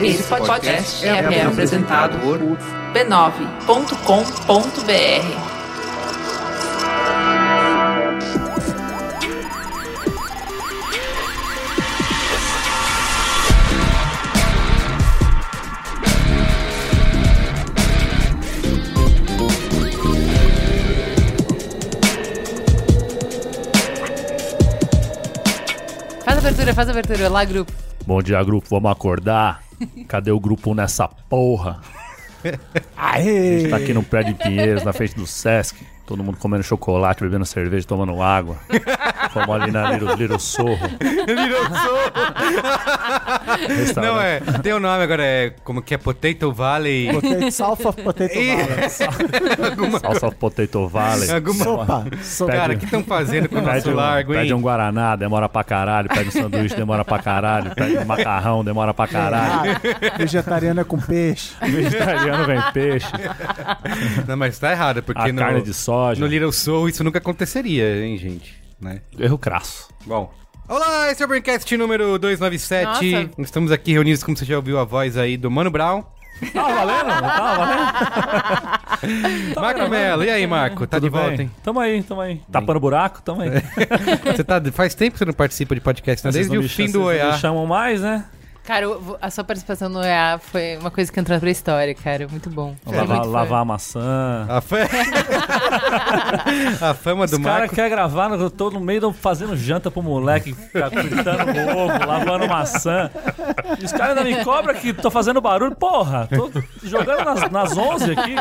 Esse podcast é, é apresentado por b9.com.br. Faz a abertura, faz a abertura. Lá, grupo. Bom dia, grupo. Vamos acordar? Cadê o grupo nessa porra? A gente tá aqui no prédio de Pinheiros, na frente do Sesc. Todo mundo comendo chocolate, bebendo cerveja, tomando água. Fomos ali na Little, Little Sorro. Não, é. Tem o nome agora, é como que é Potato Valley. Potato, salsa of potato valley. Alguma Salsa of Potato Valley. Alguma... Sopa. sopa. Cara, o que estão fazendo com o nosso Pede um, largo, pede hein? um Guaraná, demora pra caralho. Pede um sanduíche, demora pra caralho. Pede um macarrão, demora pra caralho. Ah, vegetariano é com peixe. Vegetariano vem peixe. Não, mas tá errado, porque A no, carne de soja. no Little Soul isso nunca aconteceria, hein, gente? Né? Erro crasso. Bom. Olá, esse é o Braincast número 297. Nossa. Estamos aqui reunidos, como você já ouviu a voz aí, do Mano Brown. Tava valendo? Tava valendo? Marco Mello. E aí, Marco? Tá Tudo de volta, bem? hein? Tamo aí, tamo aí. Tapando buraco, tamo aí. Você tá, faz tempo que você não participa de podcast, né? Vocês Desde o fim do vocês não OEA. me chamam mais, né? Cara, a sua participação no EA foi uma coisa que entrou pra história, cara. Muito bom. Lavar, lavar a maçã. A, fa... a fama do Os caras Marco. querem gravar, eu tô no meio do- fazendo janta pro moleque, fritando ovo, lavando maçã. E os caras ainda me cobram que tô fazendo barulho. Porra, tô jogando nas, nas 11 aqui.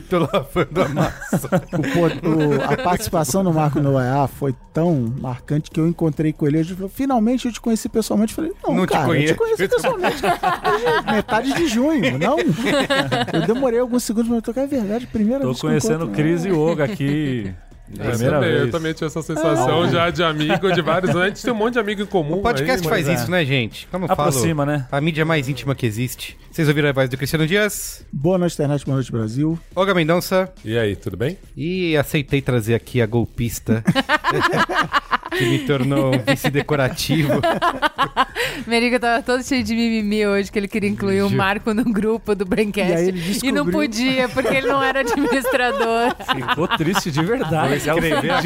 Tô lavando a massa. O o- a participação do Marco no OEA foi tão marcante que eu encontrei com ele. Falou, finalmente eu te conheci pessoalmente. Eu falei, não, Não te cara, eu conheço. te conheci pessoalmente. metade de junho, não. Eu demorei alguns segundos, mas eu tô com a verdade. Primeira Tô vez eu conhecendo Cris e Olga aqui. Eu também, vez. eu também tinha essa sensação já de amigo de vários anos. A gente tem um monte de amigo em comum. O podcast aí, faz é. isso, né, gente? Como eu falo, Aproxima, né? a mídia mais íntima que existe. Vocês ouviram a voz do Cristiano Dias, Boa noite, internet, boa noite, Brasil. Olga Mendonça E aí, tudo bem? e aceitei trazer aqui a golpista que me tornou um vice decorativo. Merigo tava todo cheio de mimimi hoje, que ele queria incluir o Marco no grupo do Braincast. E aí ele E não descobriu- podia, porque ele não era administrador. Ficou triste de verdade.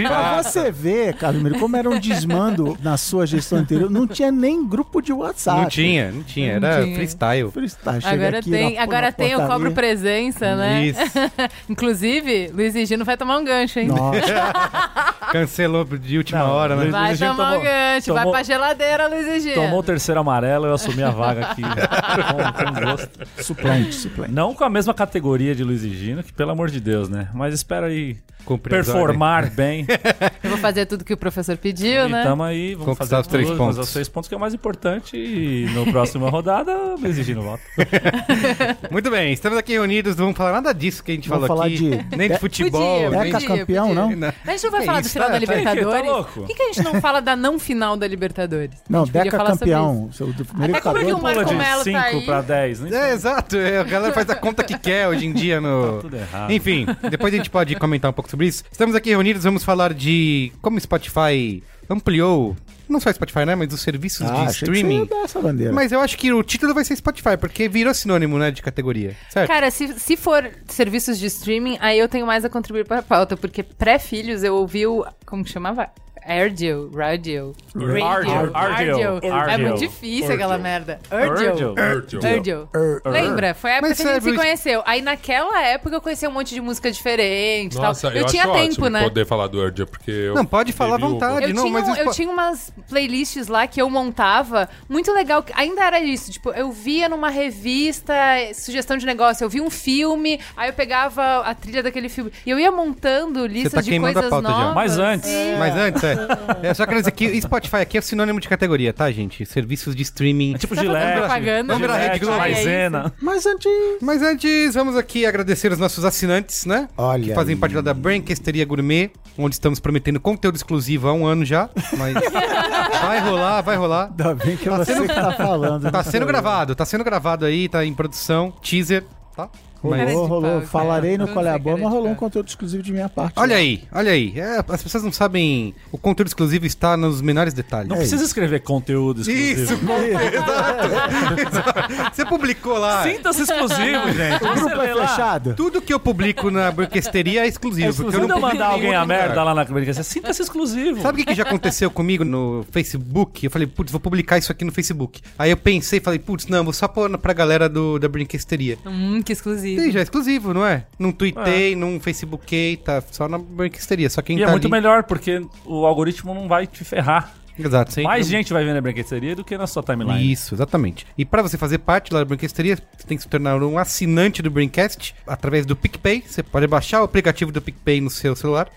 Pra você ver, Carlos Miro, como era um desmando na sua gestão anterior, não tinha nem grupo de WhatsApp. Não tinha, não tinha, Não era tinha. freestyle. Freestyle, chega Agora aqui tem, na- agora na tem o portaria. cobro presença, né? Isso. Inclusive, Luiz e Gino vai tomar um gancho, hein? Nossa, Cancelou de última Não, hora, né? Luiz- Vai e tomar tomou- gancho, vai tomou- pra geladeira, Luiz e Gino. Tomou o terceiro amarelo, eu assumi a vaga aqui. com, com gosto. suplente, suplente. Não com a mesma categoria de Luiz e Gino, que pelo amor de Deus, né? Mas espero aí Cumprir performar bem. Eu vou fazer tudo que o professor pediu, e né? tamo aí, vamos Conquistar fazer os três tudo, pontos. fazer os três pontos que é o mais importante. E no próximo rodada, Luiz e Gino volta. Muito bem, estamos aqui reunidos, não vamos falar nada disso que a gente Vamos falou falar aqui. de- Nem de futebol, Podia, nem podia, campeão, podia. não? Não. A gente não vai Que falar isso, do final tá- da Libertadores? tá? Por que, que a gente não fala da não final da Libertadores? Não, Deca campeão. Seu do primeiro Até como é que o Marco de Melo tá 5 aí. pra 10. Né? É, exato. é, A galera faz a conta que quer hoje em dia no. Tá tudo errado. Enfim, depois a gente pode comentar um pouco sobre isso. Estamos aqui reunidos, vamos falar de como o Spotify ampliou, não só o Spotify, né, mas os serviços Ah, de achei que streaming. você ia dar essa bandeira. Mas eu acho que o título vai ser Spotify, porque virou sinônimo, né, de categoria. Certo? Cara, se, se for serviços de streaming, aí eu tenho mais a contribuir para a pauta, porque pré-filhos eu ouvi o. Como que chamava? Ardio, Radio. Ardio, Ardio, É muito difícil Ardio. aquela merda. Ardio. Ardio. Ardio. Er- Lembra? Foi a época Mas que a gente se conheceu. Aí naquela época eu conheci um monte de música diferente e tal. Nossa, Eu, eu, tinha acho tempo, ótimo né? poder falar do Urdia, porque eu... Não, pode falar à vontade. Eu, não, tinha, mas eu tinha umas playlists lá que eu montava, muito legal. Ainda era isso, tipo, eu via numa revista sugestão de negócio, eu vi um filme, aí eu pegava a trilha daquele filme. E eu ia montando listas tá de coisas pauta já. novas. Mas antes. Mas antes, é. É. Só quero dizer que Spotify aqui é sinônimo de categoria, tá, gente? Serviços de streaming. É tipo Tá Gillette, propaganda? Vamos virar Rede Globo. Maisena. Mas antes. Mas antes, vamos aqui agradecer os nossos assinantes, né? Olha Que fazem aí. parte lá da Brancasteria Gourmet, onde estamos prometendo conteúdo exclusivo há um ano já. Mas vai rolar, vai rolar. Ainda bem que é você que tá falando. Tá não sendo gravado, tá sendo gravado aí, tá em produção, teaser, tá? Rolou, rolou. pau, cara. Falarei no Você Qual é a Boa, mas rolou um conteúdo exclusivo de minha parte. Olha aí, olha aí. É, as pessoas não sabem. O conteúdo exclusivo está nos menores detalhes. Não É precisa isso. escrever conteúdo exclusivo. Isso, exato. Você publicou lá. Sinta-se exclusivo, gente. O grupo é lá. fechado? Tudo que eu publico na burquesteria é exclusivo. É porque exclusivo. eu não mandar alguém a merda lá na comunicação, sinta-se exclusivo. Sabe o que, que já aconteceu comigo no Facebook? Eu falei, putz, vou publicar isso aqui no Facebook. Aí eu pensei, falei, putz, não, vou só pôr pra galera do, da brinquesteria. Hum, que exclusivo. Sim, já é exclusivo, não é? Não tweetei, não facebookei, tá só na brinquesteria. Só quem E é tá muito ali... melhor, porque o algoritmo não vai te ferrar. Exato, sim. Mais gente vai ver na brinquedoteria do que na sua timeline. Isso, exatamente. E pra você fazer parte lá da Brinquesteria, você tem que se tornar um assinante do Brincast através do PicPay. Você pode baixar o aplicativo do PicPay no seu celular,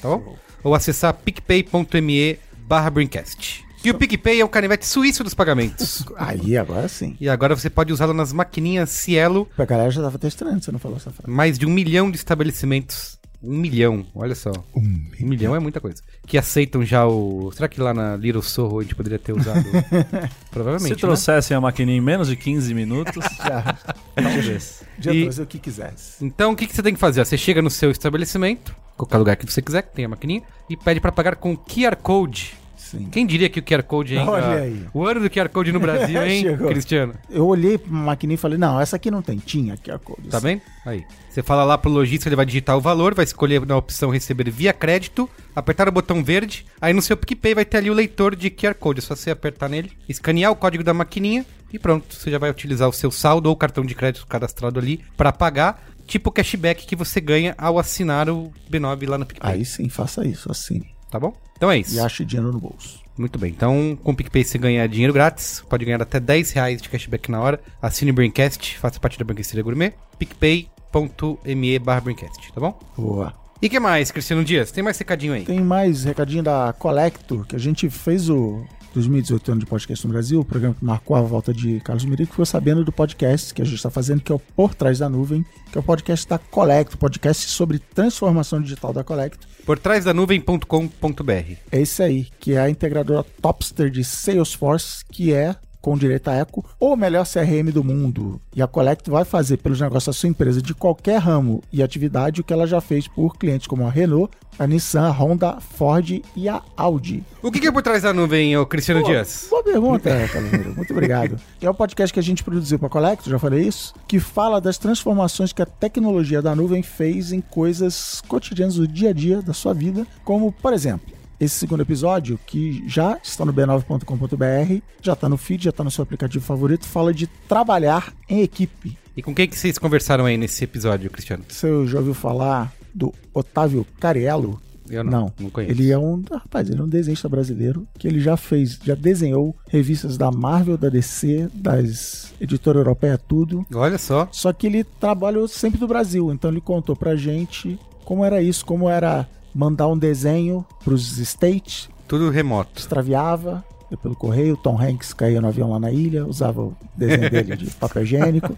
tá bom? Ou acessar picpay.me barra Brincast. E o PicPay é um canivete suíço dos pagamentos. Aí, agora sim. E agora você pode usá-lo nas maquininhas Cielo, A galera já tava testando, você não falou essa frase. mais de um milhão de estabelecimentos. Um milhão, olha só. Um milhão é muita coisa. Que aceitam já o. Será que lá na Little Sorro a gente poderia ter usado? Provavelmente. Se né? trouxessem a maquininha em menos de 15 minutos, Já, talvez. já E- trazer o que quisesse. Então, o que, que você tem que fazer? Você chega no seu estabelecimento, qualquer lugar que você quiser, que tem a maquininha, e pede pra pagar com QR Code. Sim. Quem diria que o QR Code ainda... Olha aí. O ano do QR Code no Brasil, hein, Chegou. Cristiano? Eu olhei pra maquininha e falei, não, essa aqui não tem. Tinha a cor. Tá bem? Aí. Você fala lá pro lojista, ele vai digitar o valor, vai escolher na opção receber via crédito, apertar o botão verde, aí no seu PicPay vai ter ali o leitor de QR Code. É só você apertar nele, escanear o código da maquininha e pronto. Você já vai utilizar o seu saldo ou cartão de crédito cadastrado ali pra pagar, tipo o cashback que você ganha ao assinar o B9 lá no PicPay. Aí sim, faça isso, assine. Tá bom? Então é isso. E ache dinheiro no bolso. Muito bem. Então, com o PicPay você ganha dinheiro grátis. Pode ganhar até 10 reais de cashback na hora. Assine o Braincast, faça parte da Brinquesteria Gourmet. picpay.me barra Braincast, tá bom? Boa. E que mais, Cristiano Dias? Tem mais recadinho aí? Tem mais recadinho da Collector, que a gente fez o 2018 ano de podcast no Brasil, o programa que marcou a volta de Carlos Mirico, ficou sabendo do podcast que a gente está fazendo, que é o Por Trás da Nuvem, que é o podcast da Collector, podcast sobre transformação digital da Collector. Por trás da nuvem.com.br. É esse aí, que é a integradora Topster de Salesforce, que é, com direito a eco, o melhor CRM do mundo. E a Collect vai fazer pelos negócios da sua empresa de qualquer ramo e atividade o que ela já fez por clientes como a Renault, a Nissan, a Honda, Ford e a Audi. O que, que é por trás da nuvem, ô Cristiano Pô, Dias? Boa pergunta, Casimiro. Muito obrigado. É o podcast que a gente produziu para a Collect, já falei isso, que fala das transformações que a tecnologia da nuvem fez em coisas cotidianas do dia a dia da sua vida, como, por exemplo, esse segundo episódio, que já está no b9.com.br, já está no feed, já está no seu aplicativo favorito, fala de trabalhar em equipe. E com quem que vocês conversaram aí nesse episódio, Cristiano? Você já ouviu falar do Otávio Cariello? Eu não, Não, não conheço. Ele é um, rapaz, ele é um desenhista brasileiro que ele já fez, já desenhou revistas da Marvel, da DC, das editora europeia tudo. Olha só. Só que ele trabalhou sempre do Brasil, então ele contou pra gente como era isso, como era mandar um desenho pros States, Tudo remoto. extraviava ia pelo correio, Tom Hanks caía no avião lá na ilha, usava o desenho dele de papel higiênico.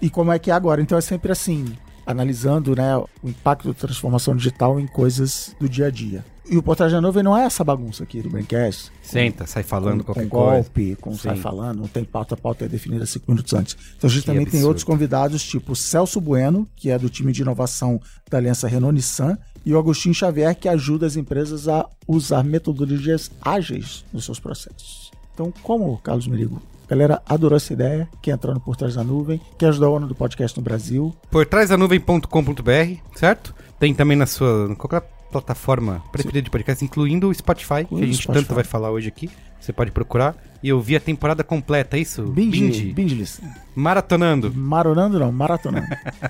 E como é que é agora? Então é sempre assim, analisando né, o impacto da transformação digital em coisas do dia a dia. E o Portagem da Nuvem não é essa bagunça aqui do Braincast. Senta, sai falando com, qualquer com coisa. golpe, com sai Sim. falando, não tem pauta, a pauta é definida cinco minutos antes. Então a gente Que também tem absurdo. outros convidados, tipo o Celso Bueno, que é do time de inovação da Aliança Renault-Nissan, e o Agostinho Xavier, que ajuda as empresas a usar metodologias ágeis nos seus processos. Então, como, Carlos Merigo, a galera adorou essa ideia, quer entrar no Por Trás da Nuvem, quer ajudar o ano do podcast no Brasil, Por trás da nuvem.com.br, certo? Tem também na sua. qualquer plataforma preferida de podcast, incluindo o Spotify, que a Incluindo gente Spotify. tanto vai falar hoje aqui. Você pode procurar. E ouvir a temporada completa, é isso? binge, binge. Maratonando. Maronando não, maratonando.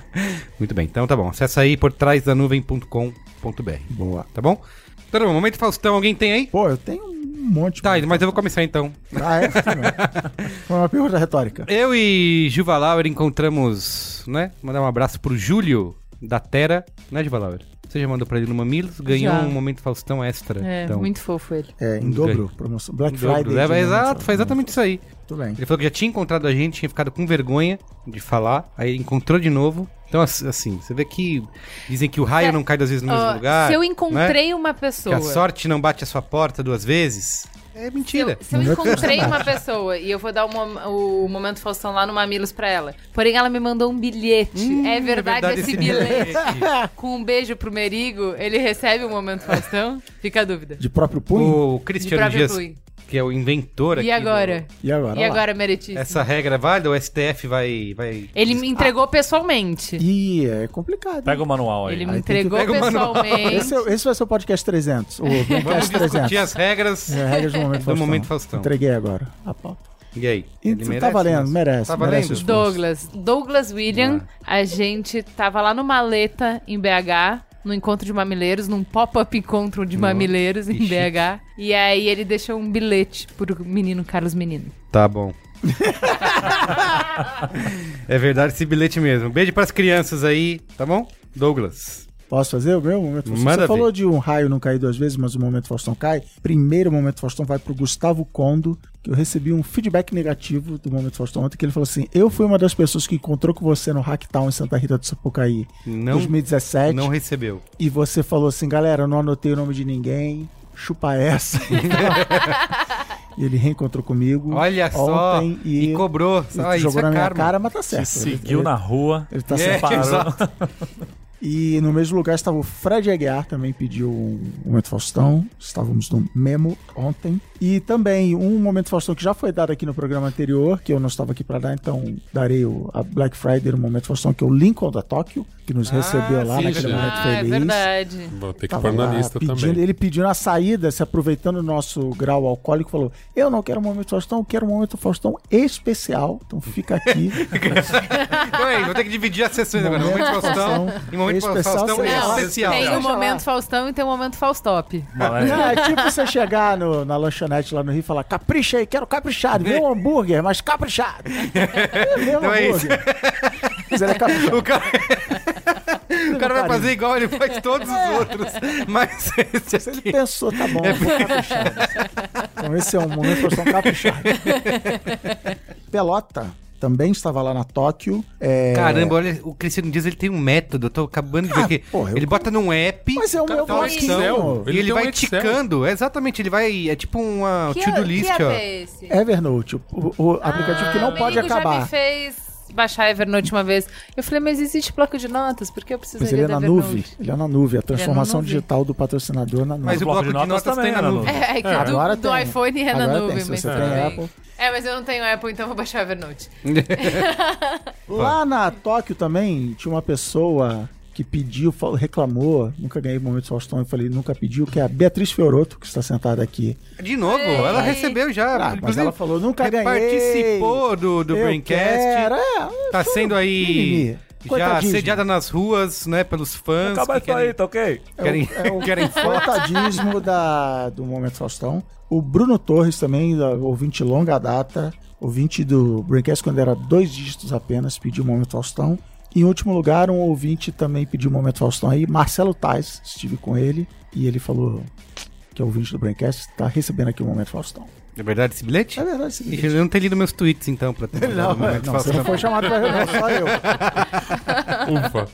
Muito bem, então tá bom. Acessa aí por trás da nuvem.com.br. Boa. Tá bom? Então tá bom, momento Faustão, alguém tem aí? Pô, eu tenho um monte. Tá, mas eu vou começar então. Ah, é? Foi uma pergunta retórica. Eu e Juvalauer encontramos, né? Mandar um abraço pro Júlio da Terra, né, Juvalauer? Você já mandou pra ele no Mamilos, ganhou Já. um momento Faustão extra. É, então, muito fofo ele. É, em dobro, promoção. Black. Friday. É, de exato, lançamento. foi exatamente isso aí. Muito bem. Ele falou que já tinha encontrado a gente, tinha ficado com vergonha de falar, aí encontrou de novo. Então, ass- assim, você vê que dizem que o raio É, não cai duas vezes no mesmo Ó, lugar. se eu né? encontrei uma Que pessoa. a sorte não bate a sua porta duas vezes. É mentira. Se eu No meu encontrei personagem. uma pessoa e eu vou dar o, mom- o momento Faustão lá no Mamilos pra ela, porém ela me mandou um bilhete. Hum, é, verdade esse bilhete? bilhete. Com um beijo pro Merigo, ele recebe o momento Faustão? Fica a dúvida. De próprio punho? O De Cristiano próprio Dias, punho. Que é o inventor aqui. E agora? do- E agora? E agora, Meretíssimo? Essa regra é válida? O STF vai. vai... Ele me entregou pessoalmente. Ih, é complicado. Pega o manual aí. Ele me Aí que- entregou manual. pessoalmente. Esse, é- esse vai ser o podcast 300. O Vamos Braincast discutir 300. as regras. É, regras do momento Do Faustão. momento Faustão. Entreguei agora a pauta. E aí? Ele tá merece valendo, isso? merece. Tá merece valendo? esforço. Douglas. Douglas William, a gente tava lá no Maleta, em BH, no encontro de mamileiros, num pop-up encontro de mamileiros em chique. BH. E aí ele deixou um bilhete pro menino Carlos Menino. Tá bom. é verdade esse bilhete mesmo. Beijo pras crianças aí, tá bom? Douglas. Posso fazer o meu momento Faustão? Manda Você falou ver. de um raio não cair duas vezes, mas o momento Faustão cai. Primeiro momento Faustão vai pro Gustavo Condo, que eu recebi um feedback negativo do momento Faustão ontem, que ele falou assim: Eu fui uma das pessoas que encontrou com você no Hacktown em Santa Rita do Sapucaí Não, 2017. não recebeu. E você falou assim, galera, eu não anotei o nome de ninguém, chupa essa. e ele reencontrou comigo. Olha só. E, e, cobrou. Ah, isso jogou é na minha karma. cara, mas tá Te certo. seguiu ele, na rua. Ele tá É, certo. E no mesmo lugar estava o Fred Aguiar, também pediu um Momento Faustão. Estávamos no Memo ontem. E também um Momento Faustão que já foi dado aqui no programa anterior, que eu não estava aqui para dar, então darei o, a Black Friday no Momento Faustão, que é o Lincoln da Tóquio, que nos Ah, recebeu lá sim, naquele sim. momento Ah, é feliz. verdade. Vou ter que pôr na lista pedindo, também. Ele pediu na saída, se aproveitando o nosso grau alcoólico, falou: Eu não quero um momento Faustão, eu quero um momento Faustão especial. Então fica aqui. Então aí, vou ter que dividir as sessões agora. Momento Faustão Faustão. e Momento Especial Faustão seria- Não, especial. tem o lá. momento Faustão e tem o momento Faustop. Não, é tipo você chegar no- na lanchonete lá no Rio e falar: Capricha aí, quero caprichado. Um hambúrguer, mas caprichado. É Então é isso. hambúrguer. Mas ele é caprichado. O cara, o cara vai fazer igual ele faz todos os outros. Mas esse Se ele aqui... pensou, tá bom, vou caprichado. Então esse é um momento Faustão caprichado. Pelota também estava lá na Tóquio. É... Caramba, olha, o Cristiano Dias ele tem um método. Eu tô acabando de ver Ah, aqui. porra, eu- ele bota num app. Mas é o meu um bloquinho. Excel. E Ele ele um vai Excel. ticando. É, exatamente, ele vai. É tipo uma Que, to-do que list, app ó. é esse? Evernote, o, o aplicativo que não Ah, pode o Merigo já acabar. me fez baixar Evernote uma vez. Eu falei, mas existe bloco de notas? Por que eu Mas precisaria ele é do na Evernote? nuvem. Ele é na nuvem. A transformação nuvem. digital do patrocinador na nuvem. Mas o bloco de notas, também tem na é na nuvem. É, é que Agora do, do tem. iPhone é na Agora nuvem, tem, se mas você tudo tem bem. Apple. É, mas eu não tenho Apple, então eu vou baixar o Evernote. Lá na Tóquio também tinha uma pessoa que pediu, falou- reclamou, nunca ganhei momento Faustão, eu falei, nunca pediu, que é a Beatriz Fioroto, que está sentada aqui. De novo, Ei. ela recebeu já. Ah, mas ela falou, nunca ganhei. Participou do, do eu Braincast. quero, é, Tá sendo aí mimimi. já assediada nas ruas, né, pelos fãs. Acaba que isso aí, querem, tá ok? querem, É o querem foto. coitadismo da, do Momento Faustão. O Bruno Torres também, ouvinte longa data, ouvinte do Braincast quando era dois dígitos apenas, pediu o Momento Faustão. Em último lugar, um ouvinte também pediu o Momento Faustão aí, Marcelo Tais, estive com ele, e ele falou que é ouvinte do Braincast, tá recebendo aqui o Momento Faustão. É verdade esse bilhete? É verdade, esse Ixi, Eu não tenho lido meus tweets, então, pra ter Não, não, uma você não foi chamado pra reunião, só eu. Ufa.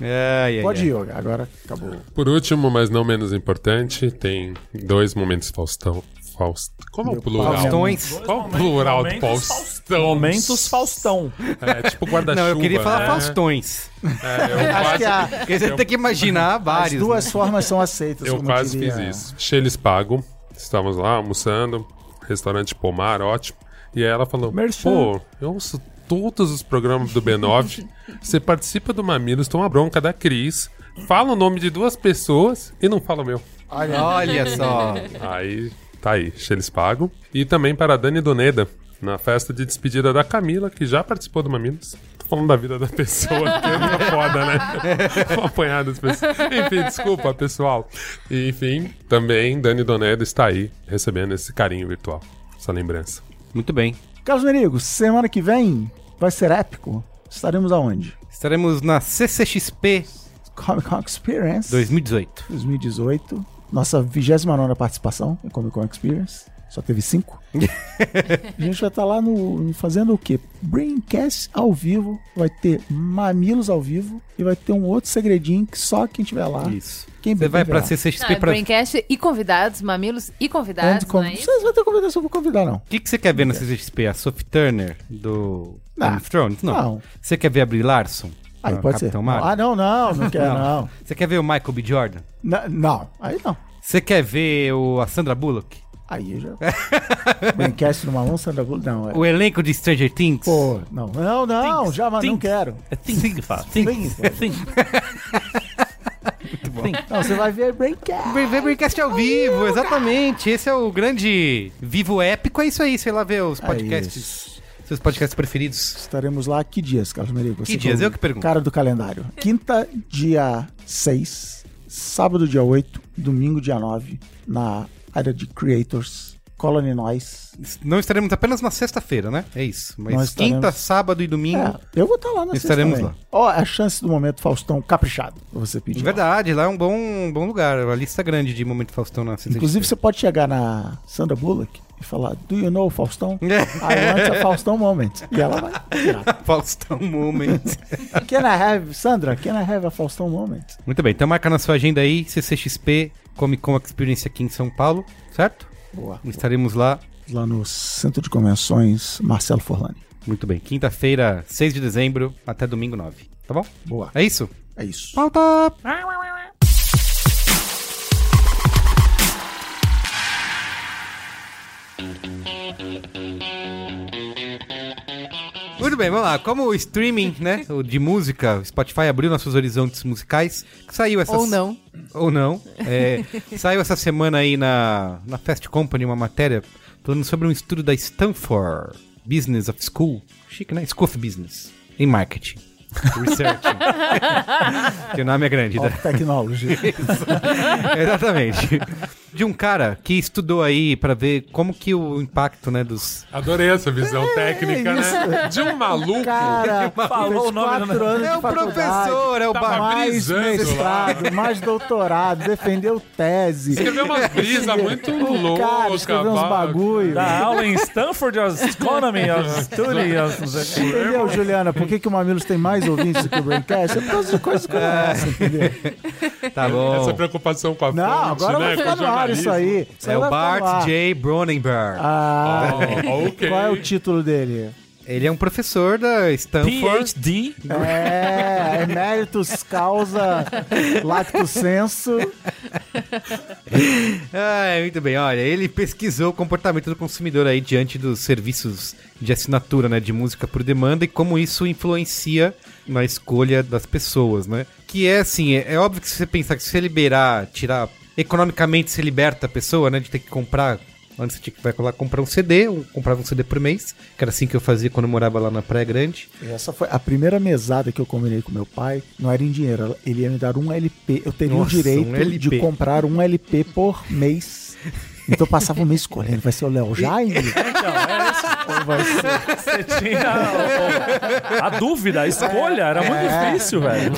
Ai, ai, Pode ai. ir, agora acabou. Por último, mas não menos importante, tem dois momentos Faustão. Faust... Como é o plural? Faustões. Qual o plural de Momentos Faustão? Momentos Faustão. É tipo guarda-chuva. Não, eu queria falar né? Faustões. É, eu Acho quase, que a- você tem que imaginar as vários. duas né? formas são aceitas. eu como quase diria- fiz isso. Cheles pago. Estávamos lá almoçando. Restaurante Pomar, ótimo. E aí ela falou: Merchan. Pô, eu ouço todos os programas do B9. Você participa do Mamilos, toma bronca da Cris. Fala o nome de duas pessoas e não fala o meu. Olha só. Aí, tá aí, Cheles pago. E também para a Dani Doneda, na festa de despedida da Camila, que já participou do Mamilos. Tô falando da vida da pessoa, que é foda, né? Das pessoas. Enfim, desculpa, pessoal. E, enfim, também Dani Doneda está aí, recebendo esse carinho virtual, essa lembrança. Muito bem. Carlos Merigo, semana que vem vai ser épico. Estaremos aonde? Estaremos na CCXP Comic Con Experience 2018. 2018. Nossa 29 participação em Comic Con Experience. Só teve cinco. a gente vai estar lá no, fazendo o quê? Braincast ao vivo. Vai ter mamilos ao vivo. E vai ter um outro segredinho que só quem tiver lá. Isso. Quem Você vai pra. CCXP Não, é pra... O Braincast e convidados, mamilos e convidados, com... não é isso? Vocês vão ter convidação, eu vou convidar, não. que, que você quer ver na CCXP? A Sophie Turner do Não. Game of Thrones? Não. Não. Você quer ver a Brie Larson? Aí Ah, pode Capitão ser. Marvel? Ah, não, não, não quero, não. Você quer ver o Michael B. Jordan? Na- Não, aí não. Você quer ver o, a Sandra Bullock? Aí eu já. Braincast numa mão, Sandra Bullock. Não, é. O elenco de Stranger Things? Pô, não, não, não, já, mas não quero. É think que fala. Think. Think. Think. Não, você vai ver Braincast. Ver ver Braincast ao vivo, exatamente. Esse é o grande vivo épico, é isso aí. Sei lá, ver os É podcasts, seus podcasts preferidos. Estaremos lá que dias, Carlos Merigo? Que dias? Eu que pergunto. Cara do calendário. Quinta, dia 6. Sábado, dia 8. Domingo, dia 9. Na área de Creators. Colony Noise. Não estaremos apenas na sexta-feira, né? É isso. Mas Nós quinta, sábado e domingo. É, eu vou estar lá na sexta Estaremos lá. Ó, a chance do momento Faustão caprichado. Você pedir. lá. Verdade, lá é um bom, bom lugar. A lista grande de Momento Faustão na CCXP. Inclusive, você pode chegar na Sandra Bullock e falar: Do you know Faustão? I want a Faustão moment. E ela vai. virar. Faustão Moment. Can I have, Sandra, can I have a Faustão moment? Muito bem, então marca na sua agenda aí, CCXP Comic Con Experience aqui em São Paulo, certo? Boa. Estaremos lá. Lá no Centro de Convenções Marcelo Forlani. Muito bem, quinta-feira, 6 de dezembro, até domingo 9. Tá bom? Boa. É isso? É isso. Pauta! Muito bem, vamos lá. Como o streaming, né, o de música, o Spotify abriu nossos horizontes musicais, saiu essa Ou não. ou não. É, saiu essa semana aí na, na Fast Company uma matéria falando sobre um estudo da Stanford Business of School. Chique, né? School of Business. Em marketing. Research. que o nome é grande. Of Technology. Exatamente. De um cara que estudou aí pra ver como que o impacto, né, dos... Adorei essa visão É, técnica, né? De um maluco. Cara, Falou fez o nome, quatro né? anos É o professor, é o Tava. Mais mestrado, mais doutorado, defendeu tese. Escreveu uma brisa muito louca. cara escreveu uns bagulho. Da aula em Stanford, as Economy, as Study, as... Entendeu, Juliana? Por que, que o Mamilos tem mais ouvintes do que o Braincast? É por causa de coisas como essa, entendeu? Tá bom. Essa preocupação com a Não, fonte, agora né? vai com ficar no ar isso aí. Isso aí É o Bart ar. J. Bronenberg. Ah, Oh, ok. qual é o título dele? Ele é um professor da Stanford. PhD. É, eméritus causa lacto senso. Ah, muito bem. Olha, ele pesquisou o comportamento do consumidor aí diante dos serviços de assinatura, né, de música por demanda e como isso influencia na escolha das pessoas, né? Que é assim, é, é óbvio que se você pensar que se você liberar, tirar economicamente se liberta a pessoa, né, de ter que comprar Antes você tinha que vai lá comprar um CD, um, comprava um CD por mês, que era assim que eu fazia quando eu morava lá na Praia Grande. Essa foi a primeira mesada que eu combinei com meu pai. Não era em dinheiro, ele ia me dar um LP. Eu teria Nossa, o direito um de comprar um LP por mês. Então eu passava o mês escolhendo. Vai ser o Léo Jaime? Então, é isso. Ou vai ser Você tinha a, a dúvida, a escolha, era muito difícil, velho.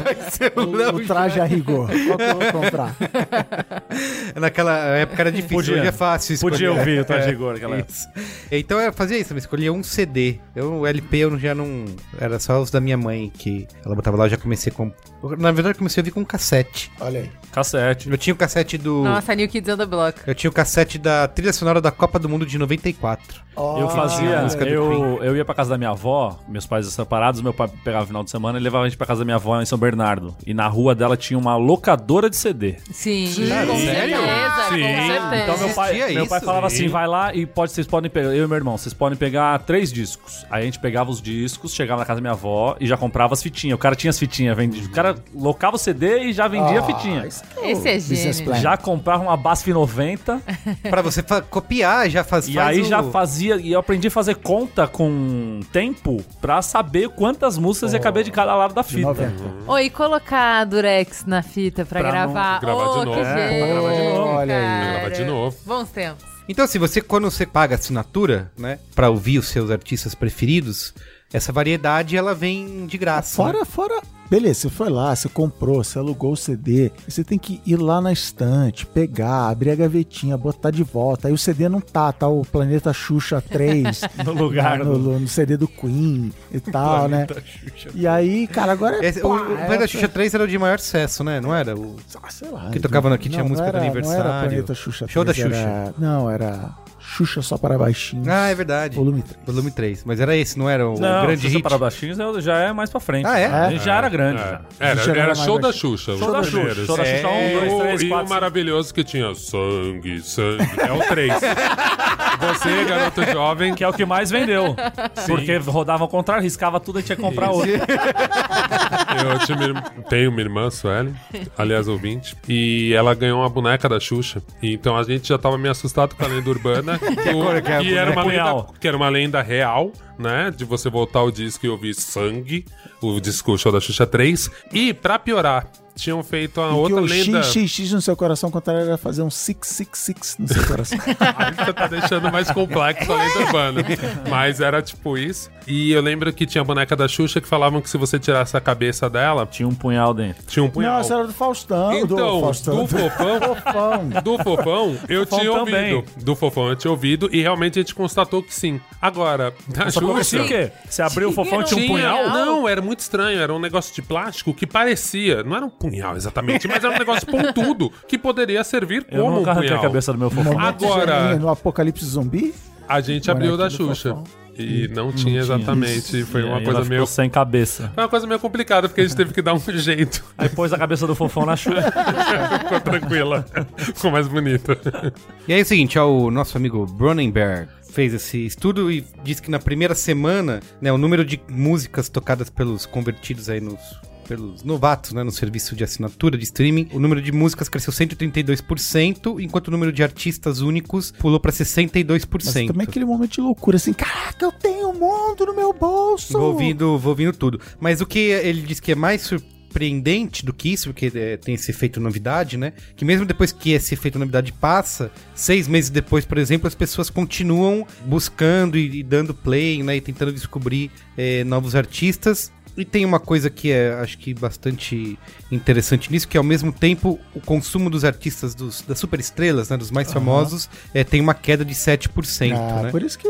o, o traje a rigor? Qual que eu vou comprar? Naquela época era difícil, Podia. hoje é fácil escolher. Podia ouvir o Traje É, Rigor época. isso. Então eu fazia isso, eu escolhia um CD. Eu, o LP eu já não. Era só os da minha mãe, que ela botava lá, eu já comecei com. Na verdade, eu comecei a ouvir com um cassete. Olha aí. Cassete. Eu tinha o cassete do. Nossa, New Kids on the Block. Eu tinha o cassete da trilha sonora da Copa do Mundo de 94. Eu a fazia, eu, eu ia pra casa da minha avó, meus pais separados, meu pai pegava o final de semana e levava a gente pra casa da minha avó em São Bernardo. E na rua dela tinha uma locadora de CD. Sim, Cara, com sério? certeza, com certeza. Então meu pai, Existia meu pai isso? falava Sim. assim, vai lá e pode, vocês podem pegar, eu e meu irmão, vocês podem pegar três discos. Aí a gente pegava os discos, chegava na casa da minha avó e já comprava as fitinhas. O cara tinha as fitinhas, vendia. O cara locava o CD e já vendia a fitinha. isso que Esse é gênio. Já comprava uma BASF 90 pra você copiar, já faz. e faz aí o- já fazia, e eu aprendi a fazer conta com tempo pra saber quantas músicas ia caber de cada lado da De fita. 90. Ou e colocar Durex na fita pra, Pra não gravar. gravar de Ô, novo. É, pra gravar de novo. Olha aí. cara. Gravar de novo. Bons tempos. Então, assim, você, quando você paga assinatura, né, pra ouvir os seus artistas preferidos, essa variedade ela vem de graça. né? Fora, fora. beleza, você foi lá, você comprou, você alugou o CD, você tem que ir lá na estante, pegar, abrir a gavetinha, botar de volta. Aí o CD não tá, tá o Planeta Xuxa 3 No lugar no, no- no CD do Queen e tal, né? E aí, cara, agora é. Esse- pá, o o é- Planeta Xuxa 3 era o de maior sucesso, né? Não era? O... Ah, sei lá. Que tocava no- que tinha Não, música não do era- aniversário. Não era Planeta Xuxa Show da 3, era- Não, era Xuxa só para baixinhos. Ah, é verdade. Volume 3. Volume 3. Mas era esse, não era o Não, grande Xuxa hit? para baixinhos é- já é mais pra frente. Ah, é? A gente já era grande. É. já. Era, era era show da. Xuxa. Show da Xuxa. Show da Xuxa, um, E dois, o- três, e o maravilhoso que tinha sangue, sangue. É o 3. Você, garoto jovem, Que é o que mais vendeu. Porque rodava ao contrário, riscava tudo e tinha que comprar outro. Eu tinha tenho uma irmã, Suelen, aliás, ouvinte, e ela ganhou uma boneca da Xuxa. E Então a gente já tava meio assustado com a lenda urbana. Que, cor que é a que era uma lenda, que era uma lenda real, né? De você voltar o disco e ouvir sangue, o disco show da Xuxa 3. E, pra piorar, tinham feito uma que outra o lenda. XXX no seu coração, contrário, era fazer um 666 no seu coração. Aí você tá deixando mais complexo a lenda urbana. Mas era tipo isso. E eu lembro que tinha a boneca da Xuxa que falavam que se você tirasse a cabeça dela, Tinha um punhal dentro. tinha um punhal. Não, essa era do Faustão. Então, do Faustão. do Fofão, do Fofão, eu Fofão tinha também. ouvido. Do Fofão eu tinha ouvido e realmente a gente constatou que sim. Agora, da Só Xuxa... assim o quê? Você abriu o fofão e tinha um Tinha, punhal? não, era muito estranho. Era um negócio de plástico que parecia. Não era um punhal exatamente, mas era um negócio pontudo que poderia servir Eu como um nunca a punhal. cabeça do meu fofão. Agora- No Apocalipse Zumbi. A gente abriu da Xuxa. Fofão. E não tinha exatamente. Foi E uma coisa ela meio. sem cabeça. Foi uma coisa meio complicada, porque a gente teve que dar um jeito. Aí pôs a cabeça do fofão na chuva. Ficou tranquila. Ficou mais bonita. E aí é o seguinte, ó, o nosso amigo Cronenberg fez esse estudo e disse que na primeira semana, né, o número de músicas tocadas pelos convertidos aí nos pelos novatos, né, no serviço de assinatura de streaming, o número de músicas cresceu 132%, enquanto o número de artistas únicos pulou para 62%. Mas também aquele momento de loucura, assim, caraca, eu tenho o mundo no meu bolso. Vou ouvindo, vou ouvindo tudo. Mas o que ele diz que é mais surpreendente do que isso, porque é, tem esse efeito novidade, né? Que mesmo depois que esse efeito novidade passa, seis meses depois, por exemplo, as pessoas continuam buscando e, e dando play, né? E tentando descobrir é, novos artistas. E tem uma coisa que é, acho que, bastante interessante nisso, que ao mesmo tempo o consumo dos artistas dos, das superestrelas, né? Dos mais famosos, é, tem uma queda de 7%, Ah, né? Por isso que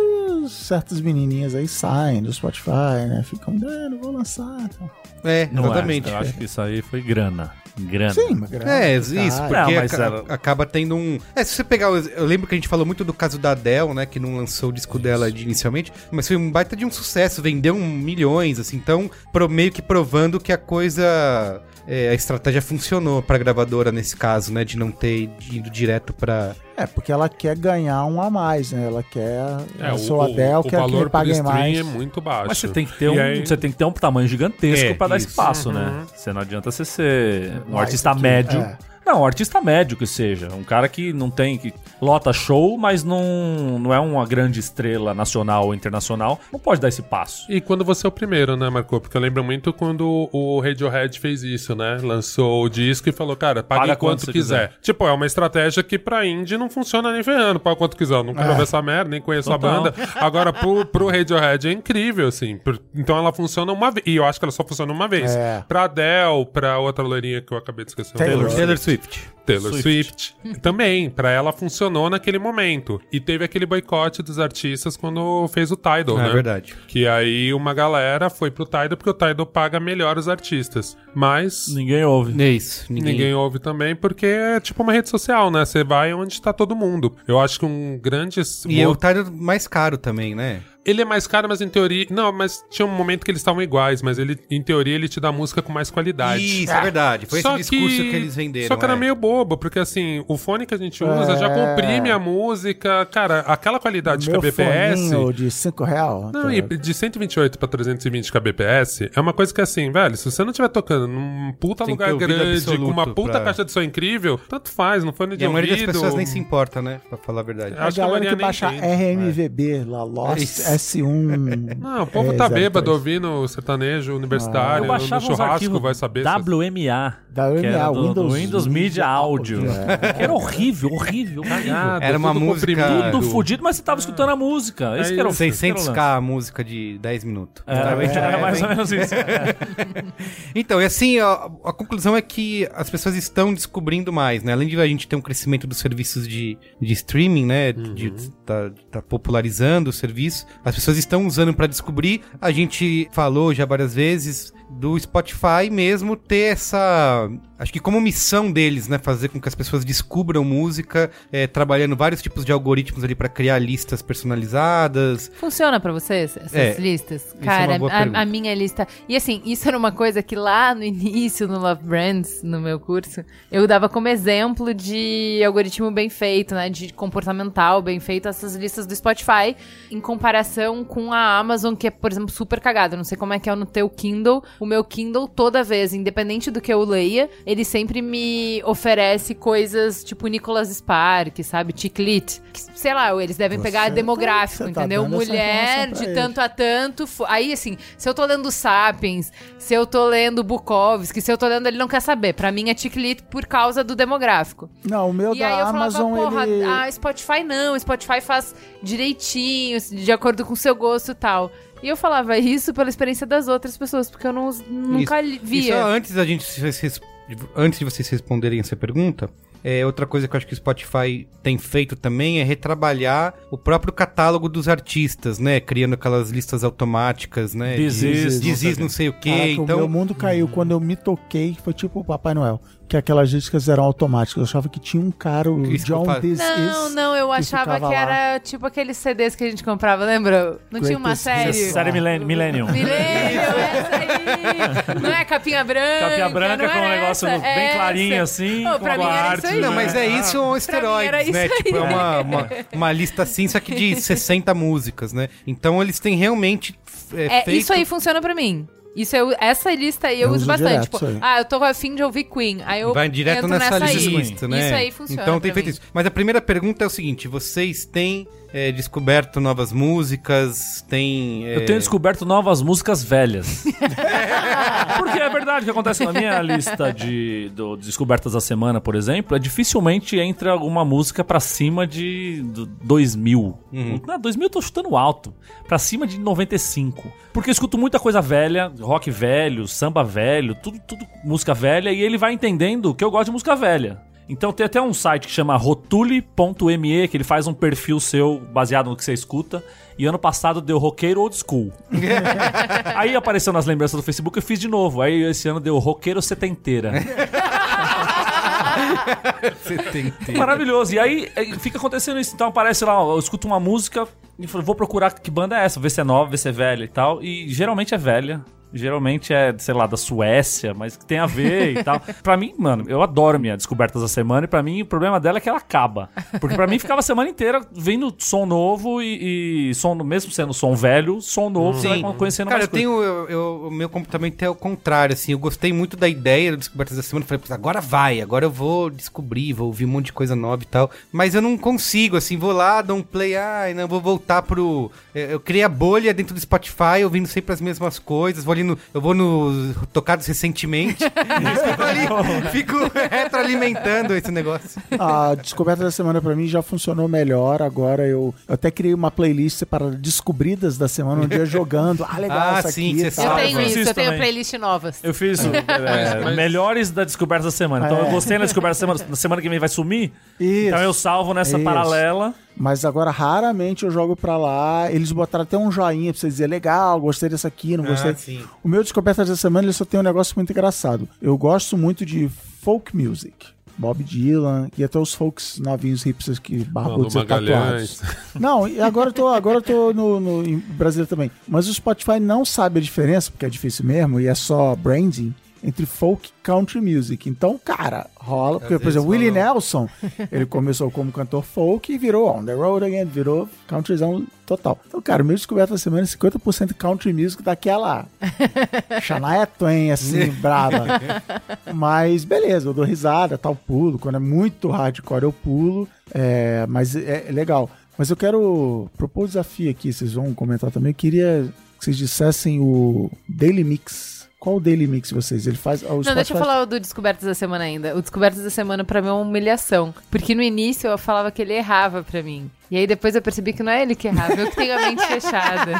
certas menininhas aí saem do Spotify, né? Ficam, ah, não vou lançar. Então. É, Não é, exatamente. eu acho que isso aí foi grana. Grana. Sim, grana, É, isso, tá. porque Não, mas aca- ela- acaba tendo um. É, se você pegar. Eu lembro que a gente falou muito do caso da Adele, né? Que não lançou o disco dela de inicialmente, mas foi um baita de um sucesso, vendeu um milhões, assim, então, pro, meio que provando que a coisa. É, a estratégia funcionou pra gravadora nesse caso, né? De não ter ido direto pra. É, porque ela quer ganhar um a mais, né? Ela quer. É, a Adele, o quer que valor paguem stream mais. é muito baixo. Mas você tem que ter um, aí- você tem que ter um tamanho gigantesco É, pra dar isso. espaço, né? Você não adianta você ser um Mais artista que- médio. é. Não, um artista médio que seja. Um cara que não tem. que lota show, mas não, não é uma grande estrela nacional ou internacional. Não pode dar esse passo. E quando você é o primeiro, né, Marco? Porque eu lembro muito quando o Radiohead fez isso, né? Lançou o disco e falou, cara, pague Paga quanto, quanto você quiser. Tipo, é uma estratégia que pra indie não funciona nem ferrando. Paga quanto quiser. Eu não quero ver essa merda, nem conheço a Total. banda. Agora, pro, pro Radiohead é incrível, assim. Por- então ela funciona uma vez. E eu acho que ela só funciona uma vez. É. Pra Adele, pra outra loirinha que eu acabei de esquecer. o Taylor. Taylor Swift. Сыпч. Taylor Swift. Swift. Também, pra ela funcionou naquele momento. E teve aquele boicote dos artistas quando fez o Tidal, né? É verdade. Que aí uma galera foi pro Tidal porque o Tidal paga melhor os artistas. Mas Ninguém ouve. É isso. ninguém... Ninguém. ouve também porque é tipo uma rede social, né? Você vai onde tá todo mundo. Eu acho que um grande... E é o Tidal mais caro também, né? Ele é mais caro, mas em teoria... Não, mas tinha um momento que eles estavam iguais, mas ele, em teoria, ele te dá música com mais qualidade. Isso, é verdade. Foi Só esse discurso que... eles venderam. Só que era é. meio bobo, porque assim, o fone que a gente usa já É. comprime a música. Cara, aquela qualidade Meu kbps. de 5 real. Não, tá? e de 128 pra 320 kbps é uma coisa que assim, velho, se você não estiver tocando num puta Tem que lugar ouvido grande, com uma puta pra- caixa de som incrível, tanto faz, não fone de E a maioria ouvido. das pessoas nem se importa, né? Pra falar a verdade. A Acho que a galera que nem baixa. RMVB lá, Lost Isso. S1. Não, o povo é, tá 03. bêbado ouvindo sertanejo universitário, Eu no, churrasco vai saber. WMA. WMA, que Windows Windows, Media Audio. É. Que era horrível, horrível, horrível. Cagado, Era uma tudo música- comprimido. Tudo fudido, mas você tava escutando a música. Esse É que era o isso. esse que era o 600k a música de 10 minutos. É, era mais ou menos isso. Então, e assim, a, a conclusão é que as pessoas estão descobrindo mais, né? Além de a gente ter um crescimento dos serviços de, de streaming, né? De tá, tá popularizando o serviço, as pessoas estão usando para descobrir. A gente falou já várias vezes do Spotify mesmo ter essa. Acho que como missão deles, né? Fazer com que as pessoas descubram música, é, trabalhando vários tipos de algoritmos ali para criar listas personalizadas. Funciona pra vocês, essas É, listas? é Cara, uma boa a, a minha lista. E assim, isso era uma coisa que lá no início, no Love Brands, no meu curso, eu dava como exemplo de algoritmo bem feito, né? De comportamental bem feito, essas listas do Spotify, em comparação com a Amazon, que é, por exemplo, super cagada. Não sei como é que é no teu Kindle. O meu Kindle, toda vez, independente do que eu leia, ele sempre me oferece coisas tipo Nicholas Spark, sabe? Ticlit. Sei lá, eles devem Você pegar tá- demográfico, tá entendeu? Mulher de eles. tanto a tanto. Aí, assim, se eu tô lendo Sapiens, se eu tô lendo Bukowski, se eu tô lendo, ele não quer saber. Pra mim é Ticlit por causa do demográfico. Não, o meu E da aí eu Amazon, falava, porra, ele... a Spotify não, Spotify faz direitinho, de acordo com o seu gosto e tal. E eu falava isso pela experiência das outras pessoas, porque eu não, nunca Isso via. é antes da gente antes de vocês responderem essa pergunta, é outra coisa que eu acho que o Spotify tem feito também é retrabalhar o próprio catálogo dos artistas, né? Criando aquelas listas automáticas, né? This de, is, This não sei o quê. Caraca, o então, meu mundo caiu quando eu me toquei, foi tipo o Papai Noel. Que aquelas discas eram automáticas. Eu achava que tinha um cara, o Isso John. This Não, não, eu que achava que lá. era tipo aqueles CDs que a gente comprava, lembra? Não tinha uma série? Série Millennium. Millennium. Milênio, essa aí! Não é capinha branca? Capinha branca com um negócio essa, bem essa. clarinho assim, Ô, com a arte, aí. Não, mas é isso ou esteroides, era né? isso Tipo, é uma, uma, uma lista assim, só que de 60 músicas, né? Então eles têm realmente é, É, feito... Isso aí funciona pra mim. Isso eu, essa lista aí eu, Eu uso uso bastante. direto Tipo, aí. ah, eu tô afim de ouvir Queen. Aí eu Vai direto entro nessa, nessa aí. lista, né? Isso aí funciona. Então tem feito mim. isso. Mas a primeira pergunta é o seguinte: vocês têm é, descoberto novas músicas? Têm. é, Eu tenho descoberto novas músicas velhas. Porque é verdade o que acontece na minha lista de do- de descobertas da semana, por exemplo, é dificilmente entra alguma música pra cima de do 2000. Não, 2000 eu tô chutando alto. Pra cima de 95. Porque eu escuto muita coisa velha, rock velho, samba velho, tudo, tudo música velha, e ele vai entendendo que eu gosto de música velha. Então tem até um site que chama rotule.me, que ele faz um perfil seu baseado no que você escuta. E ano passado deu roqueiro old school. Aí apareceu nas lembranças do Facebook, eu fiz de novo. Aí esse ano deu roqueiro setenteira. Tem. Maravilhoso. E aí eh, fica acontecendo isso. Então aparece lá, eu escuto uma música e falo, vou procurar que banda é essa, ver se é nova, ver se é velha e tal. E geralmente é velha. Geralmente é, sei lá, da Suécia, mas que tem a ver e tal. Pra mim, mano, eu adoro minha Descobertas da Semana e pra mim o problema dela é que ela acaba. Porque pra mim ficava a semana inteira vendo som novo e, e som, mesmo sendo som velho, som novo, você Sim. vai conhecendo Cara, mais eu coisa. tenho. Eu, eu- o meu comportamento é o contrário, assim. Eu gostei muito da ideia do Descobertas da Semana. Falei, "Putz, agora vai, agora eu vou descobrir, vou ouvir um monte de coisa nova e tal. Mas eu não consigo, assim, vou lá, dou um play, ai, não, vou voltar pro. Eu, eu criei a bolha dentro do Spotify, ouvindo sempre as mesmas coisas. Vou ali no. Eu vou no Tocados Recentemente. fico ali, fico retroalimentando esse negócio. A descoberta da semana pra mim já funcionou melhor. Agora eu, eu até criei uma playlist para descobridas da semana, um dia jogando. Ah, legal, Ah, essa sim, aqui. você e tal. Eu sabe. tenho isso, eu tenho playlist novas. Eu fiz o, é, mas- melhores da descoberta da semana. Então eu gostei na descoberta da semana. Na semana que vem vai sumir. Isso. Então eu salvo nessa Isso. paralela. Mas agora raramente eu jogo pra lá. Eles botaram até um joinha pra você dizer legal, gostei dessa aqui, não gostei. Ah, sim. O meu descoberta dessa semana ele só tem um negócio muito engraçado. Eu gosto muito de folk music. Bob Dylan e até os folks novinhos hipsters que barbudos e tatuados. Não, e agora eu tô, agora eu tô no, no em Brasil também. Mas o Spotify não sabe a diferença, porque é difícil mesmo, e é só branding, entre folk e country music. Então, cara, rola. Porque, por exemplo, Willie. Nelson, ele começou como cantor folk e virou On The Road Again, virou countryzão total. Então, cara, o meu descoberto da semana é 50% country music daquela Shania Twain, assim, brava. Mas, beleza, eu dou risada, tal, pulo. Quando é muito hardcore, eu pulo. É, mas é, é legal. Mas eu quero propor um desafio aqui, vocês vão comentar também. Eu queria que vocês dissessem o Daily Mix. Qual o Daily Mix vocês? Ele faz. Não, deixa eu Spotify- falar o do Descobertas da Semana ainda. O Descobertas da Semana pra mim é uma humilhação. Porque no início eu falava que ele errava pra mim. E aí depois eu percebi que não é ele que errava, eu que tenho a mente fechada.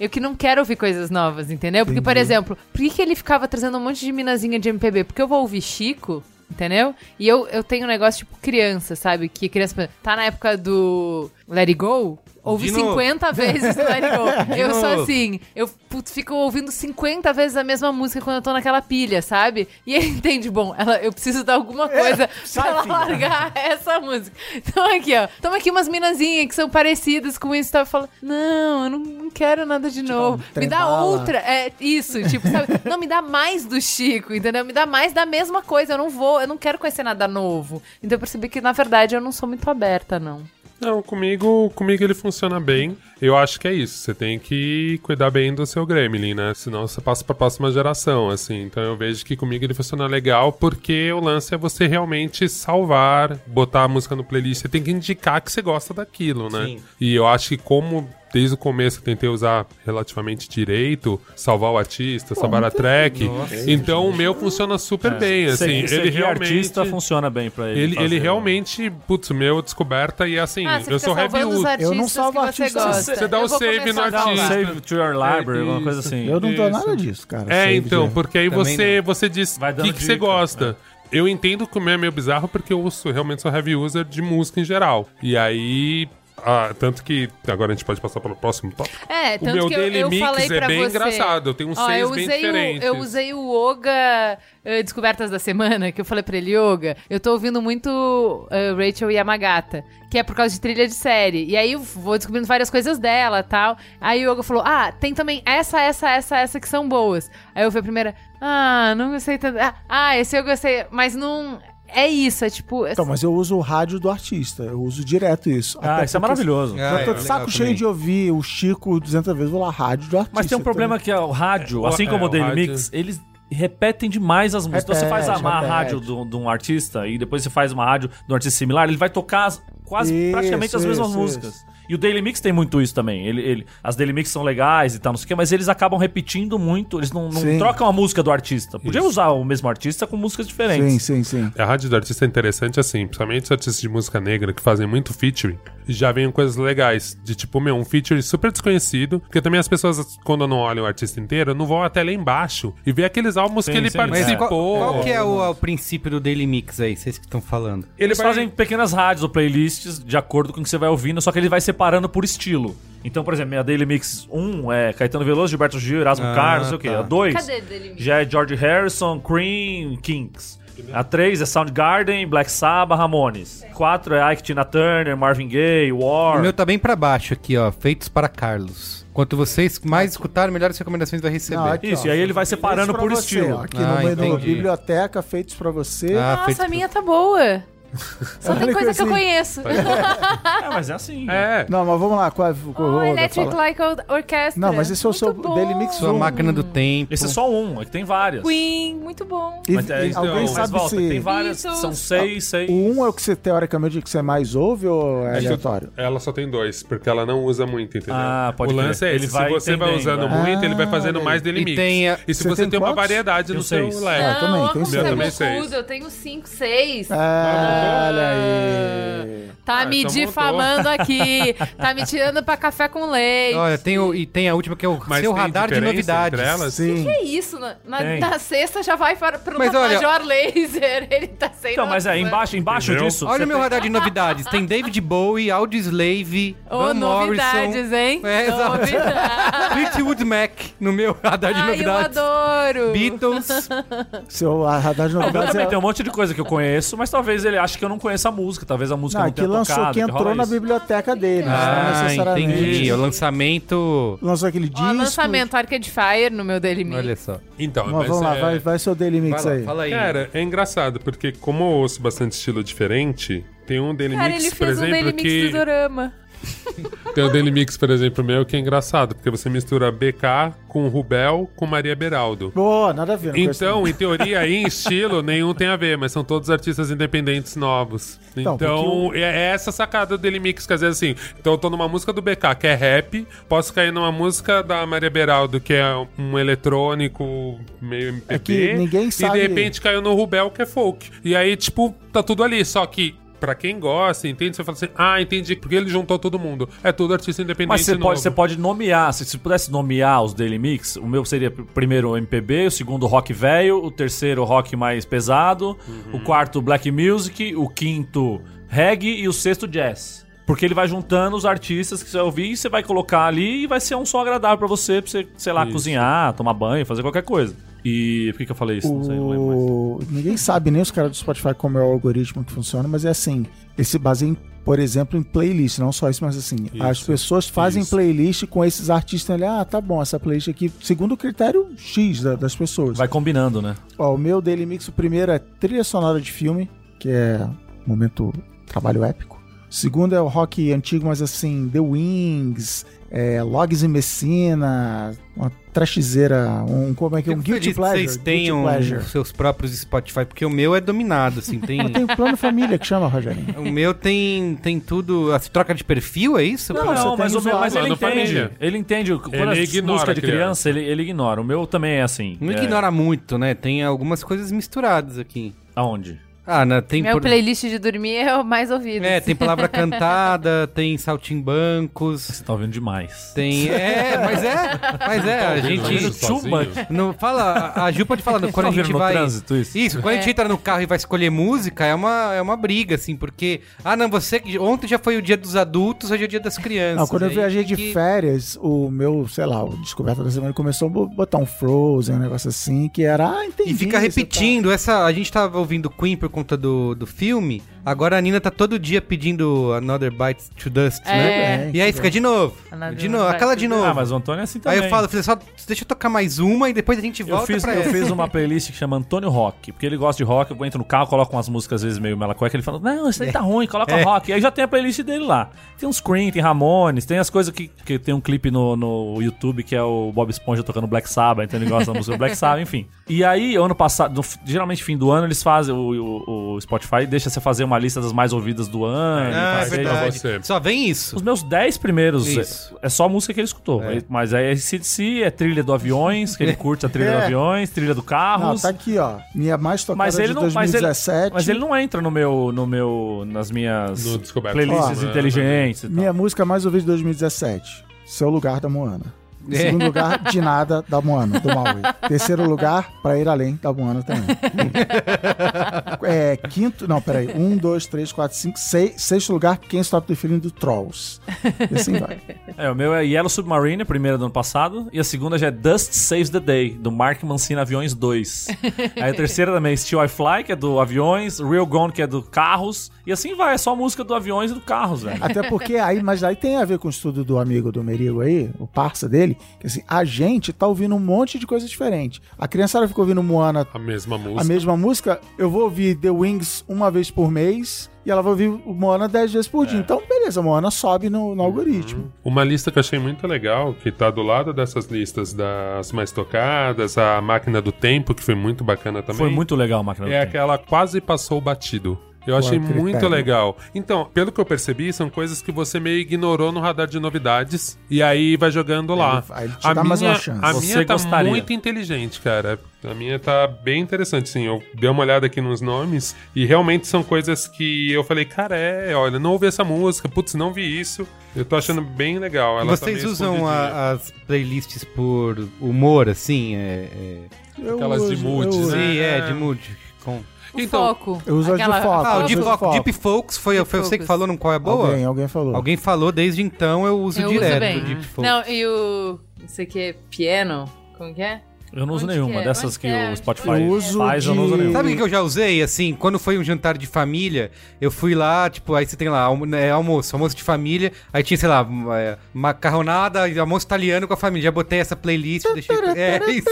Eu que não quero ouvir coisas novas, entendeu? Porque, por exemplo, por que, que ele ficava trazendo um monte de minazinha de MPB? Porque eu vou ouvir Chico, entendeu? E eu, eu tenho um negócio tipo criança, sabe? Que criança tá na época do Let It Go. Ouvi De novo. 50 vezes o Let Go. Eu sou assim, eu putz, fico ouvindo 50 vezes a mesma música quando eu tô naquela pilha, sabe? E ele entende, bom, ela, eu preciso dar alguma coisa pra sai, ela filha. largar essa música. Então aqui, ó, toma aqui umas minazinhas que são parecidas com isso, tá? Eu falo, não, eu não, quero nada de novo. um me dá outra, é isso, tipo, sabe? Não, me dá mais do Chico, entendeu? Me dá mais da mesma coisa, eu não vou, eu não quero conhecer nada novo. Então eu percebi que, na verdade, eu não sou muito aberta, não. Não, comigo, comigo ele funciona bem. Eu acho que é isso. Você tem que cuidar bem do seu Gremlin, né? Senão você passa pra próxima geração, assim. Então eu vejo que comigo ele funciona legal porque o lance é você realmente salvar, botar a música no playlist. Você tem que indicar que você gosta daquilo, né? Sim. E eu acho que como desde o começo eu tentei usar relativamente direito, salvar o artista, salvar a track. Então o meu funciona super bem, assim. Ele realmente artista funciona bem pra ele. ele, fazer, ele né? realmente, putz, meu descoberta e assim, Ah, eu sou heavy Eu não salvo que você artistas. gosta. Você dá o Eu vou save no um artista. Save to your library, alguma coisa assim. Eu não dou Isso. nada disso, cara. É, Save então, porque aí Também você, você diz o que, que você gosta. Eu entendo que o meu é meio bizarro porque eu sou, realmente sou heavy user de música em geral. E aí. Ah, tanto que agora a gente pode passar para o próximo tópico. É, O tanto meu que eu, Daily eu Mix falei é pra bem você. engraçado, eu tenho uns Ó, seis eu bem usei diferentes. O, eu usei o Oga eh, Descobertas da Semana, que eu falei pra ele, Yoga, eu tô ouvindo muito eh, Rachel Yamagata, que é por causa de trilha de série. E aí eu vou descobrindo várias coisas dela tal. Aí o Yoga falou, ah, tem também essa, essa, essa, essa que são boas. Aí eu fui a primeira, ah, não gostei tanto. Ah, Ah, esse eu gostei, mas não... É isso, é tipo... Então, mas eu uso o rádio do artista. Eu uso direto isso. Ah, Até isso é maravilhoso. Ah, Eu tô é de saco cheio também. de ouvir o Chico 200 vezes. Vou lá, rádio do artista. Mas tem um problema que é o rádio, É, assim como é, o Daily rádio- Mix, eles repetem demais as músicas. então você faz Repete, uma repete. rádio de um- artista e depois você faz uma rádio de um artista similar, ele vai tocar as- quase Isso, praticamente as mesmas isso, músicas. E o Daily Mix tem muito isso também. Ele, ele- as Daily Mix são legais e tal, não sei o quê, mas eles acabam repetindo muito. Eles não, não trocam a música do artista. Podia Isso. usar o mesmo artista com músicas diferentes. Sim, sim, sim. A rádio do artista é interessante assim, principalmente os artistas de música negra que fazem muito featuring, já vem coisas legais, de tipo, meu, um feature super desconhecido, porque também as pessoas, quando não olham o artista inteiro, não vão até lá embaixo e ver aqueles álbuns Sim, que ele sim. Mas participou. qual, qual que é o, o princípio do Daily Mix aí, vocês que estão falando? Ele Eles vai- fazem pequenas rádios ou playlists de acordo com o que você vai ouvindo, só que ele vai separando por estilo. Então, por exemplo, minha Daily Mix 1 é Caetano Veloso, Gilberto Gil, Erasmo Ah, Carlos, não sei o quê. tá. A 2 Cadê Daily Mix? já é George Harrison, Cream, Kings. A 3 é Soundgarden, Black Sabbath, Ramones. 4 é Ike Tina Turner, Marvin Gaye, War. O meu tá bem pra baixo aqui, ó. Feitos para Carlos. Quanto vocês mais escutarem, melhores recomendações vai receber. Não, aqui, Isso, ó, e aí ele vai separando pra por você, estilo. ó. Aqui Ah, no, no entendi. biblioteca, feitos pra você. Ah, Nossa, a minha tá boa. Só tem coisa que que eu assim- conheço. É, mas é assim. É. Não, mas vamos lá. Qual, Oh, qual, Electric fala. Light Orchestra. Não, mas esse é o seu. Daily Mix Sua um. máquina do tempo. Esse é só um, aqui tem várias. Queen, muito bom. E, Mas é, e então, alguém mas sabe volta, se tem várias, Isso. são seis, seis. o um é o que você teoricamente que você mais ouve ou é aleatório? Ela só tem dois, porque ela não usa muito, entendeu? Ah, pode o lance crer. é Ele esse. vai se você vai usando né? muito, ele vai Ah, fazendo olha mais dele E mix. tem a- E se Você você tem tem uma variedade no Eu seu seis. leque. É, eu também, Não, tem seis. é também seis. eu tenho 5, 6. Ah, olha aí. Tá Ah, me então difamando aqui. Tá me tirando pra café com leite. Olha, tem o, e tem a última que é o Mas seu radar de novidades. entre elas? Sim. Que isso? Na, na, sexta já vai para pro Mas olha- Major Laser. Ele tá sem Então, mas é, embaixo, embaixo Entendeu? disso. Olha o meu tem- radar de novidades. Tem David Bowie, Audioslave, Ô, Van novidades, Morrison, hein? É, exato. Novidades. Fleetwood Mac no meu radar de Ai, eu novidades. adoro. Beatles. Seu radar de Eu novidades também é... tem um monte de coisa que eu conheço, mas talvez ele ache que eu não conheço a música. Talvez a música Não, não, que tenha lançou, tocado. que entrou rola na isso. biblioteca dele. não Ah, necessariamente. entendi. O lançamento. Lançou aquele disco. lançamento Arcade Fire no meu Daily Mix. Olha só. Então, Mas vamos lá, é- vai, vai seu Daily Mix lá, aí. fala aí. Cara, é engraçado, porque como eu ouço bastante estilo diferente, tem um Daily Cara, Mix, ele por fez um exemplo, Daily Mix que... do Dorama. Tem o Daily Mix, por exemplo, meu, que é engraçado, porque você mistura BK com Rubel com Maria Beraldo. Boa, nada a ver. Então, em teoria, em estilo, nenhum tem a ver, mas são todos artistas independentes novos. Então, Então, é é essa sacada do Daily Mix, que às vezes assim, então eu tô numa música do BK, que é rap, posso cair numa música da Maria Beraldo, que é um eletrônico meio MPB. É que ninguém E sabe- de repente caiu no Rubel, que é folk. E aí, tipo, tá tudo ali, só que. Pra quem gosta, entende? Você fala assim, ah, entendi, porque ele juntou todo mundo. É tudo artista independente Mas você novo. pode, você pode nomear, se, se pudesse nomear os Daily Mix, o meu seria pr- primeiro MPB, o segundo rock velho, o terceiro rock mais pesado, o quarto black music, o quinto reggae e o sexto jazz. Porque ele vai juntando os artistas que você vai ouvir e você vai colocar ali e vai ser um som agradável pra você, pra você, sei lá, Isso. cozinhar, tomar banho, fazer qualquer coisa. E por que, que eu falei isso? Não sei, não lembro mais. Ninguém sabe, nem os caras do Spotify, como é o algoritmo que funciona, mas é assim. Ele se baseia, em, por exemplo, em playlist, não só isso, mas assim, Isso, as pessoas fazem isso. playlist com esses artistas ali. Ah, tá bom, essa playlist aqui, segundo o critério X da- das pessoas. Vai combinando, né? Ó, o meu Daily Mix, o primeiro é trilha sonora de filme, que é momento trabalho épico. O segundo é o rock antigo, mas assim, The Wings, é, Logs em Messina, uma trashzeira, um, como é que é? Um guilty pleasure. vocês tenham pleasure. os seus próprios Spotify, porque o meu é dominado, assim, tem... Um plano família que chama, Rogerinho. O meu tem, tem tudo. A troca de perfil, é isso? Não, Não, mas, tem o meu, mas ele entende. Família. Ele entende. Quando Ele ignora música de criança. criança, ele, ele ignora. O meu também é assim. Não é... ignora muito, né? Tem algumas coisas misturadas aqui. Aonde? Ah, né? tem Meu por- playlist de dormir é o mais ouvido. É, tem palavra cantada, tem saltimbancos, Você tá ouvindo demais. tem. É, mas é, mas é, a ouvindo gente. sozinho? Não, fala, a Ju pode falar, quando Tá a gente vai. trânsito isso? Isso, quando a gente entra no carro e vai escolher música, é uma, é uma briga, assim, porque. Ah, não, você. Ontem já foi o dia dos adultos, hoje é o dia das crianças. Não, quando eu Aí viajei de que- férias, o meu, sei lá, o Descoberta da Semana começou a bo- botar um Frozen, um negócio assim, que era, ah, entendi. E fica repetindo, essa. A gente tava ouvindo Queen por conta do, do filme. Agora a Nina tá todo dia pedindo Another Bite to Dust, É. né? Bem, E aí fica de novo. Another de novo, aquela de novo. Ah, mas o Antônio é assim também. Aí eu falo, falei, só deixa eu tocar mais uma e depois a gente Eu volta fiz, pra eu essa. fiz uma playlist que chama Antônio Rock, porque ele gosta de rock, eu entro no carro, coloco umas músicas às vezes meio melacueca, ele fala, não, isso aí tá ruim, coloca É. rock. E aí já tem a playlist dele lá. Tem uns Cream, tem Ramones, tem as coisas que, que tem um clipe no, no YouTube que é o Bob Esponja tocando Black Sabbath, então ele gosta da música do Black Sabbath, enfim. E aí, ano passado, no- geralmente fim do ano, eles fazem, o, o- o Spotify deixa você fazer uma lista das mais ouvidas do ano. Ah, é verdade. você. Só vem isso. Os meus 10 primeiros Isso. é, é só música que ele escutou. É. Mas aí CDC é trilha do Aviões, que ele curte a trilha do É. Aviões, trilha do Não, Carros. tá aqui, ó. Minha mais tocada Mas ele de não, mas ele, 2017. mas ele não entra no meu, no meu, nas minhas playlists Ó, inteligentes. e tal. Minha música mais ouvida de 2017. Seu lugar da Moana. Em É. Segundo lugar, de nada da Moana, do Maui. Terceiro lugar, pra ir além da Moana também. é, quinto, não, peraí. Um, dois, três, quatro, cinco, seis. Sexto lugar, Quem Stop the Feeling do Trolls. E assim vai. É, o meu é Yellow Submarine, a primeira do ano passado, e a segunda já é Dust Saves the Day, do Mark Mancini Aviões 2. Aí a terceira também é Still I Fly, que é do Aviões, Real Gone, que é do Carros, e assim vai, é só música do Aviões e do Carros, velho. Até porque aí, mas aí tem a ver com o estudo do amigo do Merigo aí, o parça dele, que assim, a gente tá ouvindo um monte de coisa diferente. A criançada ficou ouvindo Moana A mesma música. a mesma música, eu vou ouvir The Wings uma vez por mês e ela vai ouvir o Moana dez vezes por É. dia. Então, beleza, Moana sobe no, Uhum. no algoritmo. Uma lista que eu achei muito legal, que tá do lado dessas listas das mais tocadas, a máquina do tempo, que foi muito bacana também. Foi muito legal a máquina do É tempo. aquela quase passou batido. Eu Qual achei critério? muito legal. Então, pelo que eu percebi, são coisas que você meio ignorou no radar de novidades e aí vai jogando lá. Aí ele te a dá minha, mais uma chance. A Você minha tá gostaria. muito inteligente, cara. A minha tá bem interessante, sim. Eu dei uma olhada aqui nos nomes e realmente são coisas que eu falei, cara, é, olha, não ouvi essa música, putz, não vi isso. Eu tô achando bem legal. Ela tá Vocês meio usam a- as playlists por humor, assim? É, é... Eu Aquelas de uso. né? Sim, é, É. de mood. Com... O Então, foco. eu uso as de foco. Ah, o Deep, foco. Deep Folks foi, foi você que Focus. falou no qual é boa? Alguém, alguém falou. Alguém falou, desde então eu uso Eu direto uso bem. o Deep Folks. Não, e o. Isso aqui é piano? Como que é? Eu não uso Onde nenhuma que é? dessas Onde que que é? o Spotify Eu uso faz, eu não uso de- nenhuma. Sabe o que eu já usei? Assim, quando foi um jantar de família, eu fui lá, tipo, aí você tem lá, almo- né, almoço, almoço de família, aí tinha, sei lá, m- é, macarronada e almoço italiano com a família. Já botei essa playlist, deixei. É isso.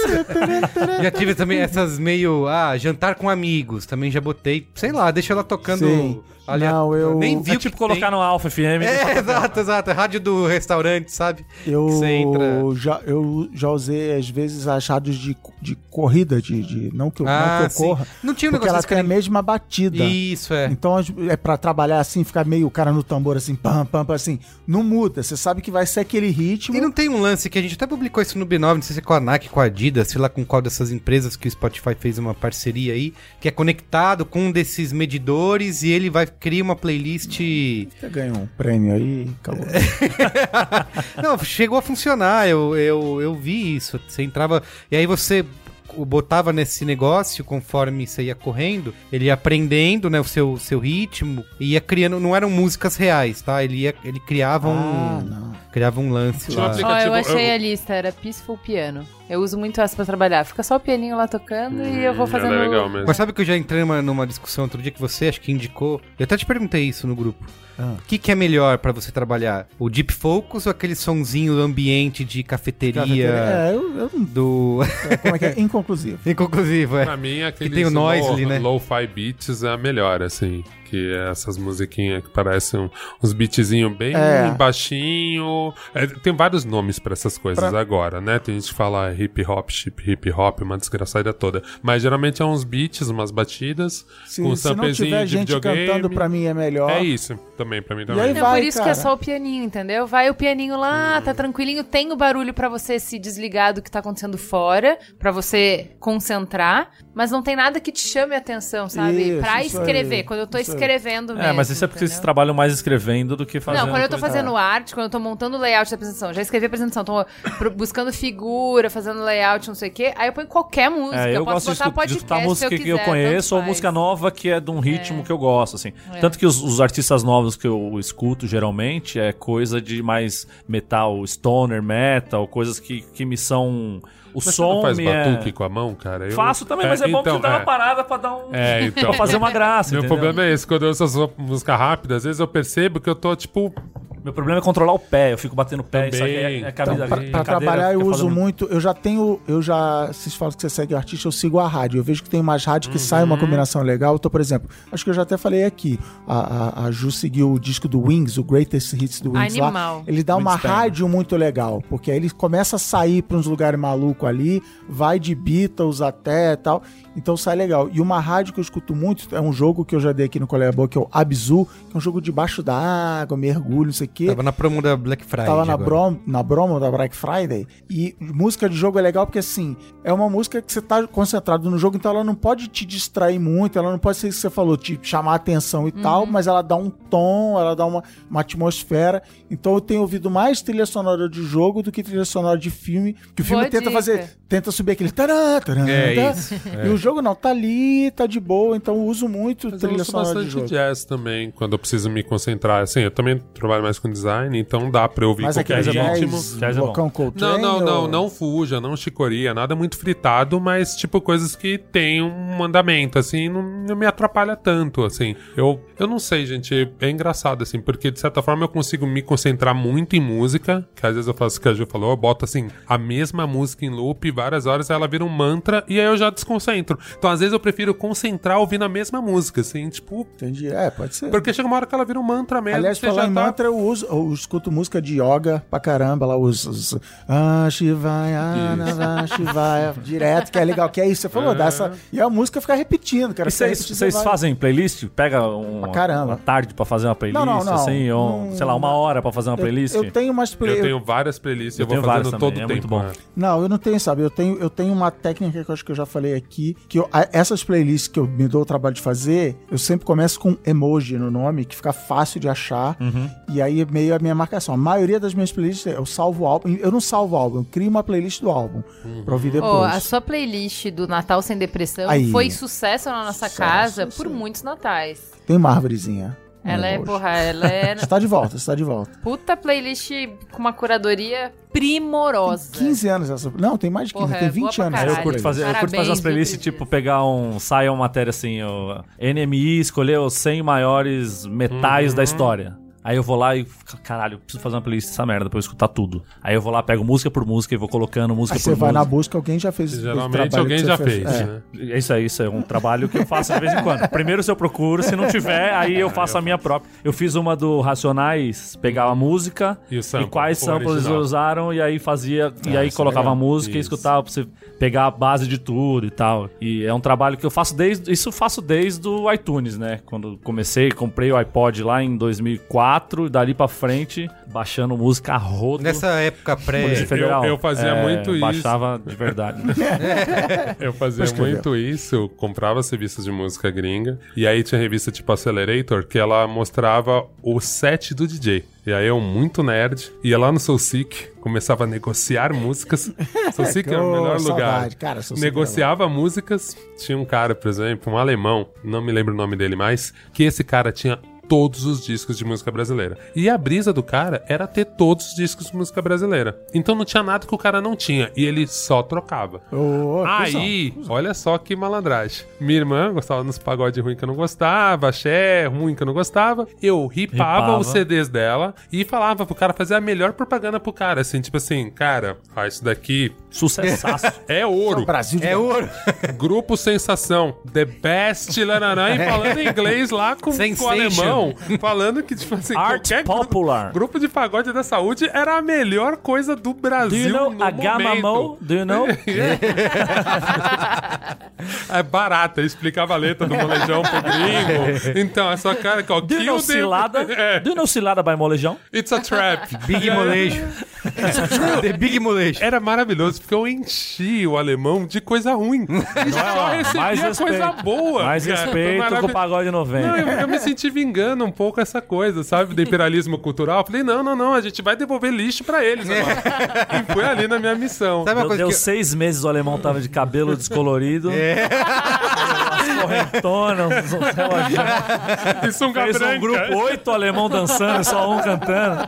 já tive também essas meio, ah, jantar com amigos, também já botei, sei lá, deixa ela tocando Sim. Não, eu- nem vi É o tipo que colocar tem. no Alpha FM. É, exato, exato. É rádio do restaurante, sabe? Eu Você entra. já, eu já usei, às vezes, as rádios de, de corrida, de, de não que eu, Ah, não que eu corra, Não tinha um porque ela tem a mesma batida. Isso, é. Então é pra trabalhar assim, ficar meio o cara no tambor assim, pam, pam, pam, assim. Não muda. Você sabe que vai ser aquele ritmo. E não tem um lance que a gente até publicou isso no B9, não sei se é com a Nike, com a Adidas, sei lá com qual dessas empresas que o Spotify fez uma parceria aí, que é conectado com um desses medidores e ele vai criar uma playlist. Você ganha um prêmio aí, acabou. Não, chegou a funcionar, eu, eu, eu vi isso. Você entrava. E aí você botava nesse negócio conforme você ia correndo, ele ia aprendendo, né, o seu, seu ritmo, e ia criando, não eram músicas reais, tá? Ele ia, ele criava Ah, um não. criava um lance Tinha um lá. aplica- Ó, eu achei eu- a lista, era Peaceful Piano. Eu uso muito essa pra trabalhar. Fica só o pianinho lá tocando e eu vou Hum, fazendo... era legal mesmo. Mas sabe que eu já entrei numa, numa discussão outro dia que você acho que indicou. Eu até te perguntei isso no grupo. Ah. O que, que é melhor pra você trabalhar? O Deep Focus ou aquele sonzinho ambiente de cafeteria? É, eu, eu. Do. Como é que é? Inconclusivo. Inconclusivo, é. Pra mim, aquele tem o noise low, né? Lo-fi beats é a melhor, assim. Que é essas musiquinhas que parecem uns beatzinhos bem É. baixinho. É, tem vários nomes pra essas coisas Pra- agora, né? Tem gente que fala hip hop, chip hip hop, uma desgraçada toda. Mas geralmente é uns beats, umas batidas, Se, com um se não tiver de gente videogame. cantando, pra mim é melhor. É isso, também, pra mim aí também. É vai, por isso que cara. é só o pianinho, entendeu? Vai o pianinho lá, tá tranquilinho, tem o barulho pra você se desligar do que tá acontecendo fora, pra você concentrar, mas não tem nada que te chame a atenção, sabe? Isso, pra escrever, aí, quando eu tô isso aí. escrevendo mesmo. É, mas isso é porque vocês entendeu? trabalham mais escrevendo do que fazendo. Não, quando eu tô coisa. fazendo arte, quando eu tô montando o layout da apresentação, já escrevi a apresentação, tô buscando figura, fazendo layout, não sei o quê, aí eu ponho qualquer música. É, eu, posso gosto de botar escutar, de podcast escutar se eu música que eu conheço tanto ou faz. música nova que é de um ritmo É. que eu gosto, assim. É. Tanto que os, os artistas novos que eu escuto geralmente é coisa de mais metal, stoner, metal, coisas que, que me são. O Mas você som não faz é... batuque com a mão, cara? Eu- Faço também, mas é bom então, que dá uma é. parada pra dar um. É, então. pra fazer uma graça. Meu entendeu? problema é esse, quando eu ouço essas músicas rápidas, às vezes eu percebo que eu tô, tipo, Meu problema é controlar o pé, eu fico batendo o pé, isso aqui é, Também. é Então, cadeira- pra, trabalhar eu uso fazendo- muito, eu já tenho, eu já, vocês falam que você segue o artista, eu sigo a rádio, eu vejo que tem umas rádios que saem Uhum. uma combinação legal, então, por exemplo, acho que eu já até falei aqui, a, a, a Ju seguiu o disco do Wings, o Greatest Hits do Wings Animal. lá, ele dá uma rádio muito legal, porque aí ele começa a sair pra uns lugares malucos ali, vai de Beatles até e tal, então sai legal. E uma rádio que eu escuto muito, é um jogo que eu já dei aqui no Colega Boa, que é o Abzu, que é um jogo debaixo da água, mergulho, não sei o quê. Tava na promo da Black Friday. Tava na. Brom, na Bromo da Black Friday. E música de jogo é legal porque, assim, é uma música que você tá concentrado no jogo, então ela não pode te distrair muito, ela não pode ser isso que você falou, te chamar a atenção e tal, mas ela dá um tom, ela dá uma, uma atmosfera. Então eu tenho ouvido mais trilha sonora de jogo do que trilha sonora de filme, que o filme Boa tenta dica. fazer, tenta subir aquele tarã, tarã, É isso, E o jogo não, tá ali, tá de boa, então eu uso muito Mas eu trilha ouço sonora de bastante jogo. jazz também, quando eu preciso me concentrar. Assim, eu também trabalho mais com design, então dá pra eu ouvir Mas qualquer ritmo. jazz, é bom. Bocão Não, Coltrane não, não, ou- não fuja, não chicoria, nada muito fritado, mas tipo coisas que tem um andamento, assim, não, não me atrapalha tanto, assim. Eu, eu não sei, gente, é engraçado, assim, porque de certa forma eu consigo me concentrar muito em música, que às vezes eu faço o que a Ju falou, eu boto assim, a mesma música em loop várias horas, ela vira um mantra e aí eu já desconcentro. Então às vezes eu prefiro concentrar ouvindo a mesma música, assim, tipo, Entendi, é, pode ser. porque chega uma hora que ela vira um mantra mesmo. Aliás, você falar já em tá- mantra, eu, uso, eu escuto música de yoga pra caramba, lá os... os ah, Shivaya, Nava, Shivaya, direto, que é legal, que é isso, você falou, É. dessa... E a música fica repetindo, cara. E vocês, vai- fazem playlist? Pega um, Pra caramba. uma tarde pra fazer uma playlist, Não, não, não. assim, ou, Não- sei lá, uma hora pra fazer uma Eu- playlist? Eu, tenho umas play... Eu tenho várias playlists, Eu eu, vou fazendo também, todo é o muito tempo. bom. né? Não, eu não tenho, sabe? Eu tenho, eu tenho uma técnica que eu acho que eu já falei aqui, que eu- essas playlists que eu me dou o trabalho de fazer, eu sempre começo com emoji no nome, que fica fácil de achar, Uhum. e aí é meio a minha marcação. A maioria das minhas playlists, eu salvo o álbum, eu não salvo o álbum, eu crio uma playlist do álbum, pra ouvir depois. Ô, a sua playlist do Natal Sem Depressão Aí. foi sucesso na nossa Sucesso, casa sim. por muitos natais. Tem uma árvorezinha. Ela é, porra, ela é Você tá de volta, você tá de volta. puta playlist com uma curadoria primorosa. 15 anos essa. Não, tem mais de 15, Porra, tem é boa 20 pra anos. Aí eu curto fazer, eu curto fazer Parabéns, umas playlists, tipo, pegar um. Sai uma matéria assim, o NMI escolheu os 100 maiores metais da história. Aí eu vou lá e, caralho, eu preciso fazer uma playlist dessa merda pra eu escutar tudo. Aí eu vou lá, pego música por música e vou colocando música Aí por você vai na música. busca, alguém já fez Geralmente alguém já fez, É. né? É Isso aí, isso é um trabalho que eu faço de vez em quando. Primeiro se eu procuro, se não tiver, aí eu faço a minha própria. Eu fiz uma do Racionais, pegava a música E sample, quais o samples eles usaram, e aí fazia, e aí isso é colocava legal. a música e Isso. escutava pra você pegar a base de tudo e tal. E é um trabalho que eu faço desde. Isso eu faço desde o iTunes, né? Quando comecei, comprei o iPod lá em 2004, e dali pra frente, baixando música a rodo. Nessa época pré. Federal. eu fazia muito isso. Baixava de verdade. Eu fazia muito isso, eu comprava as revistas de música gringa, e aí tinha revista tipo Accelerator, que ela mostrava o set do DJ. E aí eu, muito nerd, ia lá no Soul Seek, começava a negociar músicas. Soul Seek era o Ô, melhor saudade, lugar. cara, Seek negociava músicas. Tinha um cara, por exemplo, um alemão, não me lembro o nome dele mais, que esse cara tinha todos os discos de música brasileira. E a brisa do cara era ter todos os discos de música brasileira. Então não tinha nada que o cara não tinha. E ele só trocava. Ô, Aí, olha só que malandragem. Minha irmã gostava nos pagodes ruins que eu não gostava, axé ruim que eu não gostava. Eu ripava, Ripava. os CDs dela e falava pro cara fazer a melhor propaganda pro cara. Assim, tipo assim, cara, ah, isso daqui Sucessaço. é ouro. Brasil de É ouro. Grupo Sensação, The Best, lananã, e falando em inglês lá com, com o Sensation. Alemão. Falando que, tipo assim, Art qualquer popular. grupo de pagode da saúde era a melhor coisa do Brasil. Do you know no a Gamma Mo? momento. Do you know? É barata, explicava a letra do molejão pro gringo. Então, é só cara que, ó, Do you know Cilada? É, Do you know Cilada by Molejão? it's a trap. Big Molejo. The Big Molejo. Era maravilhoso, porque eu enchi o alemão de coisa ruim. E só recebia Mais coisa respeito. boa. Mais cara. Foi respeito com maravilhoso. o pagode 90. Não, eu, eu me senti vingando um pouco essa coisa, sabe? Do imperialismo cultural. Eu falei, não, não, não, a gente vai devolver lixo pra eles agora. e fui ali na minha missão. Sabe uma Deu, coisa deu que. seis meses o alemão tava de cabelo descolorido. É. As correntonas, uns reloginhos. De sunga Fez branca. um grupo, oito alemão dançando, só um cantando.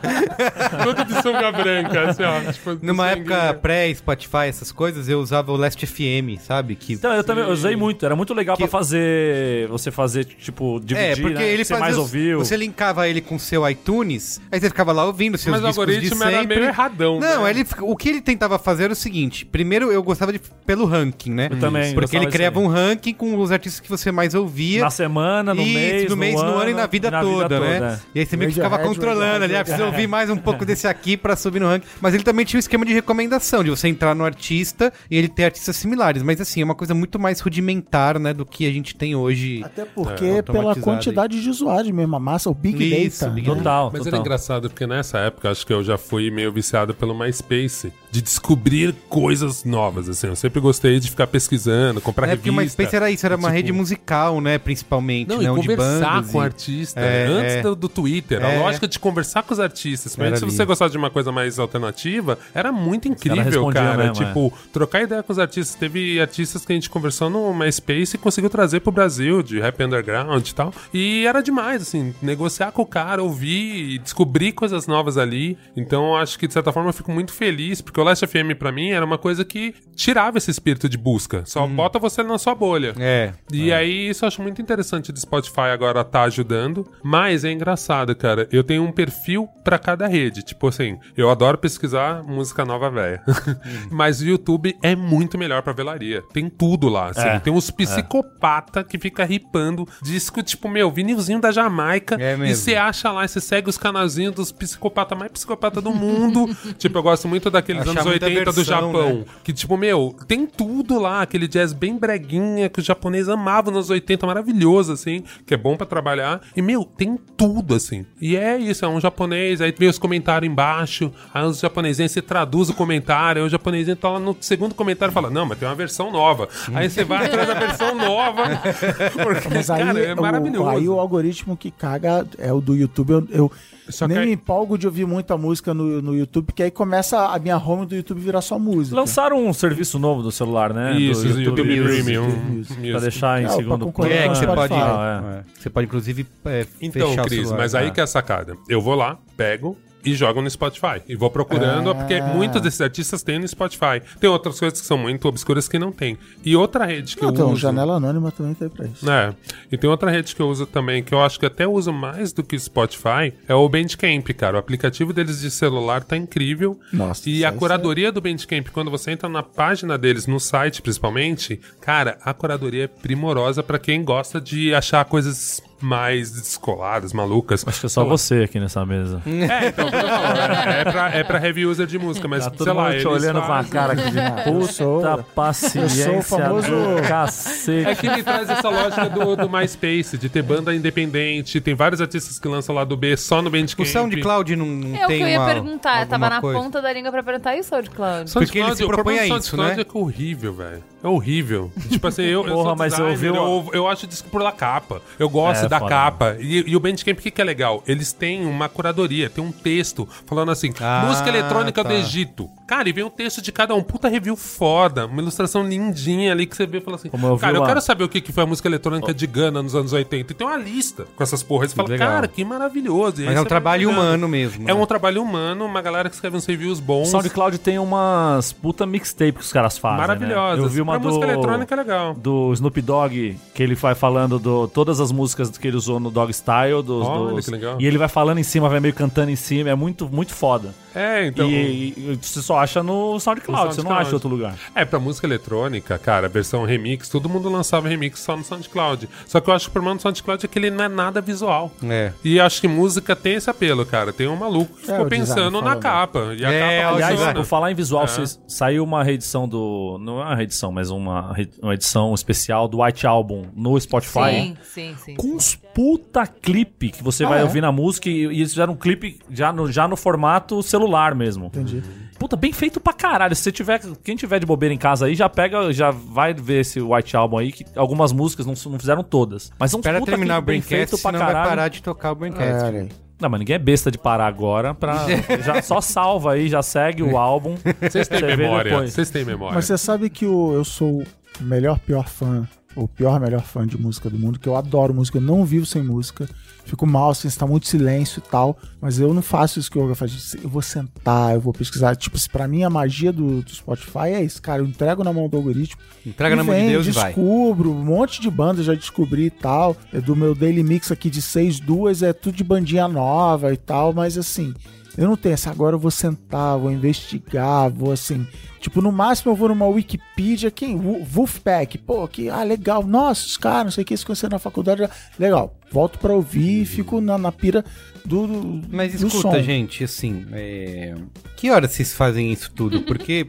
Tudo de sunga branca, assim, ó. Tipo, Numa época pré-Spotify, essas coisas, eu usava o Last FM, sabe? Que Então, eu também usei muito. Era muito legal Que- pra fazer. Você fazer, tipo, dividir. É, porque né? ele Você mais os- ouviu. Você linkava ele com o seu iTunes, aí você ficava lá ouvindo seus Mas o discos de algoritmo era sempre. meio erradão, Não, né? ele, o que ele tentava fazer era o seguinte: primeiro eu gostava de pelo ranking, né? Eu também Porque ele criava um ranking com os artistas que você mais ouvia. Na semana, no Isso, mês, no mês, no ano, e na vida toda, né? é. E aí você meio que ficava controlando ali, ah, precisa ouvir mais um pouco desse aqui pra subir no ranking. Mas ele também tinha um esquema de recomendação, de você entrar no artista e ele ter artistas similares. Mas assim, é uma coisa muito mais rudimentar, né, do que a gente tem hoje. Até porque É, pela quantidade de usuários mesmo, a massa, o Big Isso, Data. Big né? Total, Mas era total. engraçado porque nessa época acho que eu já fui meio viciado pelo MySpace, de descobrir coisas novas, assim. Eu sempre gostei de ficar pesquisando, comprar É porque o. MySpace era isso, era uma tipo- rede musical, né, principalmente, Não, né, e onde conversar bandas com o e- artista É, antes é. do, do Twitter. É. A lógica de conversar com os artistas. Mas se ali. você gostar de uma coisa mais alternativa, era muito incrível, cara. mesmo, tipo, trocar ideia com os artistas. Teve artistas que a gente conversou no MySpace e conseguiu trazer pro Brasil, de rap underground e tal. E era demais, assim, negociar com o cara, ouvir e descobrir coisas novas ali. Então, acho que de certa forma eu fico muito feliz, porque o Last FM pra mim era uma coisa que tirava esse espírito de busca. Só bota você na sua bolha. É. E aí, isso eu acho muito interessante do Spotify agora tá ajudando. Mas é engraçado, cara. Eu tenho um perfil pra cada rede. Tipo assim, eu adoro pesquisar música nova velha. mas o YouTube é muito melhor pra velaria. Tem tudo lá, assim. É, Tem uns psicopata que fica ripando disco, tipo, meu, vinilzinho da Jamaica. É e mesmo. você acha lá, você segue os canalzinhos dos psicopatas mais psicopata do mundo. tipo, eu gosto muito daqueles Achar anos muita 80 do versão, Japão. né? Que, tipo, meu, tem tudo lá, aquele jazz bem breguinha que os japoneses amavam nos 80, maravilhoso, assim, que é bom pra trabalhar. E, meu, tem tudo, assim. E é isso, é um japonês, aí vem os comentários embaixo, aí os japonesinhos, você traduz o comentário, aí o japonesinho tá lá no segundo comentário e fala, não, mas tem uma versão nova. Aí você vai atrás da versão nova, porque, Mas aí, cara, é o- maravilhoso. aí o algoritmo que caga é o do YouTube. Eu, eu Só nem que me empolgo de ouvir muita música no, no YouTube, porque aí começa a minha home do YouTube virar só música. Lançaram um serviço novo do celular, né? Isso, do o YouTube, Music, Premium. Music. Pra deixar em É, segundo concorrer É, que você o pode. Ah, é. Você pode, inclusive, é, Então, fechar o Cris, celular. mas aí Ah. que é a sacada. Eu vou lá, pego, e jogo no Spotify. E vou procurando, Ah. porque muitos desses artistas têm no Spotify. Tem outras coisas que são muito obscuras que não tem. E outra rede que Não, eu tem uso. Janela Anônima também tem pra isso. É. E tem outra rede que eu uso também, que eu acho que até uso mais do que o Spotify, é o Bandcamp, cara. O aplicativo deles de celular tá incrível. Nossa, E a curadoria do Bandcamp, quando você entra na página deles, no site principalmente, cara, a curadoria é primorosa pra quem gosta de achar coisas mais descoladas, malucas. Acho que é só você aqui nessa mesa. É, então, é, é, pra, é pra heavy user de música, mas Tá todo sei lá, eles olhando com a cara aqui de puta paciência eu sou o famoso- do cacete. É que ele traz essa lógica do, do MySpace, de ter banda independente, tem vários artistas que lançam lá do B só no Bandcamp. O SoundCloud não, não É o que tem eu ia uma, perguntar. Eu tava na coisa? ponta da língua pra perguntar isso, SoundCloud. Porque ele SoundCloud, se propõe a isso, SoundCloud né? é que é horrível, velho. É horrível. tipo assim, eu, eu Porra, mas eu designer, ouvi uma- eu, eu acho disco pela capa. Eu gosto É, da foda. capa. E, e o Bandcamp, o que, que é legal? Eles têm uma curadoria, tem um texto falando assim, Ah, música eletrônica tá. do Egito. Cara, e vem um texto de cada um. Puta review foda. Uma ilustração lindinha ali que você vê e fala assim, Como eu cara, eu quero saber o que, que foi a música eletrônica de Gana nos anos 80. E tem uma lista com essas porras. Você fala, legal. cara, que maravilhoso. E Mas é um trabalho humano mesmo. É né? um trabalho humano, uma galera que escreve uns reviews O bons. SoundCloud tem umas puta mixtape que os caras fazem. Maravilhosas. Né? Eu vi uma Pra do, música eletrônica é legal. do Snoop Dogg, que ele vai falando do todas as músicas que ele usou no Dog Style. Dos, Olha, dos- que legal. E ele vai falando em cima, vai meio cantando em cima. É muito, muito foda. É, então. e, e você só acha no SoundCloud, No você não SoundCloud. acha em outro lugar. É, pra música eletrônica, cara, a versão remix, todo mundo lançava remix só no SoundCloud. Só que eu acho que o problema do SoundCloud é que ele não é nada visual. É. E acho que música tem esse apelo, cara. Tem um maluco que É, ficou pensando na capa. E a É, capa Aliás, funciona. por falar em visual, É. vocês- saiu uma reedição do. Não é uma reedição, mas uma, uma edição especial do White Album no Spotify. Sim, sim, sim. Com uns puta clipe que você Ah, vai é? ouvir na música e, e eles fizeram um clipe já no, já no formato celular mesmo. Entendi. Puta, bem feito pra caralho. Se você tiver, quem tiver de bobeira em casa aí, já pega, já vai ver esse White Album aí, que algumas músicas não, não fizeram todas. Mas são Espera puta terminar o Braincast, feito pra senão vai caralho. parar de tocar o É, Braincast. olha aí. Não, mas ninguém é besta de parar agora pra. já só salva aí, já segue o álbum. Vocês têm memória. depois. Vocês têm memória. Mas você sabe que o- eu sou o melhor, pior fã, o pior, melhor fã de música do mundo, que eu adoro música, eu não vivo sem música. Fico mal, assim, está muito silêncio e tal, mas eu não faço isso que o Olga faz. Eu vou sentar, eu vou pesquisar. Tipo, pra mim a magia do, do Spotify é isso, cara. Eu entrego na mão do algoritmo. Entrega e na mão de Deus e vai. descubro, um monte de bandas já descobri e tal. É do meu daily mix aqui de seis, duas, é tudo de bandinha nova e tal, mas assim, eu não tenho essa. Agora eu vou sentar, vou investigar, vou assim. Tipo, no máximo eu vou numa Wikipedia, quem? Wo- Wolfpack, pô, que, ah, legal, nossa, os caras, não sei o que, se conheceram na faculdade, legal, volto pra ouvir e fico na, na pira do, do Mas escuta, gente, assim, é... que horas vocês fazem isso tudo? Porque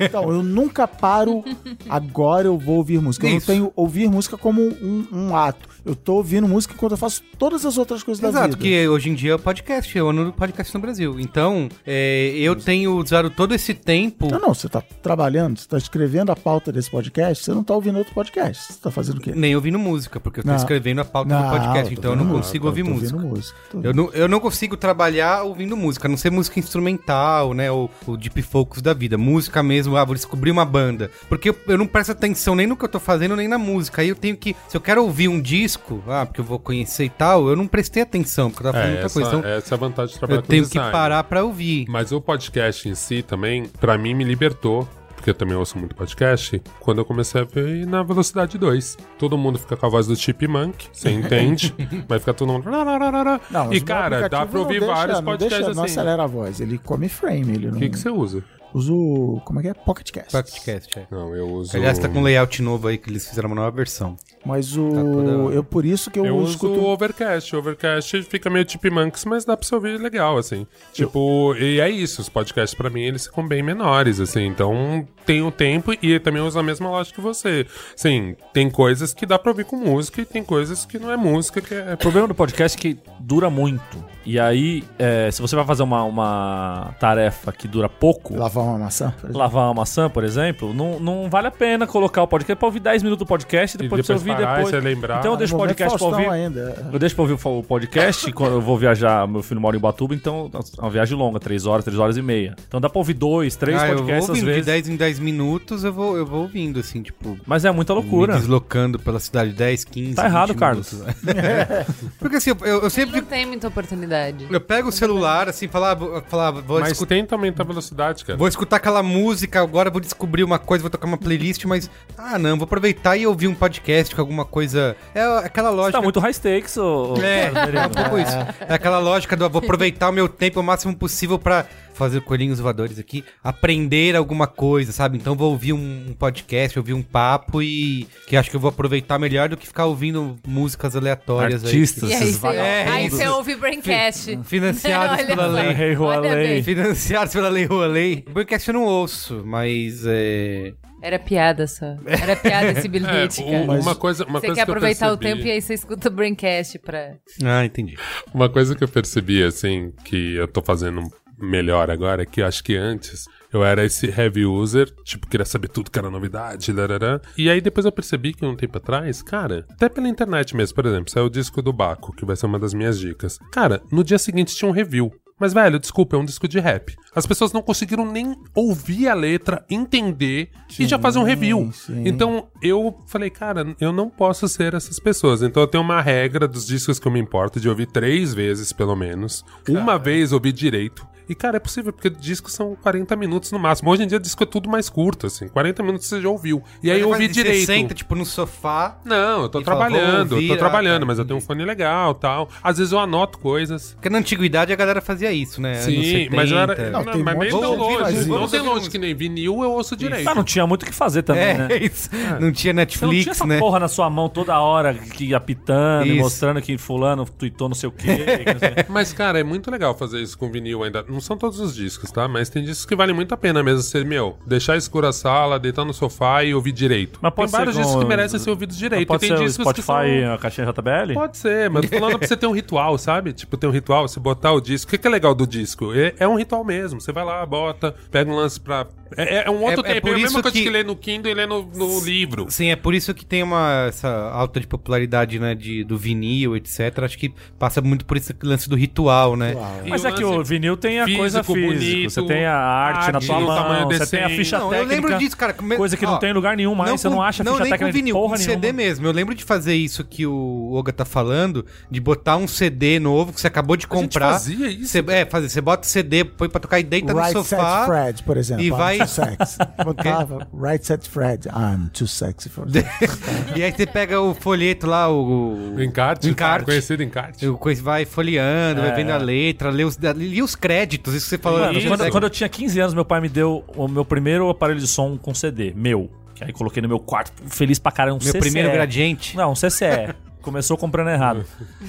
Então, eu nunca paro, agora eu vou ouvir música. Eu não tenho ouvir música como um, um ato. Eu tô ouvindo música enquanto eu faço todas as outras coisas da Exato, vida. que hoje em dia é podcast, é o ano do podcast no Brasil. Então, é, eu tenho usado todo esse tempo. Não, não, você tá trabalhando, você tá escrevendo a pauta desse podcast, você não tá ouvindo outro podcast. Você tá fazendo o quê? Nem ouvindo música, porque eu tô Não. escrevendo a pauta do podcast, tô então eu não consigo ouvir música. música. Eu não, eu não consigo trabalhar ouvindo música, a não ser música instrumental, né? Ou o deep focus da vida. Música mesmo, ah, vou descobrir uma banda. Porque eu, eu não presto atenção nem no que eu tô fazendo, nem na música. Aí eu tenho que. Se eu quero ouvir um disco, ah, porque eu vou conhecer e tal, eu não prestei atenção, porque eu tava fazendo É, muita essa, coisa. Então, essa é a vantagem de trabalhar eu com tenho que parar pra ouvir. Mas o podcast em si também, pra mim, me libertou. Porque eu também ouço muito podcast. Quando eu comecei a ver na velocidade 2. Todo mundo fica com a voz do Chipmunk, você entende? Vai ficar todo mundo. Não, mas e cara, dá pra não ouvir deixa- vários não podcasts deixa, Não assim. acelera a voz, ele come frame, ele O não... que, que você usa? Uso, como é que é? Pocket Cast. Podcast, é. Não, eu uso. Aliás, tá com um layout novo aí que eles fizeram uma nova versão. Mas o... Tá toda- Eu, por isso que eu, Eu uso escuto... o Overcast. O Overcast fica meio Chipmunks, mas dá pra você ouvir legal, assim. Tipo, e é isso. Os podcasts, pra mim, eles ficam bem menores, assim. Então, tem o tempo e também uso a mesma lógica que você. Sim, tem coisas que dá pra ouvir com música e tem coisas que não é música, que é... O problema do podcast é que dura muito. E aí, é, se você vai fazer uma, uma tarefa que dura pouco, Lavar uma maçã? por exemplo? lavar uma maçã, por exemplo, não, não vale a pena colocar o podcast pra ouvir 10 minutos do podcast e E depois, depois você ouvir parar, depois. você lembrar. Então eu deixo o podcast pra ouvir. ainda. Eu deixo pra ouvir o podcast quando eu vou viajar. Meu filho mora em Batuba, então é uma viagem longa, 3 horas, 3 horas e meia. Então dá pra ouvir dois, três Ah, eu vou podcasts às ouvindo de vezes. 10 em 10 minutos, eu vou, eu vou ouvindo, assim, tipo... Mas é muita Me loucura. deslocando pela cidade 10, 15. Tá errado, 20 Carlos. minutos. Porque assim, eu, eu- eu sempre. Não tem muita oportunidade. Eu pego o celular, assim, falar, vou- falar, vou, Mas escutar, tenta aumentar a velocidade, cara. vou escutar aquela música, agora vou descobrir uma coisa, vou tocar uma playlist, mas. Ah, não, vou aproveitar e ouvir um podcast com alguma coisa. É aquela Você lógica. tá muito high stakes, ô. É, é um pouco isso. É aquela lógica do vou aproveitar o meu tempo o máximo possível pra fazer coelhinhos voadores aqui, aprender alguma coisa, sabe? Então vou ouvir um, um podcast, ouvir um papo e que acho que eu vou aproveitar melhor do que ficar ouvindo músicas aleatórias Artistas, aí esses você, aí você ouve Braincast. Financiados pela lei. Rei Rualei. Financiados pela Lei Rouanet. Podcast eu não ouço, mas é... Era piada só. Era piada esse bilhete, É, cara. o- uma coisa, uma você coisa quer que eu aproveitar o percebi- tempo e aí você escuta o Braincast pra... Ah, entendi. Uma coisa que eu percebi, assim, que eu tô fazendo melhor agora, que eu acho que antes eu era esse heavy user, tipo, queria saber tudo que era novidade, larará. E aí depois eu percebi que um tempo atrás, cara, até pela internet mesmo, por exemplo, saiu o disco do Baco, que vai ser uma das minhas dicas. Cara, no dia seguinte tinha um review. Mas, velho, desculpa, é um disco de rap. As pessoas não conseguiram nem ouvir a letra, entender e já fazer um review. sim. Então eu falei, cara, eu não posso ser essas pessoas. Então eu tenho uma regra dos discos que eu me importo de ouvir três vezes, pelo menos. Uma vez ouvir direito. E, cara, é possível, porque discos são 40 minutos no máximo. Hoje em dia, disco é tudo mais curto, assim. 40 minutos você já ouviu. E aí eu ouvi Você direito. senta, tipo, no sofá... Não, eu tô fala, trabalhando, ouvir, tô ah, trabalhando, tá, mas eu tenho um fone legal tal. Às vezes eu anoto coisas. Porque na antiguidade a galera fazia isso, né? Anos Sim, 70. mas eu era. Não, Não, tem mas um tão que longe. Não isso. tem longe que nem vinil, eu ouço direito. Ah, não tinha muito o que fazer também, É, né? isso. Não tinha Você não tinha Netflix, essa né? porra na sua mão toda hora, que apitando e Isso. mostrando que fulano tweetou não sei o quê. que não sei o quê. Mas, cara, é muito legal fazer isso com vinil ainda. Não são todos os discos, tá? Mas tem discos que valem muito a pena mesmo. Você, meu, deixar escura a sala, deitar no sofá e ouvir direito. Mas pode tem vários ser com- discos que merecem ser ouvidos direito. Pode e tem ser discos Spotify, que são... a caixinha JBL? Pode ser, mas tô falando pra você ter um ritual, sabe? Tipo, ter um ritual, você botar o disco. O que que é legal do disco? É, é um ritual mesmo. Você vai lá, bota, pega um lance pra. É, é um outro É- é tempo. por É, a mesma isso coisa que... que- ler no Kindle e ler no, no livro. Sim, é por isso que tem uma essa alta de popularidade, né, de, do vinil, etc. Acho que passa muito por esse lance do ritual, né? E Mas é que o vinil tem a físico, coisa física. bonito, você tem a arte, na arte tua no mão, você tem a ficha Não, técnica. eu lembro disso, cara. Coisa que ó, não tem em lugar nenhum mais, você não acha não, ficha nem técnica com vinil, de porra com nenhuma. CD mesmo. Eu lembro de fazer isso que o Oga tá falando, de botar um CD novo que você acabou de A gente comprar. fazia isso. Você, é, fazer, você bota o CD, põe pra tocar e deita Right no Set sofá. Fred, por exemplo. e vai-. Botava Right Set Fred. I'm too sexy for that. E aí você pega o folheto lá, o. O encarte, O encarte. conhecido encarte. O coisa vai folheando, vai É. vendo a letra, lê os, lê os créditos, isso que você falou. Mano, quando, quando eu tinha 15 anos, meu pai me deu o meu primeiro aparelho de som com CD, meu. Que aí coloquei no meu quarto, feliz pra caramba. Um Meu CCE. primeiro gradiente. Não, um CCE. Começou comprando errado.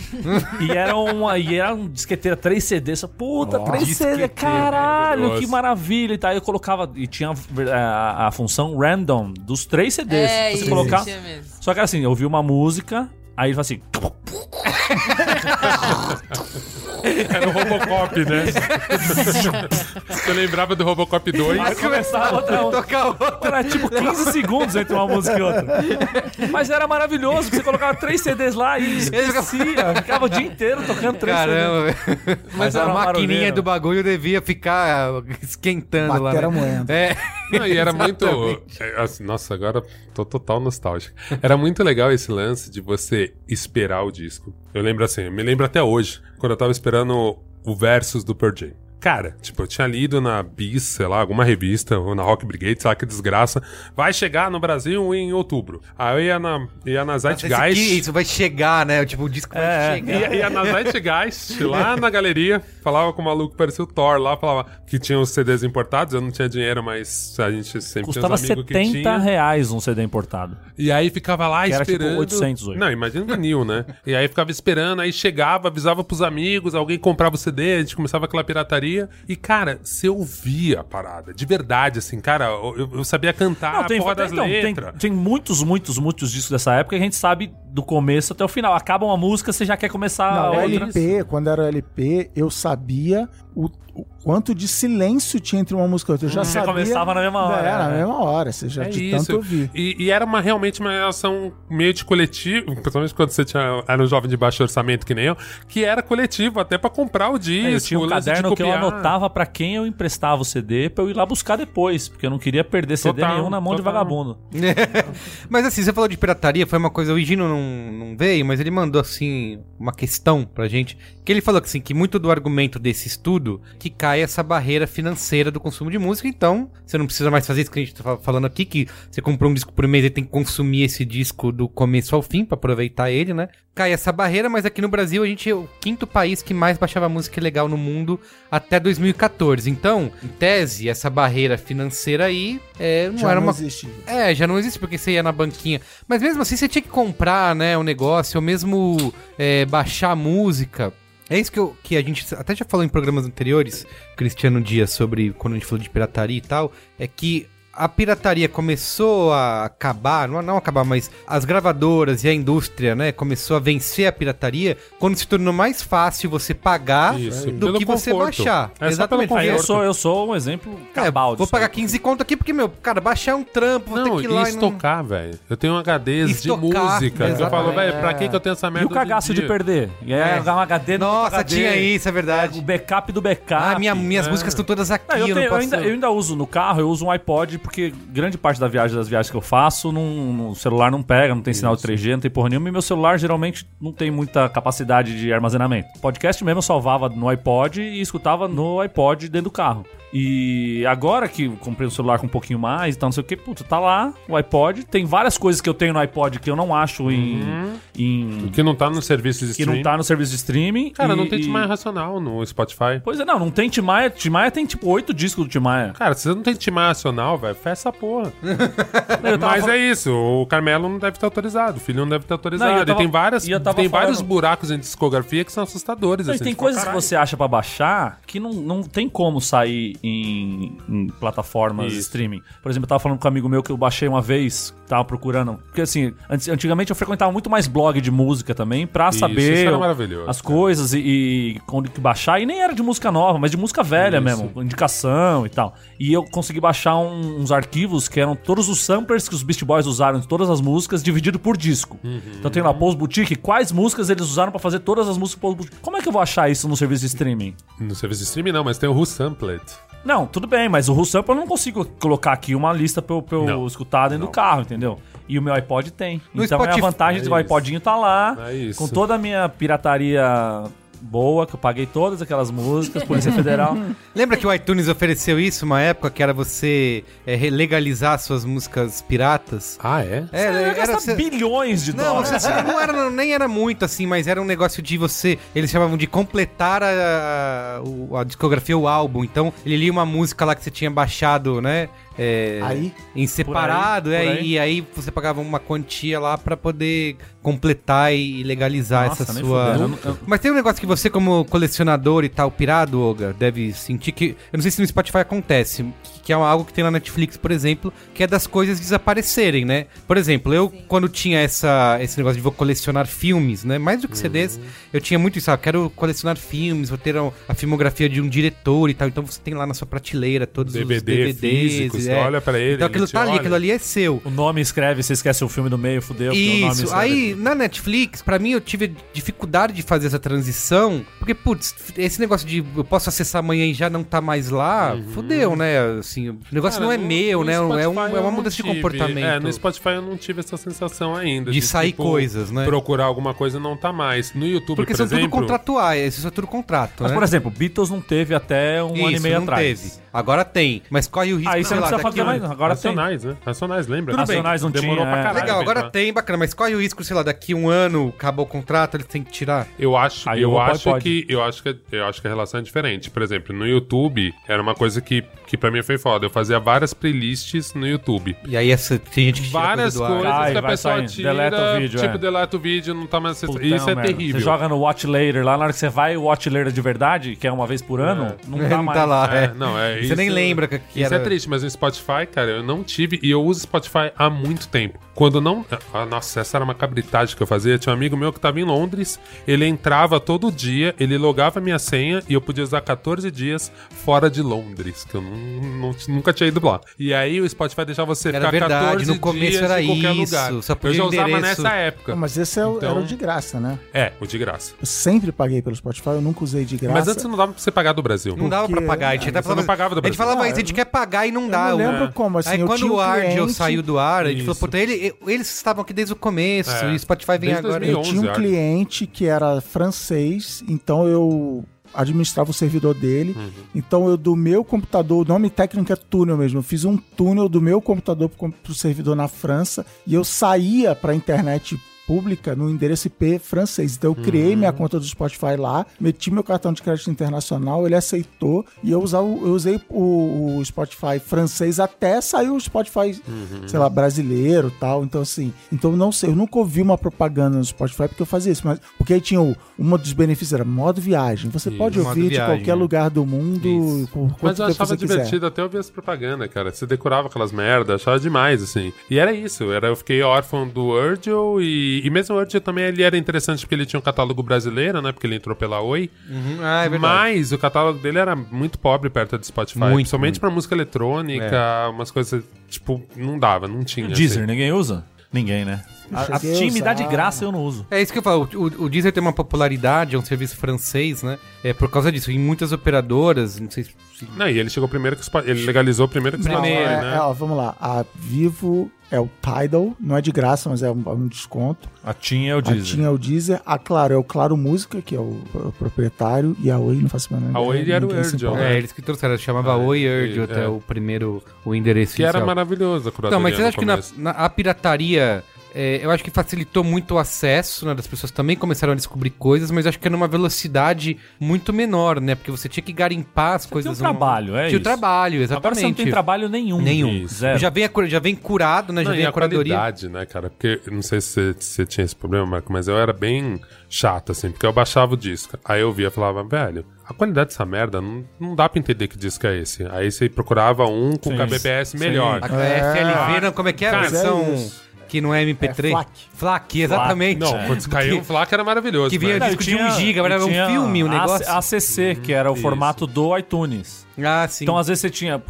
e era uma, e era um disqueteira 3 CDs. Puta, 3 CD, caralho, que maravilha. E tal. Eu colocava, e tinha a, a função random dos 3 CDs. É você isso, colocar. Só que assim, eu ouvi uma música, aí ele fala assim. Era o Robocop, né? Você lembrava do Robocop 2? Aí começava outra. Tocar outra. Era tipo 15 segundos entre uma música e outra. Mas era maravilhoso, porque você colocava três CDs lá e esquecia. Ficava o dia inteiro tocando três CDs. Caramba, velho. Mas era a uma maquininha do bagulho devia ficar esquentando lá. Né? moendo. É. Não, e era muito. é, assim, Nossa, agora tô total nostálgico. Era muito legal esse lance de você esperar o disco. Eu lembro assim, eu me lembro até hoje, quando eu tava esperando o Versus do Pearl Jam. Cara, tipo, eu tinha lido na Bis, sei lá, alguma revista, ou na Rock Brigade, sei lá que desgraça, vai chegar no Brasil em outubro. Aí eu ia na, ia na Esse aqui, Zeitgeist. isso vai chegar, né? Tipo, o disco vai É, chegar. Ia, ia na Zeitgeist, lá na galeria, falava com o maluco que parecia o Thor lá, falava que tinha os CDs importados, eu não tinha dinheiro, mas a gente sempre Custava tinha uns amigos que 70 tinha. reais um CD importado. E aí ficava lá Que era, tipo, esperando. 800 hoje. Não, imagina o vinil, né? E aí ficava esperando, aí chegava, avisava pros amigos, alguém comprava o CD, a gente começava aquela pirataria. E, cara, você ouvia a parada, de verdade, assim, cara, eu, eu sabia cantar Não, a tem, porra das então, tem, letras. tem muitos, muitos, muitos discos dessa época que a gente sabe do começo até o final. Acaba uma música, você já quer começar Não, a o outra. LP, quando era LP, eu sabia o, o- quanto de silêncio tinha entre uma música e outra. Eu já Você sabia. começava na mesma hora, É, na né? mesma hora. Você já É de isso. tanto ouvir. E, e era uma, realmente uma relação meio de coletivo, principalmente quando você tinha, era um jovem de baixo orçamento que nem eu, que era coletivo, até pra comprar o disco. É, eu tinha um de caderno que eu anotava pra quem eu emprestava o CD pra eu ir lá buscar depois, porque eu não queria perder CD Total, nenhum na mão de total. vagabundo. mas assim, você falou de pirataria, foi uma coisa. O Gino não, não veio, mas ele mandou assim uma questão pra gente. Que ele falou que, assim, que muito do argumento desse estudo que cai essa barreira financeira do consumo de música. Então, você não precisa mais fazer isso que a gente tá fa- falando aqui, que você comprou um disco por mês e tem que consumir esse disco do começo ao fim pra aproveitar ele, né? Cai essa barreira, mas aqui no Brasil a gente é o quinto país que mais baixava música legal no mundo até 2014. Então, em tese, essa barreira financeira aí é, não Já era não uma existe. é, já não existe porque você ia na banquinha. Mas mesmo assim, você tinha que comprar, né, o negócio, ou mesmo é, baixar a música. É isso que, eu, que a gente até já falou em programas anteriores, Cristiano Dias, sobre quando a gente falou de pirataria e tal, é que a pirataria começou a acabar, não, não acabar, mas as gravadoras e a indústria, né, começou a vencer a pirataria quando se tornou mais fácil você pagar Isso, do que você conforto. baixar. É Exatamente. Aí eu conforto. sou, eu sou um exemplo É, cabal vou disso pagar aí. 15 conto aqui porque, meu, cara, baixar é um trampo, vou Não, ter que ir e lá e não... estocar, velho. Eu tenho um HDs Estocar, de música. Que eu exatamente. falo, velho, pra que, que eu tenho essa E merda? o cagaço de perder. E é, É. um HD no Nossa, HD. tinha isso, é O verdade. backup do backup. Ah, minha- minhas é. músicas estão todas aqui, Não, eu, eu, tenho- não eu ainda, eu ainda uso no carro, eu uso um iPod, porque grande parte da viagem, das viagens que eu faço, não, no celular não pega, não tem sinal de 3G, não tem porra nenhuma, e meu celular geralmente não tem muita capacidade de armazenamento. Podcast mesmo eu salvava no iPod e escutava no iPod dentro do carro. E agora que comprei um celular com um pouquinho mais e tal, não sei o que, puta, tá lá o iPod. Tem várias coisas que eu tenho no iPod que eu não acho em. em Que não tá no serviço de que streaming. não tá no serviço de streaming. Cara, e- não tem e- Timaya Racional no Spotify. Pois é, não, não tem Timaya. Timaya tem tipo oito discos do Timaya. Cara, se você não tem Timaya Racional, velho, fecha essa porra. Mas é isso, o Carmelo não deve ter autorizado, o filho não deve ter autorizado. Não, tava- tem, várias, e tem vários falando- buracos em discografia que são assustadores. Não, assim, tem fala, coisas que "Caralho". você acha pra baixar que não, não tem como sair em, em plataformas Isso. streaming. Por exemplo, eu tava falando com um amigo meu que eu baixei uma vez, tava procurando. Porque assim, antigamente eu frequentava muito mais blog de música também pra Isso, saber isso as cara. coisas e, e onde que baixar. E nem era de música nova, mas de música velha Isso. mesmo, indicação e tal. E eu consegui baixar um- uns arquivos que eram todos os samplers que os Beast Boys usaram de todas as músicas, dividido por disco. Uhum. Então tem lá Pose Boutique, quais músicas eles usaram pra fazer todas as músicas Pose Boutique. Como é que eu vou achar isso no serviço de streaming? No serviço de streaming não, mas tem o Who Sampled. Não, tudo bem, mas o Who Sample eu não consigo colocar aqui uma lista pra eu, pra eu Não. escutar dentro do carro, entendeu? E o meu iPod tem. No então é a Spotify- vantagem É de o isso. iPodinho tá lá, É com toda a minha pirataria boa, que eu paguei todas aquelas músicas, Polícia Federal. Lembra que o iTunes ofereceu isso uma época que era você é, legalizar suas músicas piratas? Ah, é? É, Você ia gastar você- bilhões de Não, dólares. você, não era, nem era muito assim, mas era um negócio de você. Eles chamavam de completar a, a, a discografia, o álbum. Então, ele lia uma música lá que você tinha baixado, né? É, Aí? Em separado, aí, é, aí. e aí você pagava uma quantia lá pra poder completar e legalizar Nossa, essa sua. não- Mas tem um negócio que você, como colecionador e tal, pirado, Olga, deve sentir que. Eu não sei se no Spotify acontece, que- é algo que tem na Netflix, por exemplo, que é das coisas desaparecerem, né? Por exemplo, eu, quando tinha essa, esse negócio de vou colecionar filmes, né? Mais do que CDs, eu tinha muito isso, ah, quero colecionar filmes, vou ter a, a filmografia de um diretor e tal. Então você tem lá na sua prateleira todos DVD os DVDs. físico, você olha pra ele, Então aquilo ele tá ali, olha. aquilo ali é seu. O nome escreve, você esquece o filme do meio, fudeu. porque o nome Isso, escreve aí aqui. na Netflix, pra mim eu tive dificuldade de fazer essa transição, porque, putz, esse negócio de eu posso acessar amanhã e já não tá mais lá, fudeu, né? Assim, o negócio Cara, não é no- meu, no né? É, um- Spotify é eu uma mudança de tive. comportamento. É, no Spotify eu não tive essa sensação ainda. De sair coisas, né? Procurar alguma coisa e não tá mais. No YouTube, Porque por são exemplo... tudo contratuais, isso é tudo contrato, Mas, né? por exemplo, Beatles não teve até um ano e Isso, meio não atrás. teve. Agora tem, mas corre o risco, Aí você sei não lá, precisa fazer mais, agora tem. Racionais, né? Racionais, lembra? Tudo bem. Racionais não Demorou tinha, pra é. caralho. Legal, pra agora entrar. tem, bacana, mas corre o risco, sei lá, daqui um ano acabou o contrato, eles têm que tirar. Eu acho, Aí eu acho iPod. que eu acho que eu acho que a relação é diferente. Por exemplo, no YouTube era uma coisa que que para mim foi foda. Eu fazia várias playlists no YouTube. E aí essa, tem gente que Várias coisa coisas que a vai pessoa saindo. tira, Deleta o vídeo, tipo, é. deleta o vídeo, não tá mais acessível. Putão, Isso é merda. terrível. Você joga no Watch Later lá, na hora que você vai o Watch Later de verdade, que é uma vez por ano, não, tá não mais. tá lá, É, é. não, é Você isso- nem lembra que, que Isso era... é triste, mas no Spotify, cara, eu não tive e eu uso Spotify há muito tempo. Quando não. Ah, nossa, essa era uma cabritagem que eu fazia. Tinha um amigo meu que tava em Londres, ele entrava todo dia, ele logava minha senha e eu podia usar 14 dias fora de Londres, que eu não, não- nunca tinha ido lá. E aí o Spotify deixava você Era ficar verdade, 14 no começo dias era em qualquer isso, lugar. só eu podia já usava endereço. nessa época. Mas esse é o- Então- era o de graça, né? É, o de graça. Eu sempre paguei pelo Spotify, eu nunca usei de graça. Mas antes não dava pra você pagar do Brasil. Não dava pra pagar. A gente, até você não pagava do a gente Brasil. falava Ah, isso, a gente quer pagar e não eu dá. não o- lembro como, assim, Aí eu quando tinha o Ardio cliente- saiu do ar, a gente falou, Isso. puta, ele, eles estavam aqui desde o começo, É. e o Spotify vem Desde agora. 2011. Eu tinha um cliente que era francês, então eu administrava o servidor dele. Uhum. Então eu do meu computador, o nome técnico é túnel mesmo. Eu fiz um túnel do meu computador pro, pro servidor na França e eu saía pra internet pública no endereço IP francês. Então eu criei Uhum. minha conta do Spotify lá, meti meu cartão de crédito internacional, ele aceitou e eu, usava, eu usei o, o Spotify francês até sair o Spotify, Uhum. sei lá, brasileiro tal. Então assim, então não sei, eu nunca ouvi uma propaganda no Spotify porque eu fazia isso, mas porque aí tinha o, uma dos benefícios era modo viagem. Você Isso, pode ouvir de viagem, qualquer né? lugar do mundo Isso. por quanto Mas eu achava você quiser. divertido até ouvir as propagandas, cara. Você decorava aquelas merdas, achava demais, assim. E era isso, era, eu fiquei órfão do Urgel e, e mesmo o Urgel também ele era interessante porque ele tinha um catálogo brasileiro, né? Porque ele entrou pela Oi. Uhum, Ah, é verdade. Mas o catálogo dele era muito pobre perto do Spotify. Muito, principalmente muito. pra música eletrônica, umas coisas, tipo, não dava, não tinha. Deezer, assim. ninguém usa? Ninguém, né? A, a a time dá de graça eu não uso. É isso que eu falo. O, o, o Deezer tem uma popularidade, é um serviço francês, né? É por causa disso. Em muitas operadoras, não sei se. Não, e ele chegou primeiro que Spotify. Ele legalizou primeiro que Spotify, é, né? é, ó, vamos lá. A Vivo é o Tidal, não é de graça, mas é um, é um desconto. A TIM é o A Deezer. TIM é o Deezer, a Claro é o Claro Música, que é o, o proprietário, e a Oi não faço mais A Oi era o importa. né? É, eles que trouxeram, chamava Ah, Oi é, até é. o primeiro, o endereço Que era inicial. maravilhoso a Não, mas você acha que na, na- a pirataria, é, eu acho que facilitou muito o acesso, né? Das pessoas também começaram a descobrir coisas, mas eu acho que era numa velocidade muito menor, né? Porque você tinha que garimpar as coisas. tinha o trabalho, é Tinha o isso. trabalho, exatamente. Agora você não tem trabalho nenhum. Nenhum. Já vem, a já vem curado, né? Já Não, vem e a curadoria. qualidade, né, cara? Porque, não sei se você, se você tinha esse problema, Marco, mas eu era bem chato, assim, porque eu baixava o disco. Aí eu via e falava, velho, a qualidade dessa merda, não, não dá pra entender que disco é esse. Aí você procurava um com Sim. kbps Sim. melhor. A FLV, não, como é que é a Cara, versão é. Que não é MP3? É FLAC. FLAC, exatamente. Não, quando caiu um flac era maravilhoso. Que vinha mas- disco de um giga, era um filme, um a- negócio. ACC, que era o Isso. formato do iTunes. Ah, sim. Então, às vezes você tinha.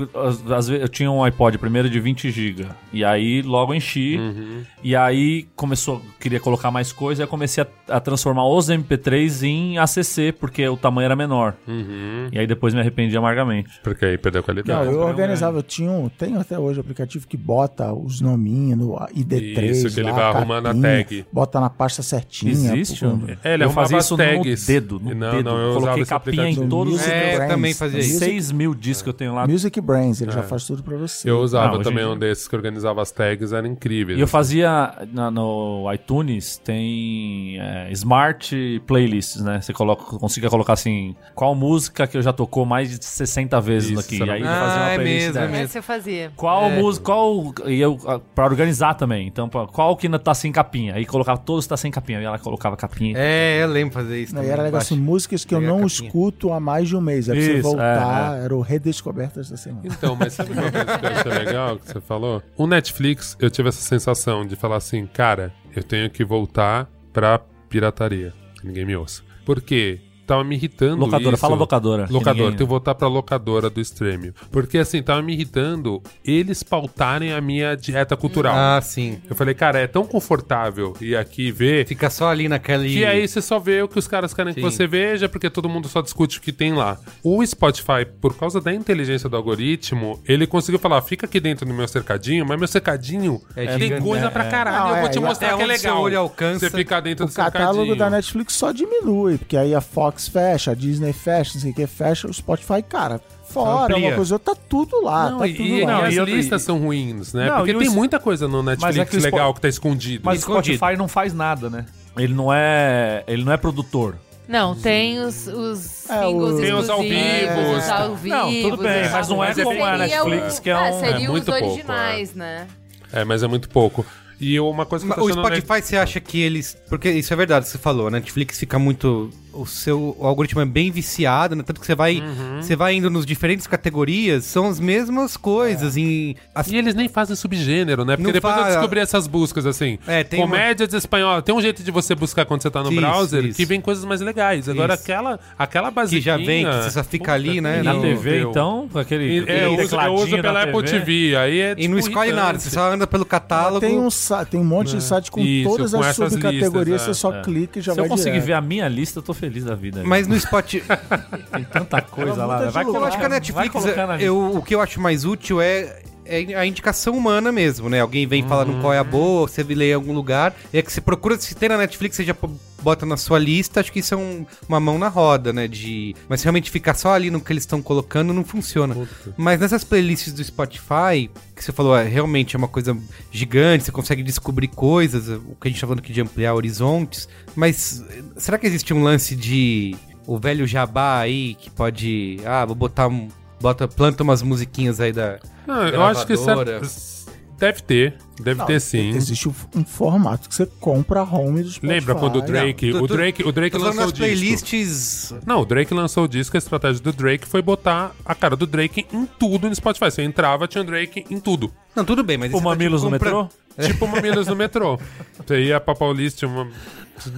às- vezes eu tinha um iPod primeiro de 20 GB. E aí logo enchi. Uhum. E aí começou. Queria colocar mais coisa. Aí eu comecei a, a transformar os MP3 em ACC, porque o tamanho era menor. Uhum. E aí depois me arrependi amargamente. Porque aí perdeu Não, qualidade. eu um organizava, eu tinha um, tenho até hoje o aplicativo que bota os nominhos no ID3. Isso, que ele lá, vai arrumando a tag. Bota na pasta certinha. Existe? pô? É, ele eu fazia isso tags. no dedo. No Não, dedo. não, eu Coloquei capinha em todos os. É, também fazia isso. 6 mil discos que eu tenho lá. Music Brains, ele já faz tudo pra você. Eu usava Não, hoje em também dia- um desses que organizava as tags, era incrível. E eu fazia na- no iTunes tem é, Smart Playlists, né? Você coloca, consiga colocar assim, qual música que eu já tocou mais de 60 vezes Isso, aqui. E aí ele muito- fazia Ah, uma é playlist mesmo, é dessa. mesmo. Essa você fazia. Qual música, qual. E eu, ah, pra organizar também. Então, pra- qual que ainda tá sem capinha? Aí colocava todos que tá sem capinha. E ela colocava capinha. É, eu lembro fazer isso. Não, e também, era legal assim, músicas que eu Pegar a não capinha. escuto há mais de um mês. Aí pra você Isso, voltar, é, eram redescobertas da semana. Então, mas sabe uma coisa que eu achei legal que você falou? O Netflix, eu tive essa sensação de falar assim, cara, eu tenho que voltar pra pirataria. Ninguém me ouça. Por quê? Tava me irritando Locadora, isso. fala locadora. que Locadora, ninguém- tenho que voltar pra locadora do Stremio. Porque assim, tava me irritando eles pautarem a minha dieta cultural. Ah, sim. Eu falei, cara, é tão confortável ir aqui e ver Fica só ali naquele... que aí você só vê o que os caras querem que Sim. você veja, porque todo mundo só discute o que tem lá. O Spotify, por causa da inteligência do algoritmo, ele conseguiu falar: fica aqui dentro do meu cercadinho, mas meu cercadinho É tem gigante. coisa pra caralho. Não, eu vou é, te e mostrar que é seu legal. olho alcança. Você ficar dentro O do catálogo cercadinho. da Netflix só diminui, porque aí a Fox fecha, a Disney fecha, não sei o que fecha, o Spotify, cara, fora, Amplia. uma coisa, tá tudo lá, Não, tá e, tudo e lá. as e eu- listas são ruins, né? Não, porque o tem muita coisa no Mas Netflix é que o legal que tá escondido. Mas o Escondido. Spotify não faz nada, né? Ele não é. Ele não é produtor. Não, tem os, os É, singles o- Tem os ao vivo, os ao vivo. Não, tudo bem, mas não é como a Netflix, que é um- seria é os muito pouco, originais, né? É, mas é muito pouco. E uma coisa que tô O Spotify, você acha que eles. Porque isso é verdade, você falou, a Netflix fica muito. O seu o algoritmo é bem viciado, né? Tanto que você vai, Uhum. você vai indo nos diferentes categorias, são as mesmas coisas. Em, as- E eles nem fazem subgênero, né? Porque Não depois eu descobri essas buscas assim. É, tem Comédias espanholas. Tem um jeito de você buscar quando você tá no Isso, browser isso. que vem coisas mais legais. Agora Isso. aquela, aquela basiquinha... Que já vem, que você só fica ali, né, Na no- TV, então, aquele. E- É, eu uso, eu uso pela Apple TV. Aí é, e não tipo, escolhe nada, você só anda pelo catálogo. Tem um, sa- tem um monte de site com Isso, todas com as subcategorias, listas, você só É. clica e já Se vai eu conseguir ver a minha lista, eu tô feliz da vida. Mas no Spotify. tem tanta coisa lá. né? Vai lugar. Eu acho que a Netflix, eu, o que eu acho mais útil é, é a indicação humana mesmo, né? Alguém vem falando qual é a boa, você lê em algum lugar, é que você procura, se tem na Netflix, você já bota na sua lista, acho que isso é um- uma mão na roda, né? De, mas realmente ficar só ali no que eles estão colocando não funciona. Mas nessas playlists do Spotify, que você falou, é, realmente é uma coisa gigante, você consegue descobrir coisas, o que a gente tá falando aqui de ampliar horizontes, mas eh, será que existe um lance de o velho jabá aí que pode, ah, vou botar um bota planta umas musiquinhas aí da Não, eu acho que Gravadora. certo- deve ter. Deve Não, ter sim. Existe um, formato que você compra a home do Spotify. Lembra quando o Drake... Não, o tô- Drake, o Drake lançou o disco. playlists Não, o Drake lançou o disco, a estratégia do Drake foi botar a cara do Drake em tudo no Spotify. Você entrava, tinha o Drake em tudo. Não, tudo bem, mas O você tá, Mamilos tipo, no compra- metrô? Tipo Mamilos no metrô. Você ia pra Paulista, tinha uma...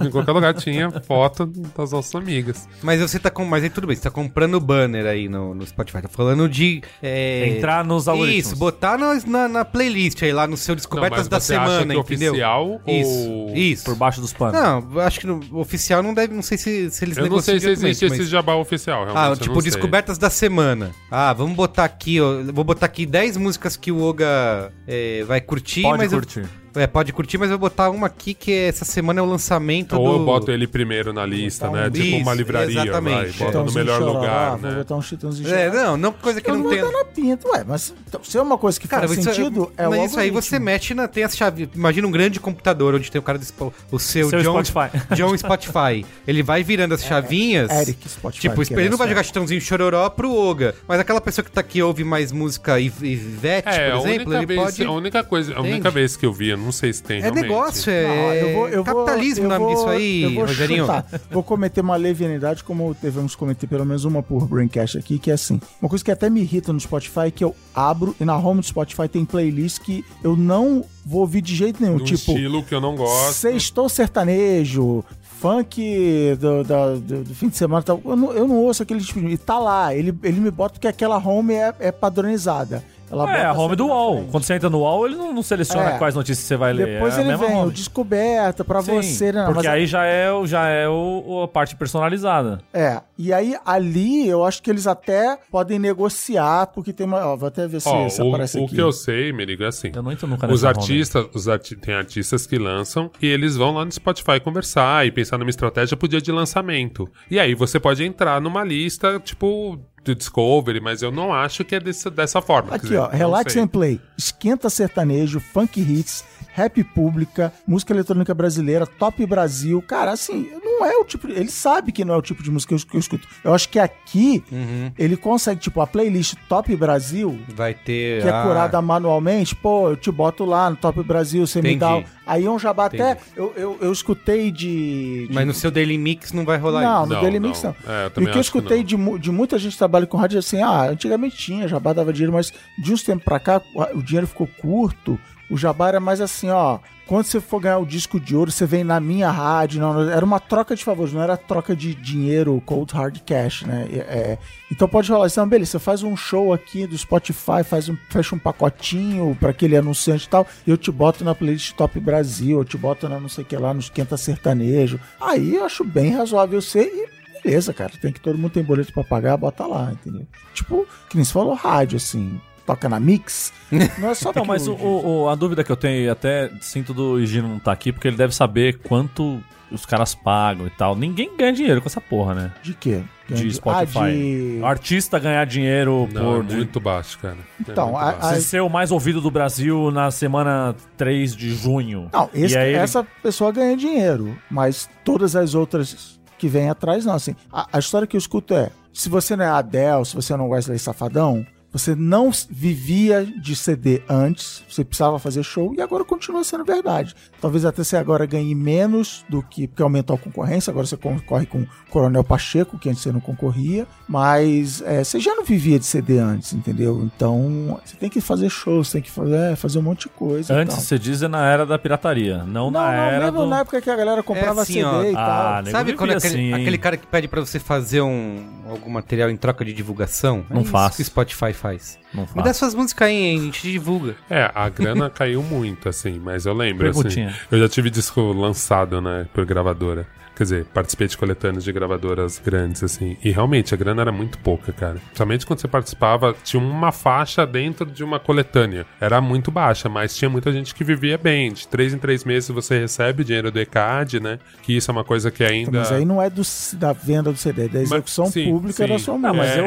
em qualquer lugar tinha foto das nossas amigas. Mas você tá com, mas aí tudo bem, você tá comprando banner aí no, no Spotify. Tá falando de é, Entrar nos algoritmos. Isso, botar na, na, na playlist aí lá no seu descobertas Não, da mas semana, que entendeu? oficial Isso. ou- Isso. Por baixo dos panos. Não, eu acho que no oficial não deve, não sei se, se eles Eu não sei negociam se existe diretamente, esse mas- jabá oficial, realmente. Ah, eu tipo, não sei. descobertas da semana. Ah, vamos botar aqui, ó. Vou botar aqui 10 músicas que o Oga é, vai curtir, Pode mas eu- curtir. É, pode curtir, mas eu vou botar uma aqui que essa semana é o lançamento Ou do. eu boto ele primeiro na lista, botar né? um- Tipo uma Isso, livraria, vai. exatamente. Bota no melhor Chororó, lugar, Vou né? botar um chitãozinho É, não, não coisa que Eu não não tem. vou dar na pinta, ué, mas então, se é uma coisa que Cara, faz isso, sentido, é o mas isso aí você mexe na. Tem as chaves. Imagina um grande computador onde tem o cara do o seu, Seu John Spotify. John Spotify. Ele vai virando as chavinhas. Eric Spotify. Tipo, que ele não vai é jogar Chitãozinho Chororó pro Oga. Mas aquela pessoa que tá aqui ouve mais música e Ivete, É, por exemplo, ele vez, pode. a única coisa, a única vez que eu vi, eu não sei se tem É realmente. negócio, é. Não, eu vou- eu vou- capitalismo eu o nome vou- disso aí, eu vou Rogerinho. chutar. Vou cometer uma levianidade, como devemos cometer pelo menos uma por Braincast aqui, que é assim. Uma coisa que até me irrita no Spotify é que eu abro e na home do Spotify tem playlist que eu não vou ouvir de jeito nenhum. Num tipo, estilo que eu não gosto. Sextou sertanejo, funk do, da- do- do fim de semana e tal. Eu não, eu não ouço aquele tipo de. E tá lá, ele, ele me bota porque aquela home é, é padronizada. Ela É, a home do UOL. Quando você entra no UOL, ele não, não seleciona É. quais notícias você vai ler. Depois é a ele mesma vem, o home. descoberta pra Sim, você, né? Porque Mas- aí já é, o- já é o, o- a parte personalizada. É, e aí ali eu acho que eles até podem negociar, porque tem uma. Ó, vou até ver se, Ó, se o, aparece o aqui. que eu sei, Merigo, é assim. Eu não entro nunca Os nessa home. artistas, os arti tem artistas que lançam e eles vão lá no Spotify conversar e pensar numa estratégia pro dia de lançamento. E aí você pode entrar numa lista, tipo, do Discovery, mas eu não acho que é desse, dessa forma. Aqui, dizer, ó, Relax and Play, esquenta sertanejo, funk hits, rap pública, música eletrônica brasileira, top Brasil. Cara, assim, não é o tipo. de- Ele sabe que não é o tipo de música que eu, que escuto. Eu acho que aqui Uhum. ele consegue, tipo, a playlist Top Brasil, Vai ter. que é ah, curada manualmente, pô, eu te boto lá no Top Brasil, você me dá. Entendi. Aí é um jabá até. Entendi. Eu, eu, eu escutei de. de- Mas no seu Daily Mix não vai rolar não, isso. no Não, Daily não. Mix não. É, eu e o que eu que escutei não. de, de muita gente que trabalha com rádio assim, ah, antigamente tinha, jabá dava dinheiro, mas de uns tempos pra cá o dinheiro ficou curto. O jabá era mais assim, ó. Quando você for ganhar o disco de ouro, você vem na minha rádio. Não, era uma troca de favores, não era troca de dinheiro, cold hard cash, né? É, é. então pode rolar. Não, beleza, você faz um show aqui do Spotify, faz um, fecha um pacotinho pra aquele anunciante e tal, e eu te boto na playlist Top Brasil, eu te boto na não sei o que lá, nos Esquenta Sertanejo. Aí eu acho bem razoável ser e beleza, cara. Tem que todo mundo tem boleto pra pagar, bota lá, entendeu? Tipo, que nem se falou rádio, assim, toca na Mix. Não é só Não, porque mas o, o- a dúvida que eu tenho, e até sinto do Higino não tá aqui, porque ele deve saber quanto os caras pagam e tal. Ninguém ganha dinheiro com essa porra, né? De quê? De Spotify. Ah, de... O artista ganhar dinheiro Não, por. é de- muito baixo, cara. É Então, muito a- baixo. a- de ser o mais ouvido do Brasil na semana 3 de junho. Não, esse- e aí ele- essa pessoa ganha dinheiro, mas todas as outras que vêm atrás, não. Assim, a, a história que eu escuto é: se você não é Adele, se você não é Wesley Safadão, Você não vivia de CD antes, você precisava fazer show e agora continua sendo verdade. Talvez até você agora ganhe menos do que porque aumentou a concorrência, agora você concorre com o Coronel Pacheco, que antes você não concorria, mas é, você já não vivia de CD antes, entendeu? Então você tem que fazer shows, tem que fazer, é, fazer um monte de coisa. Antes, você diz, é na era da pirataria, não, Não, na não, era mesmo do... na época que a galera comprava É assim, CD ó. e Ah, tal. Sabe quando aquele, assim, aquele cara que pede pra você fazer um, algum material em troca de divulgação? Não é isso faço. que o Spotify faz. Não dá suas músicas aí, hein? a gente divulga. É, a grana caiu muito, assim, mas eu lembro, assim. Eu já tive disco lançado, né, por gravadora. Quer dizer, participei de coletâneas de gravadoras grandes, assim. E realmente, a grana era muito pouca, cara. Somente quando você participava, tinha uma faixa dentro de uma coletânea. Era muito baixa, mas tinha muita gente que vivia bem. De três em três meses você recebe o dinheiro do ECAD, né? Que isso é uma coisa que ainda. Mas aí não é do, da venda do CD, é da execução Mas- sim, pública sim. da sua É,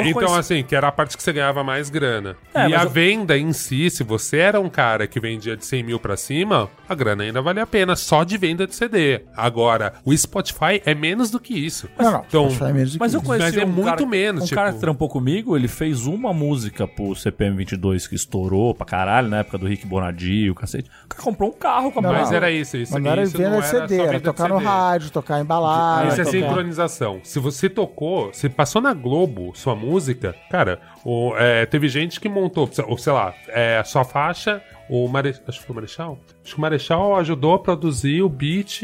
então, conheci- assim, que era a parte que você ganhava mais grana. É, e a eu- venda em si, se você era um cara que vendia de 100 mil pra cima, a grana ainda valia a pena, só de venda de CD. Agora, o Spotify é menos do que isso. Não, não, Então, Spotify é menos do Mas que eu isso. conheci Mas é um muito cara, menos, Um tipo- cara que trampou comigo, ele fez uma música pro CPM22 que estourou pra caralho, na época do Rick Bonadio, o cacete. O cara comprou um carro com a Não. Mas era isso, isso Mas não era isso venda não era CD, era tocar no rádio, tocar em balada. Isso é sincronização. Se você tocou, se passou na Globo sua música, cara, o- é, teve gente que montou, ou sei lá, é, a sua faixa, o Mare... acho que foi o Marechal? Acho que o Marechal ajudou a produzir o beat.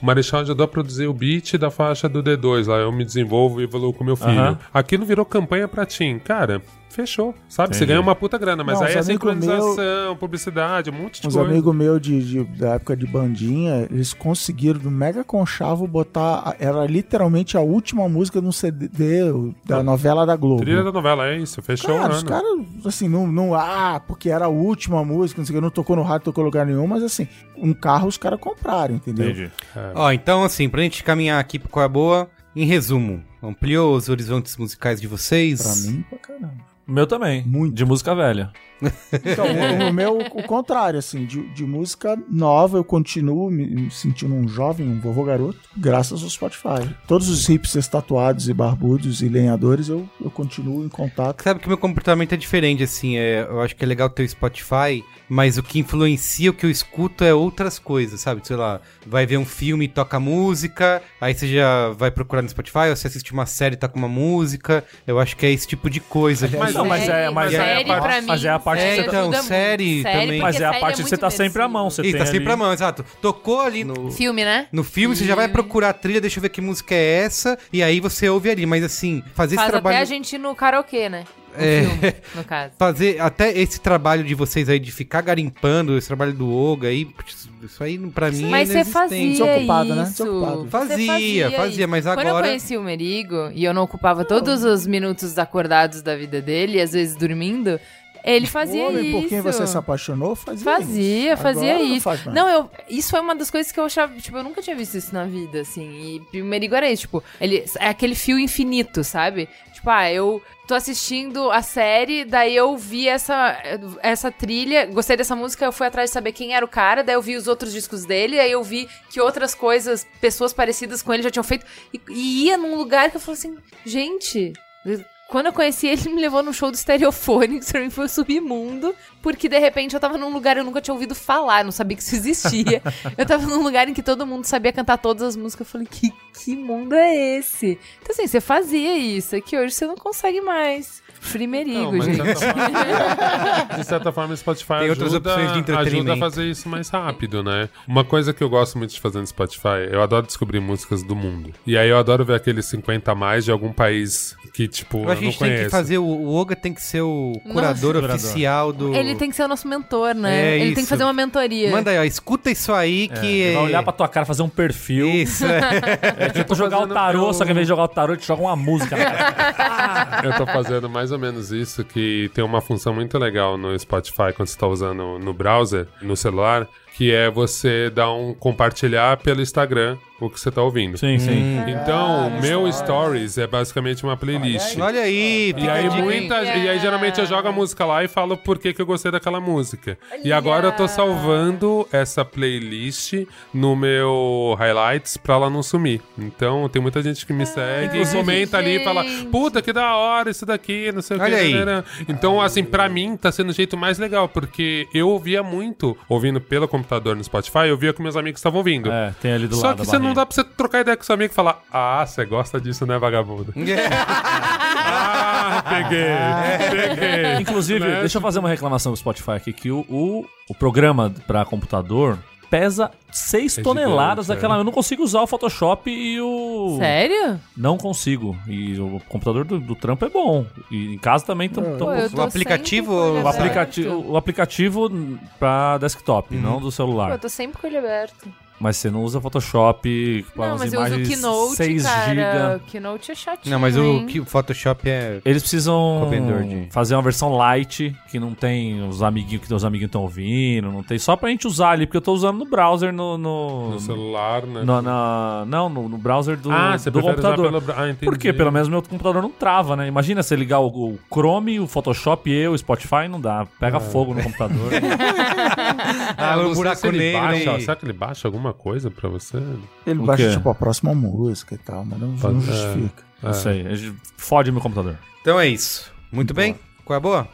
O Marechal ajudou a produzir o beat da faixa do D2 lá, eu me desenvolvo e evoluo com meu filho. Aham. Aquilo virou campanha pra Tim. Cara, fechou. Sabe? Você Entendi. ganha uma puta grana, mas Não, aí os é sincronização, publicidade, um monte de Uns coisa. amigos meus de, de- da época de bandinha, eles conseguiram do Mega Conchavo botar. Era literalmente a última música no CD da novela da Globo. Trilha da novela, é isso, fechou Cara, o os caras, assim, não, não. Ah, porque era a última música, não sei o que, não tocou no rádio, tocou em lugar nenhum, mas assim, um carro os caras compraram, entendeu? Entendi. Ó, então assim, pra gente caminhar aqui pro Qual é Boa, em resumo, ampliou os horizontes musicais de vocês? Pra mim, pra caramba. Meu também. Muito. De música velha. Então, o, o meu, o contrário, assim, de, de música nova, eu continuo me, sentindo um jovem, um vovô garoto, graças ao Spotify. Todos os hipsters tatuados e barbudos e lenhadores, eu, eu continuo em contato. Sabe que meu comportamento é diferente, assim, é, eu acho que é legal ter o Spotify, mas o que influencia o que eu escuto é outras coisas, sabe? Sei lá, vai ver um filme e toca música, aí você já vai procurar no Spotify, ou você assiste uma série e toca uma música, eu acho que é esse tipo de coisa. Mas- Não, mas é, mas é, é a parte É, que você então, ajuda muito. série também. Mas é a porque parte série que você tá sempre à mão. Você Isso, tem tá sempre à mão, exato. Tocou ali no, Filme, né? no filme, você já vai procurar a trilha, deixa eu ver que música é essa, e aí você ouve ali, mas assim, fazer Faz esse trabalho... até a gente ir no karaokê, né? No É. filme, no caso. fazer até esse trabalho de vocês aí de ficar garimpando, esse trabalho do Oga aí, isso aí pra mim Mas é você fazia. Desocupado, né? Desocupado. Você Fazia, fazia, mas Quando eu agora- conheci o Merigo e eu não ocupava todos os minutos acordados da vida dele, às vezes dormindo, ele fazia o homem isso. por quem você se apaixonou fazia Fazia, isso. fazia não isso. faz. Não, eu, isso foi uma das coisas que eu achava, tipo, eu nunca tinha visto isso na vida, assim. E o Merigo era isso, tipo, ele é aquele fio infinito, sabe? Tipo, ah, eu tô assistindo a série, daí eu vi essa, essa trilha, gostei dessa música, eu fui atrás de saber quem era o cara, daí eu vi os outros discos dele, aí eu vi que outras coisas, pessoas parecidas com ele já tinham feito, e, e ia num lugar que eu falei assim, gente, quando eu conheci ele, ele me levou no show do Stereophonics, pra mim foi o submundo, porque de repente eu tava num lugar que eu nunca tinha ouvido falar, não sabia que isso existia. eu tava num lugar em que todo mundo sabia cantar todas as músicas, eu falei, que, que mundo é esse? Então assim, você fazia isso, é que hoje você não consegue mais. Primerigo, Não, mas de gente. certa forma- de certa forma, o Spotify Tem outras ajuda, opções de ajuda entretenimento. a fazer isso mais rápido, né? Uma coisa que eu gosto muito de fazer no Spotify, eu adoro descobrir músicas do mundo. E aí eu adoro ver aqueles 50 a mais de algum país que, tipo, que a não gente tem conheço. que fazer, o, o Oga tem que ser o curador Curador. oficial do... Ele tem que ser o nosso mentor, né? É ele tem isso. que fazer uma mentoria. Manda aí, ó, escuta isso aí que... Ele vai olhar pra tua cara, fazer um perfil. Isso, é. É tipo jogar o tarô, eu- só que ao invés de jogar o tarô, te joga uma música. na cara. Eu tô fazendo mais ou menos isso, que tem uma função muito legal no Spotify quando você tá usando no browser, no celular, que é você dar um compartilhar pelo Instagram o que você tá ouvindo. Sim, sim. Então, meu stories é basicamente uma playlist. Olha aí, E fica aí, a dica, hein? muita, e aí, geralmente, eu jogo a música lá e falo por que, que eu gostei daquela música. E agora eu tô salvando essa playlist no meu highlights pra ela não sumir. Então, tem muita gente que me segue e comenta ali e fala: gente. Puta, que da hora isso daqui, não sei o Olha que. aí. né, né. Então, assim, pra mim, tá sendo o jeito mais legal, porque eu ouvia muito, ouvindo pelo computador no Spotify, eu via que meus amigos estavam ouvindo. É, tem ali do Só lado que da você não barrinha. dá pra você trocar ideia com seu amigo e falar: Ah, você gosta disso, né, vagabundo? ah, peguei, peguei. Inclusive, Né? deixa eu fazer uma reclamação do Spotify aqui, que o, o, o programa pra computador pesa 6 É toneladas gigante, daquela. é. Eu não consigo usar o Photoshop e o. Sério? Não consigo. E o computador do, do trampo é bom. E em casa também estão. Pô, eu tô O aplicativo O, aberto. aplicativo, o aplicativo pra desktop, Uhum. não do Pô, celular. eu tô sempre com o olho aberto. Mas você não usa Photoshop para Não, umas mas eu uso o imagens Keynote, 6 cara. GB. O Keynote é chatinho, Não, mas o, hein? Photoshop é... Eles precisam de- fazer uma versão light, que não tem os amiguinhos que os amiguinhos estão ouvindo, não tem. Só pra gente usar ali, porque eu tô usando no browser no. no, No celular, né? no- na- não, no, no browser do, ah, você do computador. pelo... Ah, entendi. Porque pelo menos meu computador não trava, né? Imagina você ligar o, o Chrome, o Photoshop e o Spotify, não dá. Pega fogo no computador. Ah, Eu o buraco se ele negro. Será que ele baixa alguma coisa pra você? Ele O baixa, quê? tipo, a próxima música e tal, mas não, Pode- não é. justifica. Não sei. Fode meu computador. Então é isso. Muito bem? Qual é a boa?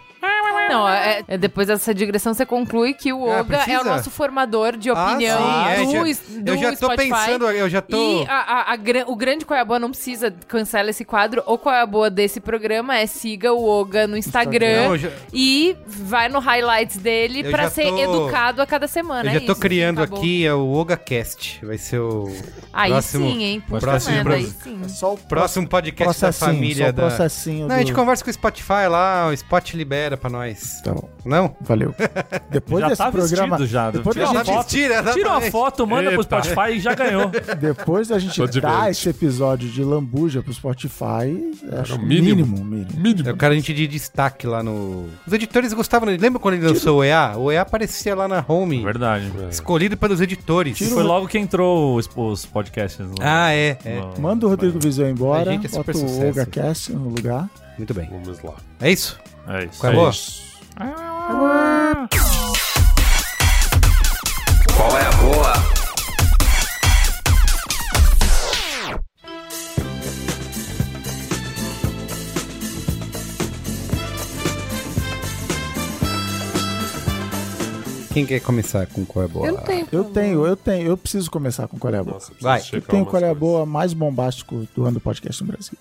Não, é, é depois dessa digressão você conclui que o Ah, Oga é precisa? o nosso formador de Ah, opinião sim, é, do, já- es- do eu já tô Spotify. pensando, eu já tô... E a, a- a o grande Qual é a Boa não precisa cancelar esse quadro. O Qual é a Boa desse programa é siga o Oga no Instagram Não, eu já- e vai no highlights dele Eu pra já ser tô- educado a cada semana. Eu é já tô isso, criando acabou. aqui é o OgaCast. Vai ser o Aí próximo, sim, hein? Puta próximo merda, pro- aí sim. Só o próximo podcast da processinho, família só o da... processinho Não, a gente do- conversa com o Spotify lá, o Spot libera pra nós. Tá bom, Não? valeu. Depois já desse tá programa... vestido já. Depois da uma gente- foto. Tira, Tira uma foto, manda pro Eita. Spotify e já ganhou. Depois da gente de dar esse episódio de lambuja pro Spotify, acho o que mínimo. mínimo, mínimo. Mínimo. Eu quero a gente de destaque lá no... Os editores gostavam... Lembra quando ele lançou o EA? O EA aparecia lá na home. Verdade. Escolhido pelos editores. Foi logo que entrou os, os podcasts. lá. Ah, é. é. No- Manda o Rodrigo Viseu embora, A gente é super bota o sucesso. OgaCast no lugar. Muito bem. Vamos lá. É isso? É isso. Qual é a boa? Qual é a boa? Quem quer começar com qual é a boa? Eu não tenho. Eu tenho, eu tenho, eu preciso começar com qual é a boa. Nossa, Vai. Eu tenho qual é a boa mais bombástico do ano do podcast no Brasil.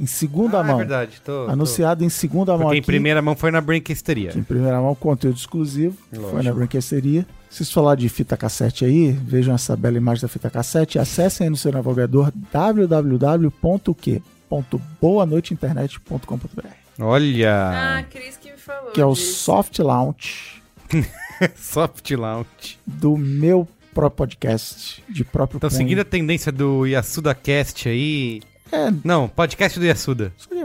Em segunda Ah, é mão. verdade. Tô, tô- Anunciado em segunda mão Porque em aqui. primeira mão foi na Brinquesteria. Em primeira mão, conteúdo exclusivo. Foi Lógico. na brinquesteria. Se vocês falar de fita cassete aí, vejam essa bela imagem da fita cassete. Acessem aí no seu navegador www.boanoiteinternet.com.br Olha! Ah, Cris que me falou. Que é o disso. soft launch Soft Launch. do meu próprio podcast, de próprio Então, seguindo a tendência do Yasuda Cast aí. É, Não, podcast do Yasuda. seria,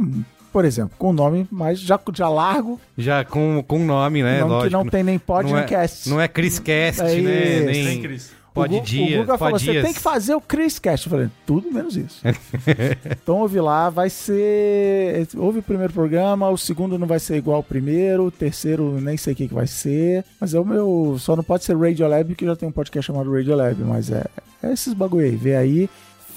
por exemplo, com o nome mais já, já largo, Já com, com nome, né? nome Lógico. que não tem nem pod não nem é, cast. Não é Chris Cast, É né? Nem Tem, Cris. Pod o, Gu- Dias. o Guga falou, você tem que fazer o Chris Cast. Eu falei, tudo menos isso. então ouve lá, vai ser... Ouve o primeiro programa, o segundo não vai ser igual ao primeiro, o terceiro nem sei o que, que vai ser. Mas é o meu... Só não pode ser Radiolab, porque já tem um podcast chamado Radiolab. Mas é, é esses bagulho aí. Vê aí,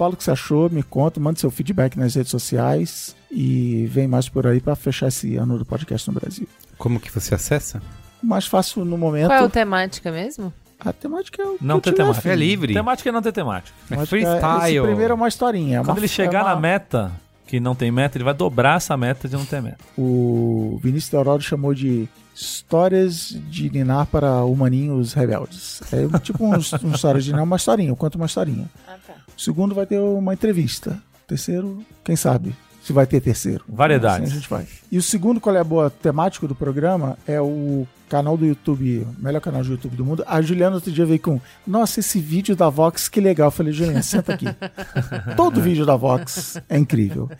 fala o que você achou, me conta, manda seu feedback nas redes sociais. E vem mais por aí pra fechar esse ano do podcast no Brasil. Como que você acessa? O mais fácil no momento... Qual é a temática mesmo? A temática é o Não tem temática. afim. É livre. Temática é não ter temática. É freestyle. Esse primeiro é uma historinha. é Quando uma- ele chegar é uma- na meta, que não tem meta, ele vai dobrar essa meta de não ter meta. O Vinícius Teodoro chamou de histórias de Ninar para humaninhos rebeldes. É tipo um, um história de Ninar, uma historinha, eu conto uma historinha. Ah, tá. Segundo vai ter uma entrevista. Terceiro, quem sabe? Se vai ter terceiro. Variedades. Assim a gente vai. E o segundo, qual é a boa temático do programa, é o canal do YouTube, o melhor canal de YouTube do mundo. A Juliana outro dia veio com, nossa, esse vídeo da Vox, que legal. Eu falei, Juliana, senta aqui. Todo vídeo da Vox é incrível.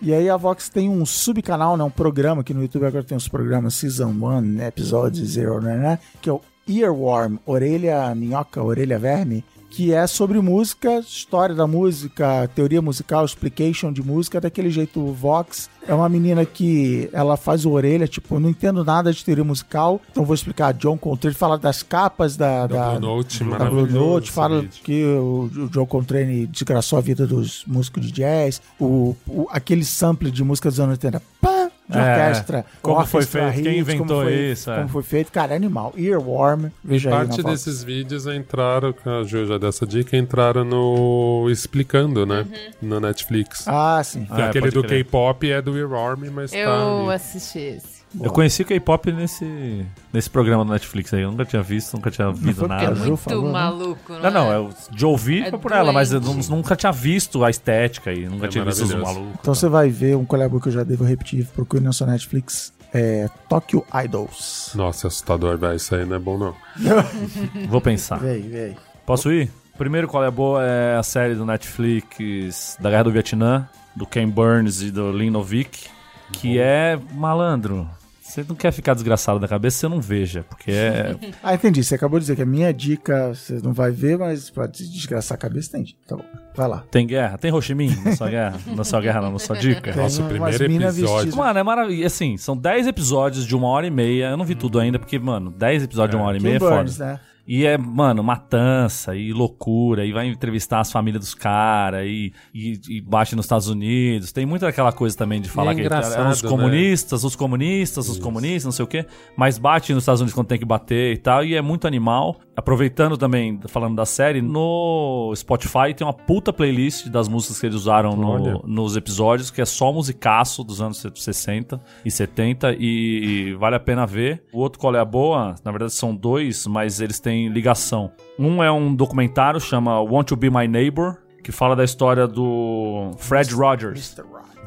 E aí a Vox tem um subcanal, né, um programa, que no YouTube agora tem os programas Season 1, Episode Zero, né, né, que é o Earworm, Orelha Minhoca, Orelha Verme, que é sobre música, história da música, teoria musical, explication de música, daquele jeito Vox. É uma menina que ela faz o orelha, tipo, não entendo nada de teoria musical, então vou explicar. John Coltrane fala das capas da, da, Blue Note, da Blue Note, fala que o, o John Coltrane desgraçou a vida dos músicos de jazz, o, o- aquele sample de música dos anos 80, pá, de É, orquestra. como foi orchestra feito, quem hits, como inventou foi- isso, é. Como foi feito, cara, é animal. Earworm, veja aí Parte Vox. desses vídeos entraram, que a Ju já deu essa dica, entraram no Explicando, né? Na Netflix. Ah, sim. Que É, aquele do. K-pop é do Earworm, mas tá Eu assisti esse. Eu conheci o K-pop nesse, nesse programa do Netflix aí. Eu nunca tinha visto, nunca tinha porque nada. Ju Muito falou, né? maluco, Não, não, eu, de ouvir É por ela, mas eu nunca tinha visto a estética e nunca É tinha visto os malucos. Então você vai ver um collab que eu já devo repetir, procure na sua Netflix, é Tokyo Idols. Nossa, assustador, velho. Isso aí não é bom, não. Vou pensar. Vê aí. Posso ir? Primeiro, qual é boa é a série do Netflix da Guerra do Vietnã, do Ken Burns e do Lin Novick, que é malandro. Você não quer ficar desgraçado da cabeça, você não veja, porque é. Ah, entendi. Você acabou de dizer que a minha dica você não vai ver, mas pode desgraçar a cabeça, entendi. Tá bom. Vai lá. Tem guerra? Tem Ho Chi Minh na sua guerra? Na sua guerra, não, na sua dica? Tem Nossa, o umas primeiro episódio. vestidas- Mano, é maravilhoso. Assim, são 10 episódios de uma hora e meia. Eu não vi tudo ainda, porque, mano, 10 episódios de uma hora e meia é foda. Burns, né? E é, mano, matança e loucura, e vai entrevistar as famílias dos caras, e, e, e bate nos Estados Unidos. Tem muito aquela coisa também de falar é que eram os né? comunistas, os comunistas, os comunistas, não sei o quê. Mas bate nos Estados Unidos quando tem que bater e tal, e é muito animal. Aproveitando também, falando da série, no Spotify tem uma puta playlist das músicas que eles usaram no- nos episódios, que é só musicaço dos anos 60 e 70 e vale a pena ver. O outro qual é a boa, na verdade são dois, mas eles têm ligação. Um é um documentário chama Want to Be My Neighbor, que fala da história do Fred Rogers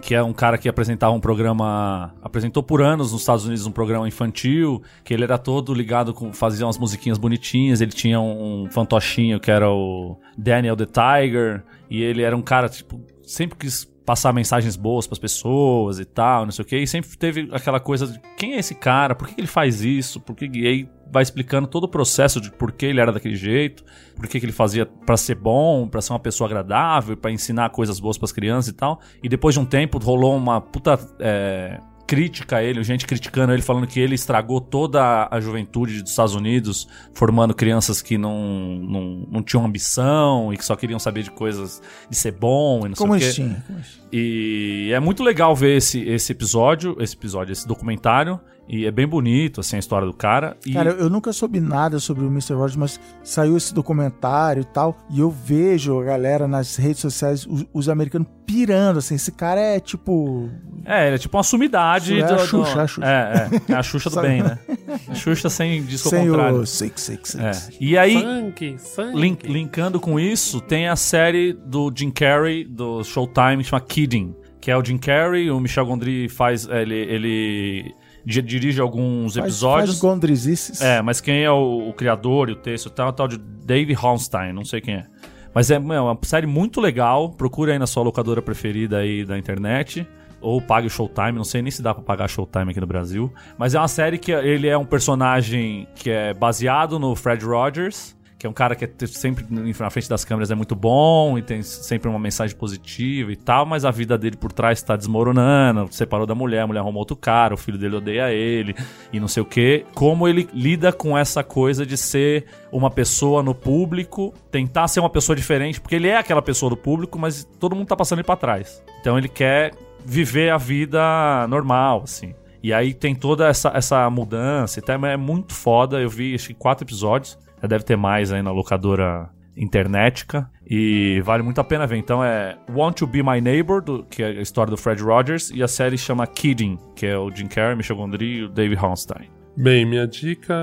que é um cara que apresentava um programa, apresentou por anos nos Estados Unidos um programa infantil, que ele era todo ligado com, fazia umas musiquinhas bonitinhas, ele tinha um, fantochinho que era o Daniel the Tiger, e ele era um cara, tipo, sempre quis passar mensagens boas pras pessoas e tal, não sei o que, e sempre teve aquela coisa de quem é esse cara, por que ele faz isso, por que e aí vai explicando todo o processo de por que ele era daquele jeito, por que que ele fazia pra ser bom, pra ser uma pessoa agradável, pra ensinar coisas boas pras crianças e tal. E depois de um tempo rolou uma puta é, crítica a ele, gente criticando ele, falando que ele estragou toda a juventude dos Estados Unidos, formando crianças que não, não, não tinham ambição e que só queriam saber de coisas de ser bom e não Como sei o quê. E é muito legal ver esse, esse episódio, esse episódio, esse documentário. E é bem bonito, assim, a história do cara. E Cara, eu, nunca soube nada sobre o Mr. Rogers, mas saiu esse documentário e tal, e eu vejo a galera nas redes sociais, os, os americanos pirando, assim, esse cara é tipo... É, ele é tipo uma sumidade. É a do- do- Xuxa, é a Xuxa. É, é. É a Xuxa do bem, né? A Xuxa sem disco ao sem contrário. o 666. É. E aí, Funk, funk. link- linkando com isso, tem a série do Jim Carrey, do Showtime, que chama Kidding. Que é o Jim Carrey, o Michel Gondry faz. Ele, ele di- dirige alguns Faz- episódios. Faz gondrizices. É, mas quem é o, o criador e o texto e tal é o tal de Dave Holstein, não sei quem é. Mas é meu, é uma série muito legal. Procure aí na sua locadora preferida aí da internet. Ou pague o Showtime, não sei nem se dá pra pagar Showtime aqui no Brasil. Mas é uma série que ele é um personagem que é baseado no Fred Rogers, que é um cara que é sempre na frente das câmeras é muito bom e tem sempre uma mensagem positiva e tal, mas a vida dele por trás tá desmoronando, separou da mulher, a mulher arrumou outro cara, o filho dele odeia ele e não sei o que. Como ele lida com essa coisa de ser uma pessoa no público, tentar ser uma pessoa diferente, porque ele é aquela pessoa do público, mas todo mundo tá passando ele pra trás. Então ele quer viver a vida normal, assim. E aí tem toda essa, essa mudança e mas é muito foda. Eu vi acho que quatro episódios. Já deve ter mais aí na locadora internetica. E vale muito a pena ver. Então é Want to Be My Neighbor, do- que é a história do Fred Rogers, e a série chama Kidding, que é o Jim Carrey, Michel Gondry e o David Holstein. Bem, minha dica,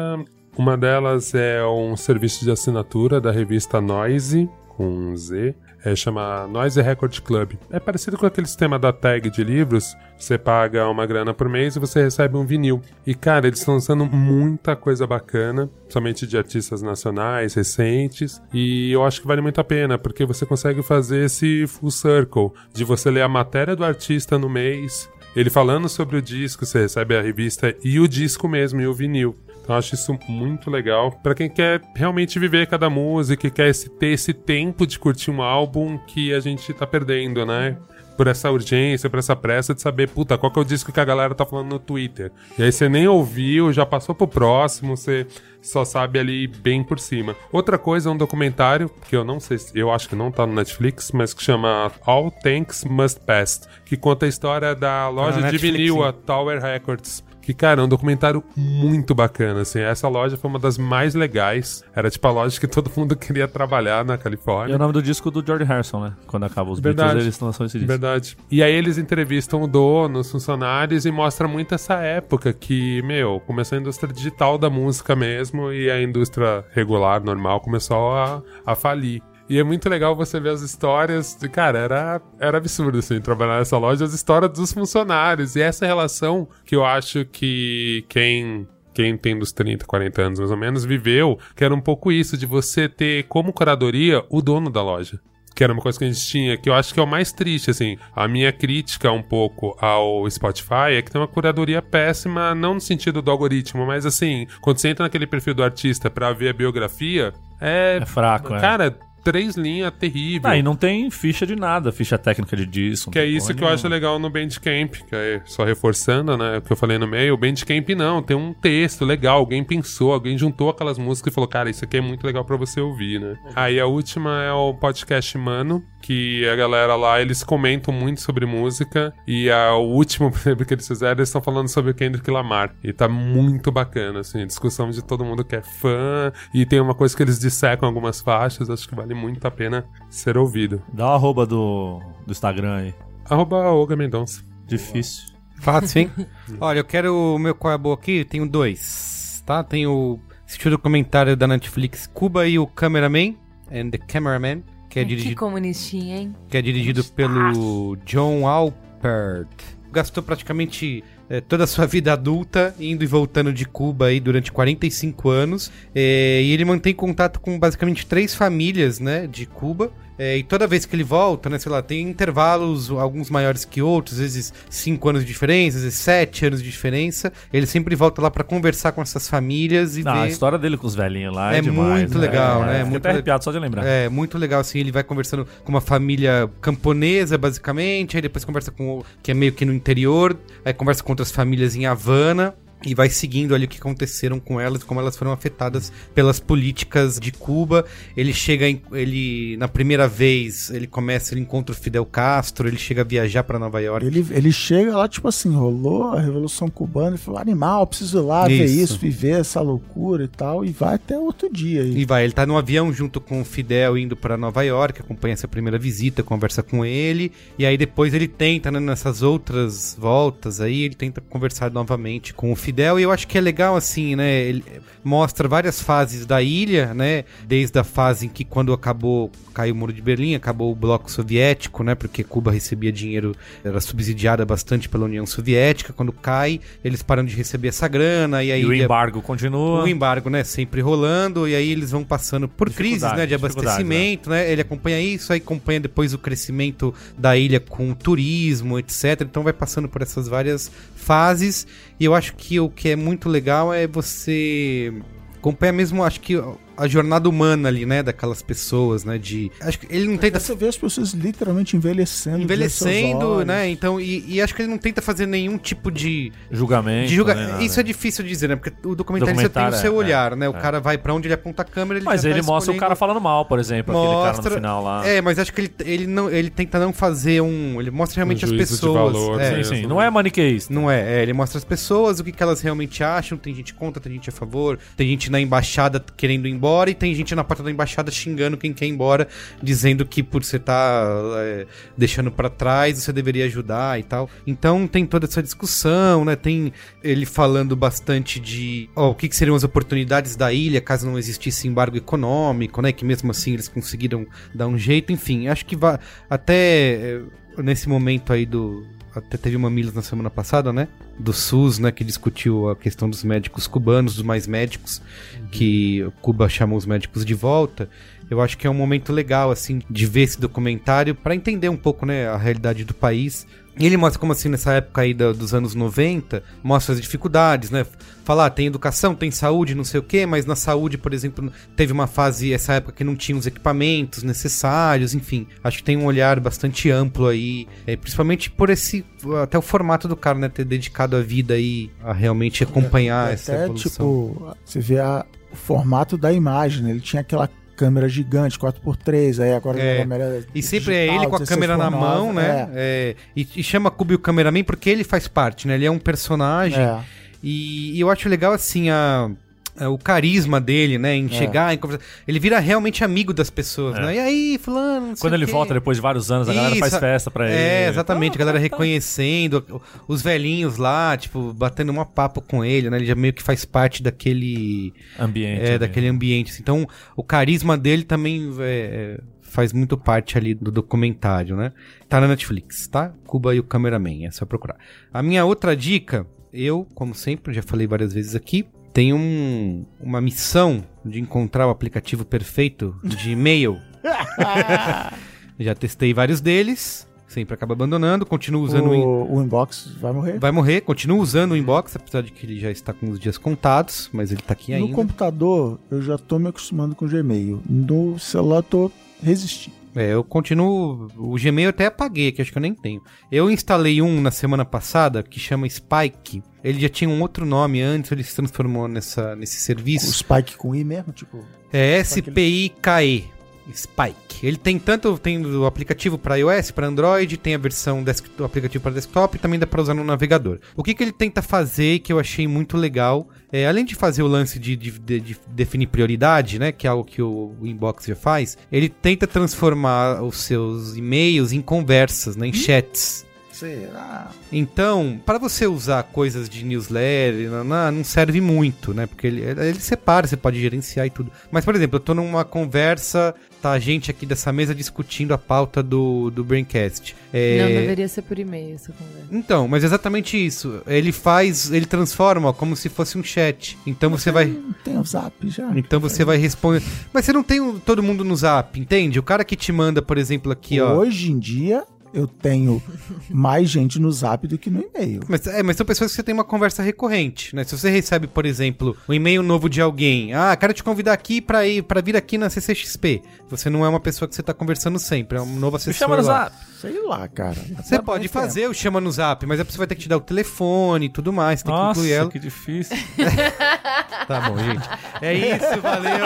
uma delas é um serviço de assinatura da revista Noise, com um Z, é, chama Noise Record Club. É parecido com aquele sistema da tag de livros, você paga uma grana por mês e você recebe um vinil. E cara, eles estão lançando muita coisa bacana, somente de artistas nacionais, recentes, e eu acho que vale muito a pena, porque você consegue fazer esse full circle, de você ler a matéria do artista no mês, ele falando sobre o disco, você recebe a revista e o disco mesmo, e o vinil. Eu acho isso muito legal pra quem quer realmente viver cada música e quer esse- ter esse tempo de curtir um álbum que a gente tá perdendo, né? Por essa urgência, por essa pressa de saber, puta, qual que é o disco que a galera tá falando no Twitter. E aí você nem ouviu, já passou pro próximo, você só sabe ali bem por cima. Outra coisa é um documentário, que eu não sei, se- eu acho que não tá no Netflix, mas que chama All Tanks Must Pass, que conta a história da loja de Netflix, vinil, a Tower Records. Que, cara, é um documentário muito bacana, assim. Essa loja foi uma das mais legais. Era tipo a loja que todo mundo queria trabalhar na E Califórnia. é o nome do disco do George Harrison, né? Quando acaba os Verdade. Beatles, eles lançam esse disco. Verdade. E aí eles entrevistam o dono, os funcionários e mostra muito essa época que, meu, começou a indústria digital da música mesmo e a indústria regular, normal, começou a, a falir. E é muito legal você ver as histórias. De, cara, era, era absurdo, assim, trabalhar nessa loja, as histórias dos funcionários. E essa relação que eu acho que quem quem tem dos 30, 40 anos mais ou menos, viveu, que era um pouco isso, de você ter como curadoria o dono da loja. Que era uma coisa que a gente tinha, que eu acho que é o mais triste, assim. A minha crítica um pouco ao Spotify é que tem uma curadoria péssima, não no sentido do algoritmo, mas assim, quando você entra naquele perfil do artista pra ver a biografia, é. É fraco, é. Três linhas terrível. Ah, e não tem ficha de nada, ficha técnica de disco. Que é isso que eu acho legal no Bandcamp, que é só reforçando, né, o que eu falei no meio, o Bandcamp não, tem um texto legal, alguém pensou, alguém juntou aquelas músicas e falou, cara, isso aqui é muito legal pra você ouvir, né. Aí a última é o podcast Mano, que a galera lá, eles comentam muito sobre música, e a, o último, por exemplo, que eles fizeram, eles estão falando sobre o Kendrick Lamar, e tá muito bacana, assim, discussão de todo mundo que é fã, e tem uma coisa que eles dissecam algumas faixas, acho que vale muito a pena ser ouvido. Dá o arroba do, do Instagram aí. Arroba Olga Mendonça. Difícil. Fácil, hein? Olha, eu quero o meu qual é boa aqui, tenho dois, tá? Tenho assisti o documentário da Netflix Cuba e o Cameraman and the Cameraman, que é Que dirigido comunistinha, hein? que é dirigido pelo John Alpert. Gastou praticamente eh, toda a sua vida adulta indo e voltando de Cuba aí durante 45 anos. Eh, e ele mantém contato com basicamente três famílias, né, de Cuba. Eh, e toda vez que ele volta, né, sei lá, tem intervalos, alguns maiores que outros, às vezes 5 anos de diferença, às vezes 7 anos de diferença. Ele sempre volta lá pra conversar com essas famílias e Não, a ver... história dele com os velhinhos lá é, É demais. muito legal, né? Fiquei Muito até arrepiado só de lembrar. É, muito legal, assim, ele vai conversando com uma família camponesa, basicamente, aí depois conversa com o que é meio que no interior, aí conversa com outras famílias em Havana. E vai seguindo ali o que aconteceram com elas, como elas foram afetadas pelas políticas de Cuba. Ele chega, em, ele na primeira vez, ele começa, ele encontra o Fidel Castro, ele chega a viajar pra Nova York. Ele, ele chega lá, tipo assim, rolou a Revolução Cubana e falou: animal, preciso ir lá ver Isso. isso, viver essa loucura e tal. E vai até outro dia. E E vai, ele tá no avião junto com o Fidel indo pra Nova York, acompanha essa primeira visita, conversa com ele, e aí depois ele tenta, né, nessas outras voltas aí, ele tenta conversar novamente com o Fidel, e eu acho que é legal assim, né, ele mostra várias fases da ilha, né, desde a fase em que quando acabou, caiu o Muro de Berlim, acabou o bloco soviético, né, porque Cuba recebia dinheiro, era subsidiada bastante pela União Soviética, quando cai, eles param de receber essa grana, e a E o embargo continua. O embargo, né, sempre rolando, e aí eles vão passando por crises, né, de dificuldade, abastecimento, né? Ele acompanha isso, aí acompanha depois o crescimento da ilha com turismo, etc. Então vai passando por essas várias fases, e eu acho que o que é muito legal é você acompanha mesmo, acho que a jornada humana ali, né, daquelas pessoas, né, de acho que ele não tenta você vê as pessoas literalmente envelhecendo. envelhecendo, né? Então, e, e acho que ele não tenta fazer nenhum tipo de Julgamento. de julga... né. Isso é difícil de dizer, né? Porque o documentário, você tem o Documentário, seu é, olhar, é, né? O é. cara vai pra onde ele aponta a câmera, ele Mas já ele tá mostra o escolhendo- cara falando mal, por exemplo, aquele cara Mostra- no final lá. É, mas acho que ele, ele, não, ele tenta não fazer um. Ele mostra realmente Um as pessoas. valor, é, sim, mesmo. sim. Não é maniqueísta. Não é, é, ele mostra as pessoas, o que, que elas realmente acham. Tem gente contra, tem gente a favor, tem gente na embaixada querendo ir embora e tem gente na porta da embaixada xingando quem quer ir embora, dizendo que por você estar deixando pra trás, você deveria ajudar e tal. Então tem toda essa discussão, né? Tem ele falando bastante de o que, que seriam as oportunidades da ilha caso não existisse embargo econômico, né? Que mesmo assim eles conseguiram dar um jeito. Enfim, acho que vai até eh, nesse momento aí do até teve uma Milos na semana passada, né? Do SUS, né? Que discutiu a questão dos médicos cubanos, dos mais médicos, que Cuba chamou os médicos de volta. Eu acho que é um momento legal, assim, de ver esse documentário para entender um pouco, né, a realidade do país. E ele mostra como assim, nessa época aí da- dos anos 90, mostra as dificuldades, né? Falar, ah, tem educação, tem saúde, não sei o quê, mas na saúde, por exemplo, teve uma fase, essa época que não tinha os equipamentos necessários, enfim. Acho que tem um olhar bastante amplo aí, é, principalmente por esse, até o formato do cara, né? Ter dedicado a vida aí a realmente acompanhar essa Até, evolução. tipo, você vê a- o formato da imagem, né? Ele tinha aquela câmera gigante, 4x3, aí agora É. câmera E sempre é digital, ele com a 16 câmera na por 9, mão, né? É, e, e chama Kubi o cameraman porque ele faz parte, né? Ele é um personagem. É. E, e eu acho legal, assim, a, a- o carisma dele, né? Em chegar, em conversar. Ele vira realmente amigo das pessoas, É. né? E aí, fulano, não sei Quando o ele quê. volta depois de vários anos, a galera faz Isso, festa pra ele. É, exatamente. A galera Ah, tá. reconhecendo os velhinhos lá, tipo, batendo uma papo com ele, né? Ele já meio que faz parte daquele... Ambiente. É, ali. daquele ambiente. assim. Então, o carisma dele também é, é, faz muito parte ali do documentário, né? Tá na Netflix, tá? Cuba e o Cameraman, é só procurar. A minha outra dica, eu, como sempre, já falei várias vezes aqui, tenho um- uma missão de encontrar o aplicativo perfeito de e-mail. já testei vários deles, sempre acaba abandonando, continuo usando o, in- O, o inbox vai morrer. Vai morrer, continuo usando o inbox, apesar de que ele já está com os dias contados, mas ele tá aqui No ainda. computador, eu já tô me acostumando com o Gmail. No celular, tô resistindo. É, eu continuo. O Gmail eu até apaguei, que acho que eu nem tenho. Eu instalei um na semana passada que chama Spike. Ele já tinha um outro nome antes, ele se transformou nessa, nesse O serviço. Spike com I mesmo, tipo. É S-P-I-K-E. Spike. Ele tem tanto tem o aplicativo para iOS, para Android, tem a versão do aplicativo para desktop e também dá para usar no navegador. O que, que ele tenta fazer que eu achei muito legal, é, além de fazer o lance de, de- de- de definir prioridade, né, que é algo que o, o Inbox já faz, ele tenta transformar os seus e-mails em conversas, né, em chats. Será? Então, para você usar coisas de newsletter, não serve muito, né? Porque ele, ele separa, você pode gerenciar e tudo. Mas, por exemplo, eu tô numa conversa, tá a gente aqui dessa mesa discutindo a pauta do, do Braincast. É, Não, deveria ser por e-mail essa conversa. Então, mas é exatamente isso. Ele faz, ele transforma ó, como se fosse um chat. Então você vai... Tem o Zap já? Então você vai responder. Mas você não tem todo mundo no zap, entende? O cara que te manda, por exemplo, aqui, ó. Hoje em dia, eu tenho mais gente no Zap do que no e-mail. Mas, é, mas são pessoas que você tem uma conversa recorrente, né? Se você recebe, por exemplo, um e-mail novo de alguém, ah, quero te convidar aqui pra ir para vir aqui na CCXP. Você não é uma pessoa que você tá conversando sempre, é um novo Me assessor chama no lá. zap. Sei lá, cara. Você pode fazer o chama no Zap, mas a pessoa vai ter que te dar o telefone e tudo mais, tem que Nossa, incluir ela. que difícil. Tá bom, gente. É isso, valeu.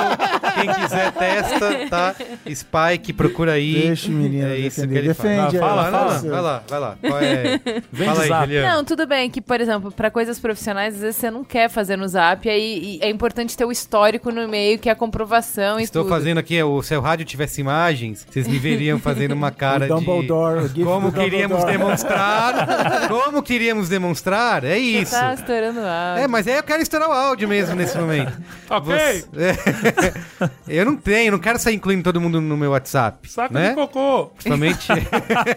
Quem quiser testa, tá? Spike, procura aí. Deixa o menino É isso que defender. ele. Defende Ah, fala, fala. você. Vai lá, vai lá. Qual é? Vem Fala de aí. Juliana. Não, tudo bem que, por exemplo, pra coisas profissionais, às vezes você não quer fazer no zap, aí e é importante ter o histórico no e-mail, que é a comprovação e Estou tudo. fazendo aqui, o, se o rádio tivesse imagens, vocês me veriam fazendo uma cara O Dumbledore, o de... Como do queríamos Dumbledore. demonstrar, como queríamos demonstrar, é isso. Tá estourando áudio. É, mas aí eu quero estourar o áudio mesmo nesse momento. Ok. Você-. Eu não tenho, não quero sair incluindo todo mundo no meu WhatsApp. Saco né? de cocô. Principalmente.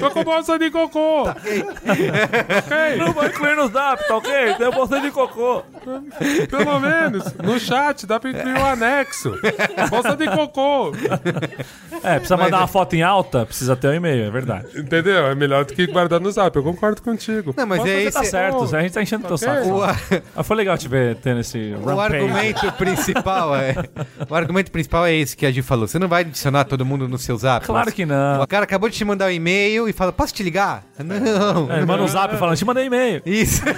Tô com bolsa de cocô. ok? Não vai incluir no zap, tá ok? Tem bolsa de cocô. Pelo menos. No chat dá pra incluir um anexo. Bolsa de cocô. É, precisa mandar uma foto em alta, precisa ter um e-mail, é verdade. Entendeu? É melhor do que guardar no zap. Eu concordo contigo. Não, mas Mas é esse. tá certo, a gente tá enchendo teu saco. O, só. a- Mas foi legal te ver tendo esse o rampage. argumento principal é. O argumento principal é esse que a Gi falou. Você não vai adicionar todo mundo no seu zap. Claro que não. O cara acabou de te mandar um e-mail e fala: Posso te ligar? Não. É, ele manda um zap falando, te mandei e-mail. Isso.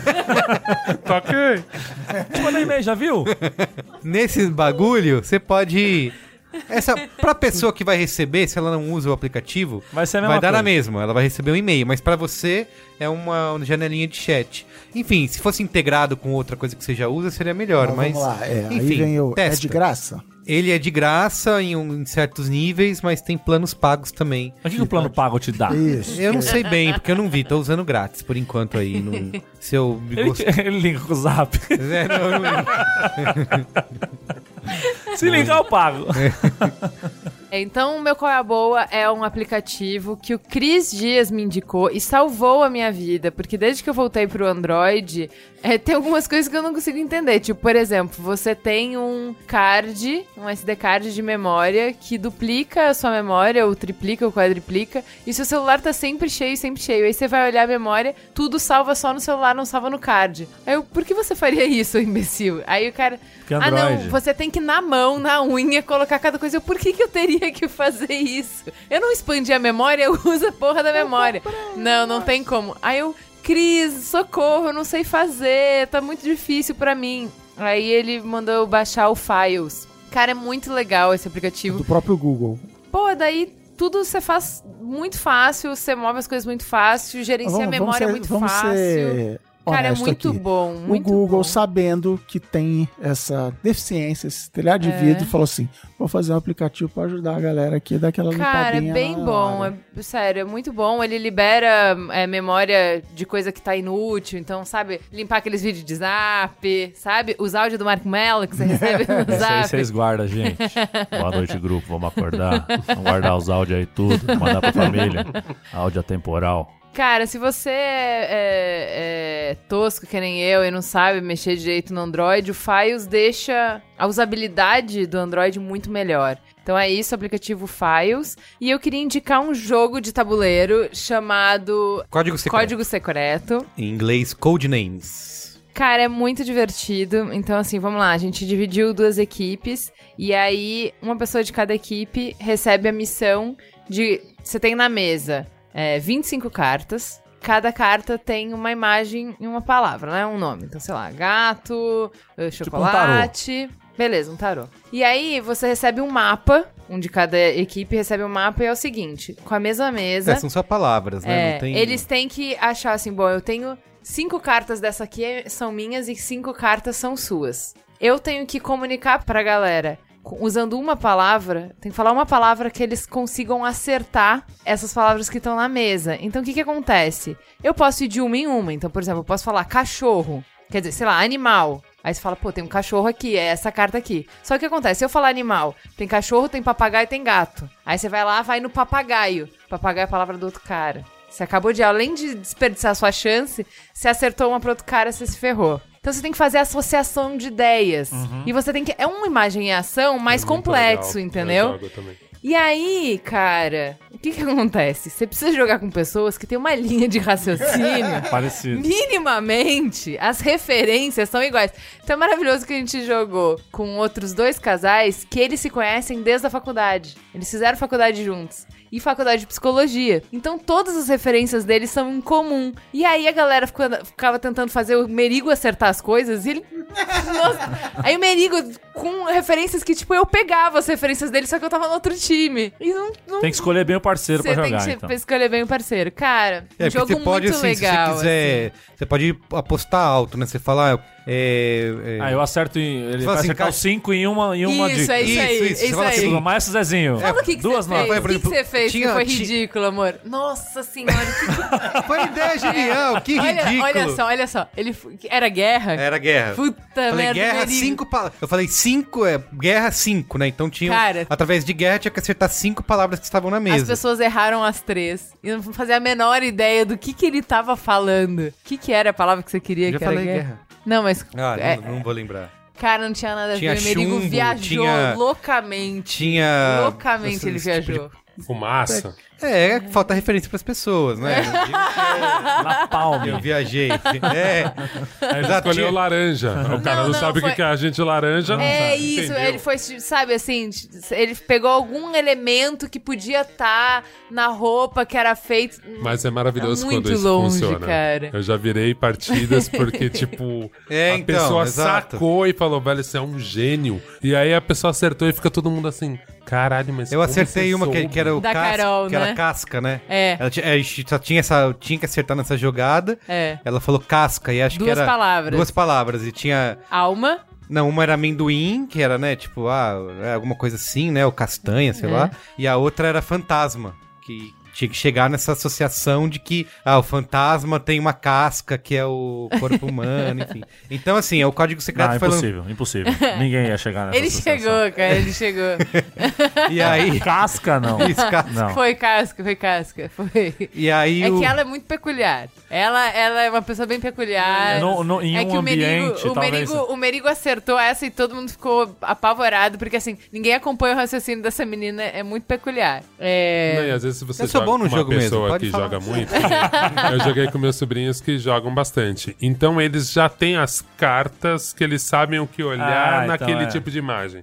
Tá ok? Te mandei e-mail, já viu? Nesse bagulho, você pode. Essa, pra pessoa que vai receber, se ela não usa o aplicativo, Vai ser a mesma vai dar na coisa. mesma. Ela vai receber um e-mail, mas pra você é uma janelinha de chat. Enfim, se fosse integrado com outra coisa que você já usa, seria melhor. Então, mas, vamos lá. É, aí enfim, vem o. É de graça? Ele é de graça em, um- em certos níveis, mas tem planos pagos também. O que, que o plano pago te dá? Isso. Eu não sei bem, porque eu não vi, tô usando grátis por enquanto aí. No, se eu Ele, gost- ele liga com o zap. É, não, eu não lembro. Se ligar, eu pago. Então, o meu Qual é a Boa é um aplicativo que o Cris Dias me indicou e salvou a minha vida, porque desde que eu voltei pro Android, é, tem algumas coisas que eu não consigo entender. Tipo, por exemplo, você tem um card, um SD card de memória que duplica a sua memória, ou triplica ou quadriplica, e seu celular tá sempre cheio, sempre cheio. Aí você vai olhar a memória, tudo salva só no celular, não salva no card. Aí eu, por que você faria isso, imbecil? Aí o cara. Porque ah, não, você tem que na mão, na unha, colocar cada coisa. Eu, por que, que eu teria que fazer isso? Eu não expandi a memória, eu uso a porra da memória. Não, não tem como. Aí eu, Cris, socorro, eu não sei fazer, tá muito difícil pra mim. Aí ele mandou eu baixar o Files. Cara, é muito legal esse aplicativo. Do próprio Google. Pô, daí tudo você faz muito fácil, você move as coisas muito fácil, gerencia a memória ser- muito vamos fácil. ser Cara, é muito aqui. bom, muito o Google, bom. sabendo que tem essa deficiência, esse telhado de É. vidro, falou assim: vou fazer um aplicativo pra ajudar a galera aqui daquela Cara, é bem bom, é, sério, é muito bom. Ele libera é, memória de coisa que tá inútil, então, sabe, limpar aqueles vídeos de zap, sabe? Os áudios do Marco Mello que você recebe no Esse aí zap. vocês guardam, gente. Boa noite, grupo. Vamos acordar. Vamos guardar os áudios aí tudo. Mandar pra família. Áudio atemporal. Cara, se você é, é tosco que nem eu e não sabe mexer direito no Android, o Files deixa a usabilidade do Android muito melhor. Então é isso, aplicativo Files. E eu queria indicar um jogo de tabuleiro chamado Código secreto. Código Secreto. Em inglês, Codenames. Cara, é muito divertido. Então, assim, vamos lá. A gente dividiu duas equipes. E aí, uma pessoa de cada equipe recebe a missão de. Você tem na mesa é, 25 cartas. Cada carta tem uma imagem e uma palavra, né? Um nome. Então, sei lá, gato, eh, um chocolate. Beleza, um tarô. E aí, você recebe um mapa. Um de cada equipe recebe um mapa e é o seguinte: com a mesma mesa. É, são só palavras, né? É, tem... eles têm que achar assim, bom, eu tenho cinco cartas dessa aqui são minhas e cinco cartas são suas. Eu tenho que comunicar pra galera usando uma palavra, tem que falar uma palavra que eles consigam acertar essas palavras que estão na mesa. Então o que que acontece? Eu posso ir de uma em uma. Então, por exemplo, eu posso falar cachorro, quer dizer, sei lá, animal. Aí você fala, pô, tem um cachorro aqui, é essa carta aqui. Só que o que acontece? Se eu falar animal, tem cachorro, tem papagaio, tem gato. Aí você vai lá, vai no papagaio. Papagaio é a palavra do outro cara. Você acabou de, além de desperdiçar a sua chance, você acertou uma pro outro cara, você se ferrou. Então você tem que fazer associação de ideias. E você tem que. É uma imagem em ação mais É complexo, legal. entendeu? Eu também. E aí, cara, o que que acontece? Você precisa jogar com pessoas que têm uma linha de raciocínio Parecido. minimamente as referências são iguais. Então é maravilhoso que a gente jogou com outros dois casais que eles se conhecem desde a faculdade. Eles fizeram faculdade juntos. E faculdade de psicologia. Então todas as referências deles são em comum. E aí a galera ficava, ficava tentando fazer o Merigo acertar as coisas e ele. Nossa. Aí o Merigo, com referências que, tipo, eu pegava as referências dele, só que eu tava no outro time. E não, não Tem que escolher bem o parceiro pra tem jogar, que então. escolher bem o parceiro. Cara, É, um porque jogo você pode, muito assim, legal. se você quiser, assim. você pode apostar alto, né? Você falar, é, é, Ah, eu acerto em. Ele Fala vai assim, acertar cara- os cinco em uma, em uma Isso, dica. é isso, Isso, aí. isso, Isso, você fala aí. assim, Tudo mais, Zezinho. Fala o que, que Duas você fez. O que, que você fez tinha- que foi ridículo, amor? Nossa senhora. que- Foi ideia genial, que olha, ridículo. olha só, olha só. Ele f- era guerra? Era guerra. Puta Falei, merda. guerra, cinco palavras. Eu falei cinco, é, guerra, cinco, né? Então tinha. Cara. através de guerra tinha que acertar cinco palavras que estavam na As mesa. pessoas erraram as três. E não faziam a menor ideia do que, que ele tava falando. O que, que era a palavra que você queria Eu já que era falei guerra? guerra. Não, mas. Ah, é, não, não vou lembrar. Cara, não tinha nada a Tinha ver. O Merigo viajou tinha- loucamente. Tinha. Loucamente ele esse tipo viajou. Fumaça. É, é, falta referência pras pessoas, né? Na que palma. eu viajei. É. Aí ele Exato, escolheu laranja. O cara Não, não, não, sabe o foi- que é agente laranja. não É sabe, isso, entendeu? ele foi, sabe assim, ele pegou algum elemento que podia estar na roupa que era feito. Mas é maravilhoso Tá muito quando isso longe, funciona. cara. Eu já virei partidas porque, tipo, É, a então, pessoa exato. sacou e falou, velho, você é um gênio. E aí a pessoa acertou e fica todo mundo assim, caralho, mas Eu como acertei você uma que, soube? que era o Da Carol, que né? casca, né? É. Ela tinha, a gente só tinha essa, tinha que acertar nessa jogada. É. Ela falou casca e acho Duas que era palavras. duas palavras e tinha Alma. não, uma era amendoim, que era, né, tipo, ah, é alguma coisa assim, né, ou castanha, sei É. lá. E a outra era fantasma, que Tinha que chegar nessa associação de que ah, o fantasma tem uma casca que é o corpo humano, enfim. Então, assim, o código secreto Não, foi lan- impossível, impossível. Ninguém ia chegar nessa Ele associação. chegou, cara, ele chegou. E aí. Casca, não. Isso, ca- Não. Foi casca, foi casca, foi. E aí. É o... que ela é muito peculiar. Ela, ela é uma pessoa bem peculiar. No- no- em é um que o Merigo, ambiente, o, talvez- Merigo, o Merigo acertou essa e todo mundo ficou apavorado, porque assim, ninguém acompanha o raciocínio dessa menina, é muito peculiar. É... Não, e às vezes você Eu sou joga bom no com uma jogo mesmo, pessoa pode que falar. joga muito. eu joguei com meus sobrinhos que jogam bastante. Então eles já têm as cartas que eles sabem o que olhar Ah, então naquele é. tipo de imagem.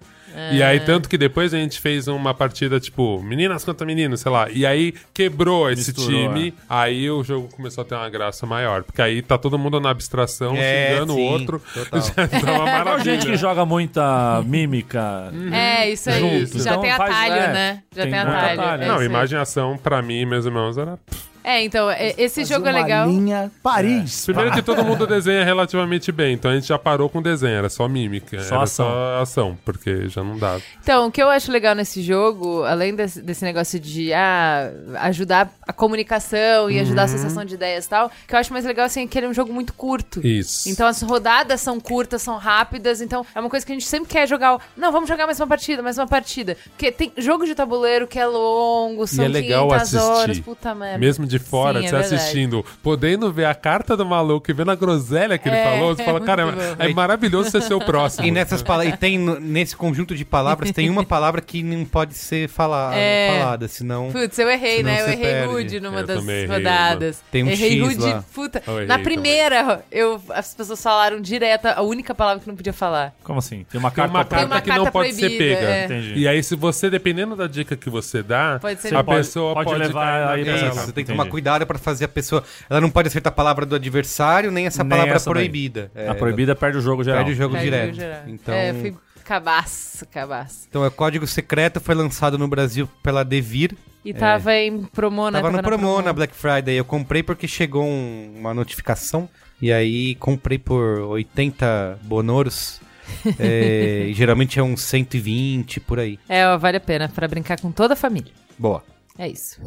E aí, tanto que depois a gente fez uma partida, tipo, meninas contra meninos, sei lá. E aí quebrou esse Misturou, time. Aí o jogo começou a ter uma graça maior. Porque aí tá todo mundo na abstração, É, xingando sim, o outro. total. Já tá uma maravilha. gente que joga muita mímica. É, isso aí. Junto. Já Então tem faz- atalho, é, né? Já tem tem, atalho. atalho. é Não, imaginação, pra mim e meus irmãos, era É, então, é- esse Fazer jogo é legal. linha Paris. Primeiro que todo mundo desenha relativamente bem, então a gente já parou com desenho, era só mímica, Só era ação. só ação, porque já não dava. Então, o que eu acho legal nesse jogo, além desse, desse negócio de ah, ajudar a comunicação e ajudar a associação de ideias e tal, que eu acho mais legal assim, é que ele é um jogo muito curto. Isso. Então as rodadas são curtas, são rápidas, então é uma coisa que a gente sempre quer jogar. Não, vamos jogar mais uma partida, mais uma partida. Porque tem jogo de tabuleiro que é longo, são é legal 500 assistir. horas, puta merda. Mesmo de fora, Sim, é você verdade. assistindo, podendo ver a carta do maluco e vendo a groselha que ele É, falou, você fala, é cara, é, é maravilhoso você ser o próximo. E nessas palavras, e tem nesse conjunto de palavras, tem uma palavra que não pode ser fala, É. falada, senão. Putz, eu errei, né? Eu você errei perde. rude numa Eu das rodadas. Tem um errei X rude, lá. puta. Errei Na também. primeira, eu, as pessoas falaram direto a única palavra que não podia falar. Como assim? Tem uma Tem carta uma pra- carta uma que não carta pode ser pega. é. Entendi. E aí, se você, dependendo da dica que você dá, Pode ser a pode- pessoa pode pode, levar aí pra Isso, tem que Tomar cuidado pra fazer a pessoa. Ela não pode acertar a palavra do adversário, nem essa Nem palavra essa proibida. É, A proibida perde o jogo geral. Perde o jogo Perde o direto. geral. Então, É, fui cabaço, cabaço. então, o Código Secreto foi lançado no Brasil pela Devir. E tava em promo, né? É. Tava no na promo na Black Friday. Eu comprei porque chegou um- uma notificação. E aí comprei por 80 bonoros. É, e geralmente é uns 120 por aí. É, ó, vale a pena pra brincar com toda a família. Boa. É isso.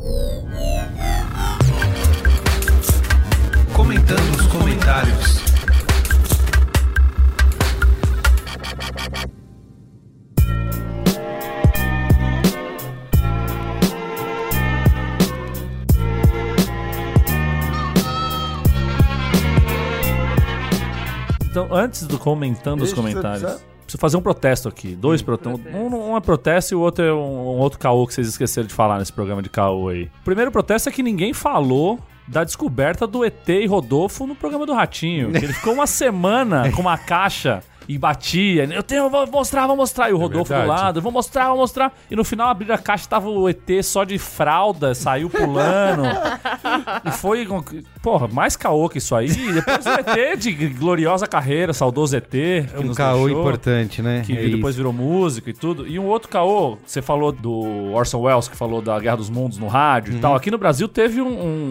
Comentando os comentários. Então, antes do comentando os Deixa eu- comentários? Preciso fazer um protesto aqui. Dois protestos. Um, um é protesto e o outro é um, um outro caô que vocês esqueceram de falar nesse programa de caô aí. O primeiro protesto é que ninguém falou da descoberta do ET e Rodolfo no programa do Ratinho. ele ficou uma semana com uma caixa e batia. Eu tenho, vou mostrar, vou mostrar. E o Rodolfo do verdade. lado, vou mostrar, vou mostrar. E no final abriu a caixa tava o ET só de fralda, saiu pulando. e foi, com- porra, mais caô que isso aí. Depois o ET de gloriosa carreira, saudoso ET. É um caô deixou, importante, né? Que É depois isso. virou músico e tudo. E um outro caô, você falou do Orson Welles, que falou da Guerra dos Mundos no rádio Uhum. e tal. Aqui no Brasil teve um, um,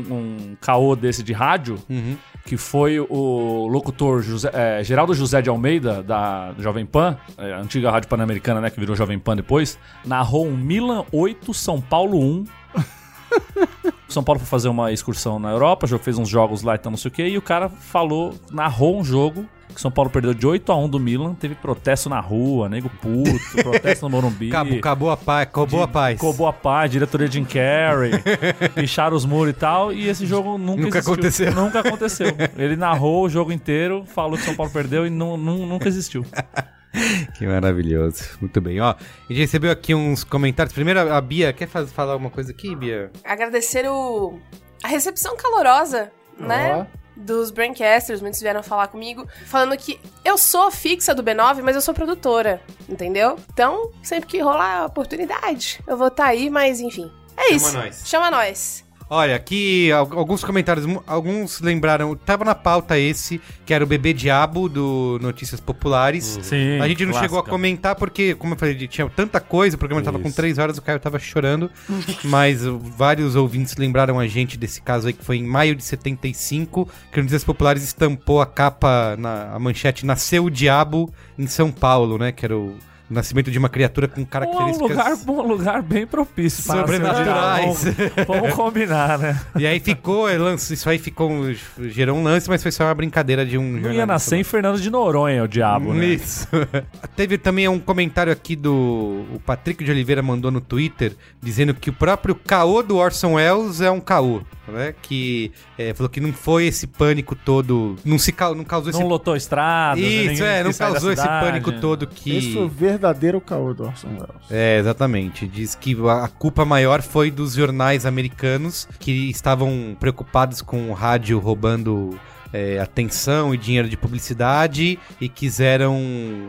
um caô desse de rádio, Uhum. que foi o locutor José- é, Geraldo José de Almeida, da Jovem Pan, é, a antiga Rádio Pan-Americana, né, que virou Jovem Pan depois, narrou um Milan 8, São Paulo 1. O São Paulo foi fazer uma excursão na Europa, fez uns jogos lá e tal, não sei o que, e o cara falou, narrou um jogo que São Paulo perdeu de 8 a 1 do Milan, teve protesto na rua, nego puto, protesto no Morumbi. Acabou, acabou a paz, acabou a paz. Acabou a paz, diretoria Jim Carrey, picharam os muros e tal, e esse jogo nunca, Nunca existiu. aconteceu. Nunca aconteceu. Ele narrou o jogo inteiro, falou que São Paulo perdeu e nu- nunca existiu. Que maravilhoso. Muito bem, ó. A gente recebeu aqui uns comentários. Primeiro, a Bia, quer faz- falar alguma coisa aqui, Bia? agradecer o, a recepção calorosa, né? Dos Braincasters, muitos vieram falar comigo, falando que eu sou fixa do B9, mas eu sou produtora, entendeu? Então, sempre que rolar a oportunidade, eu vou estar aí, mas enfim. É Chama isso. nós. Chama nós. Olha, aqui al- alguns comentários, alguns lembraram, tava na pauta esse, que era o Bebê Diabo do Notícias Populares. Sim, A gente não chegou a clássica. comentar porque, como eu falei, tinha tanta coisa, o programa tava com Isso. três horas, o Caio tava chorando. mas uh, vários ouvintes lembraram a gente desse caso aí, que foi em maio de 75, que o Notícias Populares estampou a capa, na, a manchete Nasceu o Diabo em São Paulo, né? Que era O nascimento de uma criatura com Um características lugar, um lugar bem propício para Sobrenaturais. Vamos, vamos combinar, né? E aí ficou, é, lance- isso aí ficou, gerou um lance, mas foi só uma brincadeira de um Não ia nascer em Fernando de Noronha, o diabo, né? Isso. Teve também um comentário aqui do o Patrick de Oliveira mandou no Twitter dizendo que o próprio caô do Orson Welles é um caô, né? Que é, falou que não foi esse pânico todo, não se não causou Não esse lotou estradas. Isso, ninguém é, não causou esse pânico todo que Esse foi o verdadeiro caô do Orson Welles. É, exatamente. Diz que a culpa maior foi dos jornais americanos que estavam preocupados com o rádio roubando é, atenção e dinheiro de publicidade e quiseram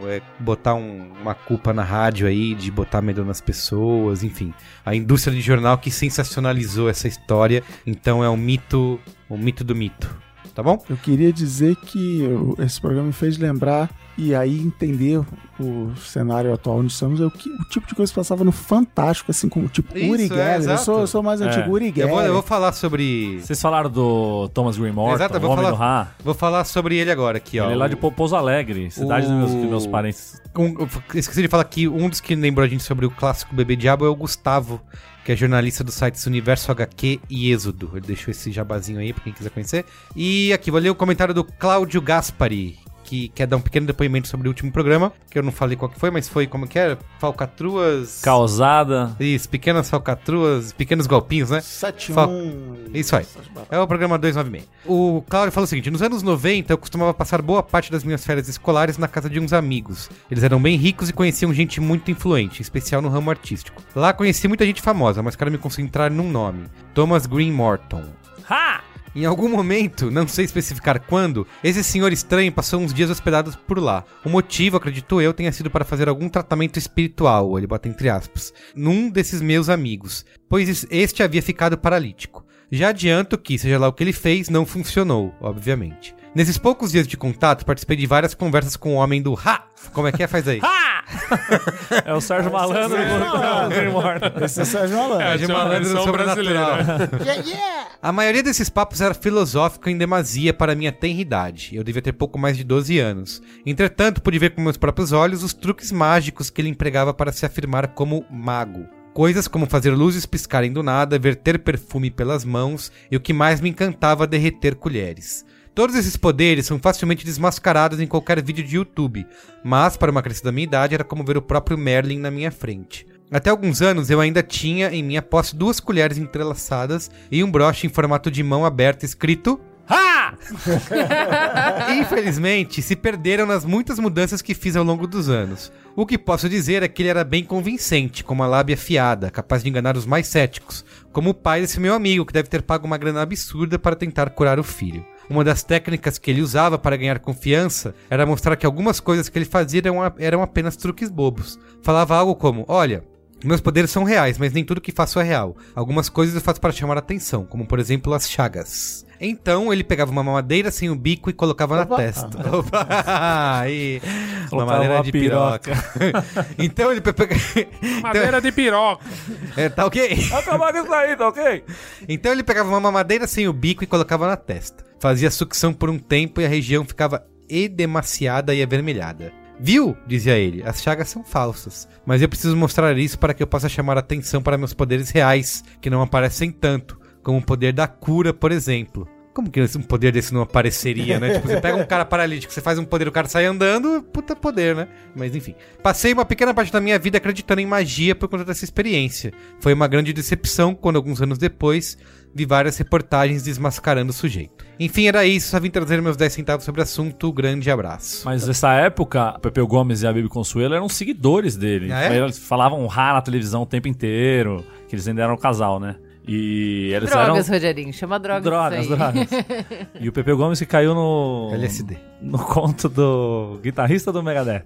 é, botar um- uma culpa na rádio aí, de botar medo nas pessoas, enfim. A indústria de jornal que sensacionalizou essa história, então é um mito, um mito do mito. Tá bom? Eu queria dizer que esse programa me fez lembrar e aí entender o cenário atual onde estamos, é o, que, o tipo de coisa que passava no Fantástico, assim, como tipo Isso, Uri é, Geller. eu, sou, eu sou mais É. antigo, Uri Eu Geller. vou, eu vou falar sobre. Vocês falaram do Thomas Green Morton, Exato, eu o vou Homem falar- do Ra. Vou falar sobre ele agora aqui, ó. Ele é lá de O- Po- Pouso Alegre, cidade dos, meus, O- dos meus parentes. Um- eu esqueci de falar que um dos que lembrou a gente sobre o clássico Bebê Diabo é o Gustavo, que é jornalista dos sites Universo HQ e Êxodo. Ele deixou esse jabazinho aí pra quem quiser conhecer. E aqui, vou ler o comentário do Cláudio Gaspari, que quer dar um pequeno depoimento sobre o último programa, que eu não falei qual que foi, mas foi como que era? Falcatruas... Causada. Isso, pequenas falcatruas, pequenos golpinhos, né? 7 Fa- 1 Isso aí. É o programa 296. O Cláudio falou o seguinte: nos anos 90 eu costumava passar boa parte das minhas férias escolares na casa de uns amigos. Eles eram bem ricos e conheciam gente muito influente, em especial no ramo artístico. Lá conheci muita gente famosa, mas quero me concentrar num nome: Thomas Green Morton. Ha! Em algum momento, não sei especificar quando, esse senhor estranho passou uns dias hospedados por lá. O motivo, acredito eu, tenha sido para fazer algum tratamento espiritual, ele bota entre aspas, num desses meus amigos, pois este havia ficado paralítico. Já adianto que, seja lá o que ele fez, não funcionou, obviamente. Nesses poucos dias de contato, participei de várias conversas com o homem do Ha! Como é que é? Faz aí. É o Sérgio Malandro do. Esse é o Sérgio Malandro. É, uma malandro versão sobrenatural. brasileira. A maioria desses papos era filosófica em demasia para minha tenra idade. Eu devia ter pouco mais de 12 anos. Entretanto, pude ver com meus próprios olhos os truques mágicos que ele empregava para se afirmar como mago. Coisas como fazer luzes piscarem do nada, verter perfume pelas mãos e o que mais me encantava, derreter colheres. Todos esses poderes são facilmente desmascarados em qualquer vídeo de YouTube, mas para uma criança da minha idade era como ver o próprio Merlin na minha frente. Até alguns anos eu ainda tinha em minha posse duas colheres entrelaçadas e um broche em formato de mão aberta escrito Ha! Infelizmente, se perderam nas muitas mudanças que fiz ao longo dos anos. O que posso dizer é que ele era bem convincente, com uma lábia afiada, capaz de enganar os mais céticos, como o pai desse meu amigo, que deve ter pago uma grana absurda para tentar curar o filho. Uma das técnicas que ele usava para ganhar confiança era mostrar que algumas coisas que ele fazia eram, eram apenas truques bobos. Falava algo como: Olha, meus poderes são reais, mas nem tudo que faço é real. Algumas coisas eu faço para chamar a atenção, como por exemplo as chagas. Então ele pegava uma mamadeira sem o bico e colocava na Opa. testa. Opa! Aí, mamadeira de piroca. então ele pegava. Madeira de piroca. É, tá ok? Acabar isso aí, tá ok? Então ele pegava uma mamadeira sem o bico e colocava na testa. Fazia sucção por um tempo e a região ficava edemaciada e avermelhada. Viu? dizia ele, as chagas são falsas. Mas eu preciso mostrar isso para que eu possa chamar a atenção para meus poderes reais, que não aparecem tanto, como o poder da cura, por exemplo. Como que um poder desse não apareceria, né? tipo, você pega um cara paralítico, você faz um poder, o cara sai andando, puta poder, né? Mas enfim. Passei uma pequena parte da minha vida acreditando em magia por conta dessa experiência. Foi uma grande decepção quando, alguns anos depois, vi várias reportagens desmascarando o sujeito. Enfim, era isso. Só vim trazer meus 10 centavos sobre o assunto. Grande abraço. Mas nessa época, o Pepeu Gomes e a Bibi Consuelo eram seguidores dele. Ah, é? Eles falavam rá na televisão o tempo inteiro, que eles ainda eram um casal, né? E eles Drogas, eram... Rogerinho. Chama drogas. Drogas, isso aí. drogas. E o Pepeu Gomes que caiu no... LSD. No conto do guitarrista do Megadeth.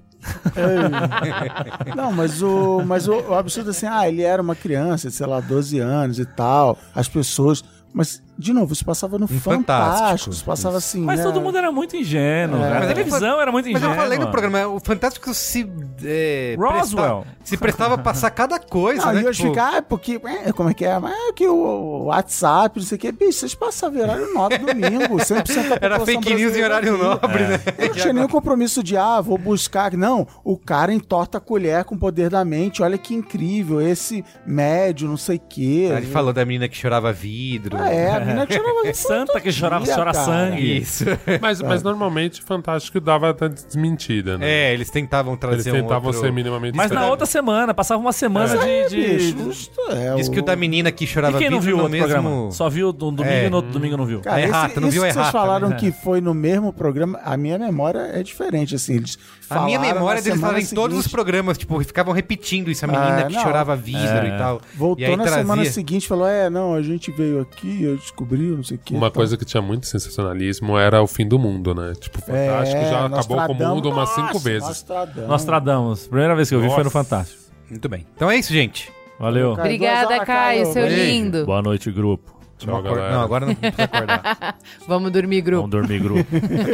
Não, mas o, mas o, o absurdo assim, ah, ele era uma criança, sei lá, 12 anos e tal, as pessoas. Mas de novo, isso passava no Fantástico, Fantástico. isso passava assim. Mas né? todo mundo era muito ingênuo. É. Mas A é televisão era muito Mas ingênua. eu falei no programa, o Fantástico se. É, Roswell. prestava- se prestava a passar cada coisa, Não, né? e eu Tipo, ficar, é porque, é, como é que é? Mas é que o WhatsApp, não sei o que, bicho, vocês passavam horário nobre domingo, 100% da Era fake news em horário nobre, né? Eu não tinha nenhum compromisso de, ah, vou buscar. Não, o cara entorta a colher com o poder da mente. Olha que incrível, esse médio, não sei o quê. Ele falou da menina que chorava vidro. Ah, é, menina que chorava Santa que chorava, dia, chora cara. sangue. Isso. Mas, mas normalmente o Fantástico dava até desmentida, né? É, eles tentavam trazer Eles tentavam um outro... ser minimamente Mas na outra semana, passava uma semana É, de. de- bicho, é Diz que o da menina que E chorava quem não viu o outro mesmo... programa? Só viu no domingo É. e no outro domingo não viu. Cara, errata, esse, não isso viu errata, vocês falaram né? que foi no mesmo programa, a minha memória é diferente, assim, eles A minha falaram memória deles falaram em todos os programas, tipo, ficavam repetindo isso, a menina Ah, que não. chorava vidro É. e tal. e Voltou aí na trazia... semana seguinte e falou: É, não, a gente veio aqui, eu descobri, não sei o que. Uma coisa que tinha muito sensacionalismo era o fim do mundo, né? Tipo, o Fantástico É, já acabou com o mundo umas cinco vezes. Nostradamus. Nostradamus. Primeira vez que eu vi foi no Nossa. Fantástico. Muito bem. Então é isso, gente. Valeu. Obrigada, Caio, Caio. seu Beijo. lindo. Boa noite, grupo. Tchau, Não, acor- galera. não, agora não precisa acordar. Vamos dormir, grupo. Vamos dormir, grupo.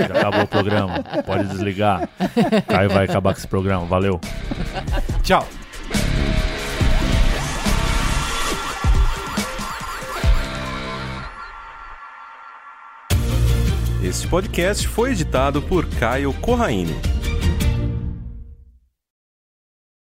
Já acabou o programa. Pode desligar. Caio vai acabar com esse programa. Valeu. Tchau. Este podcast foi editado por Caio Corraine.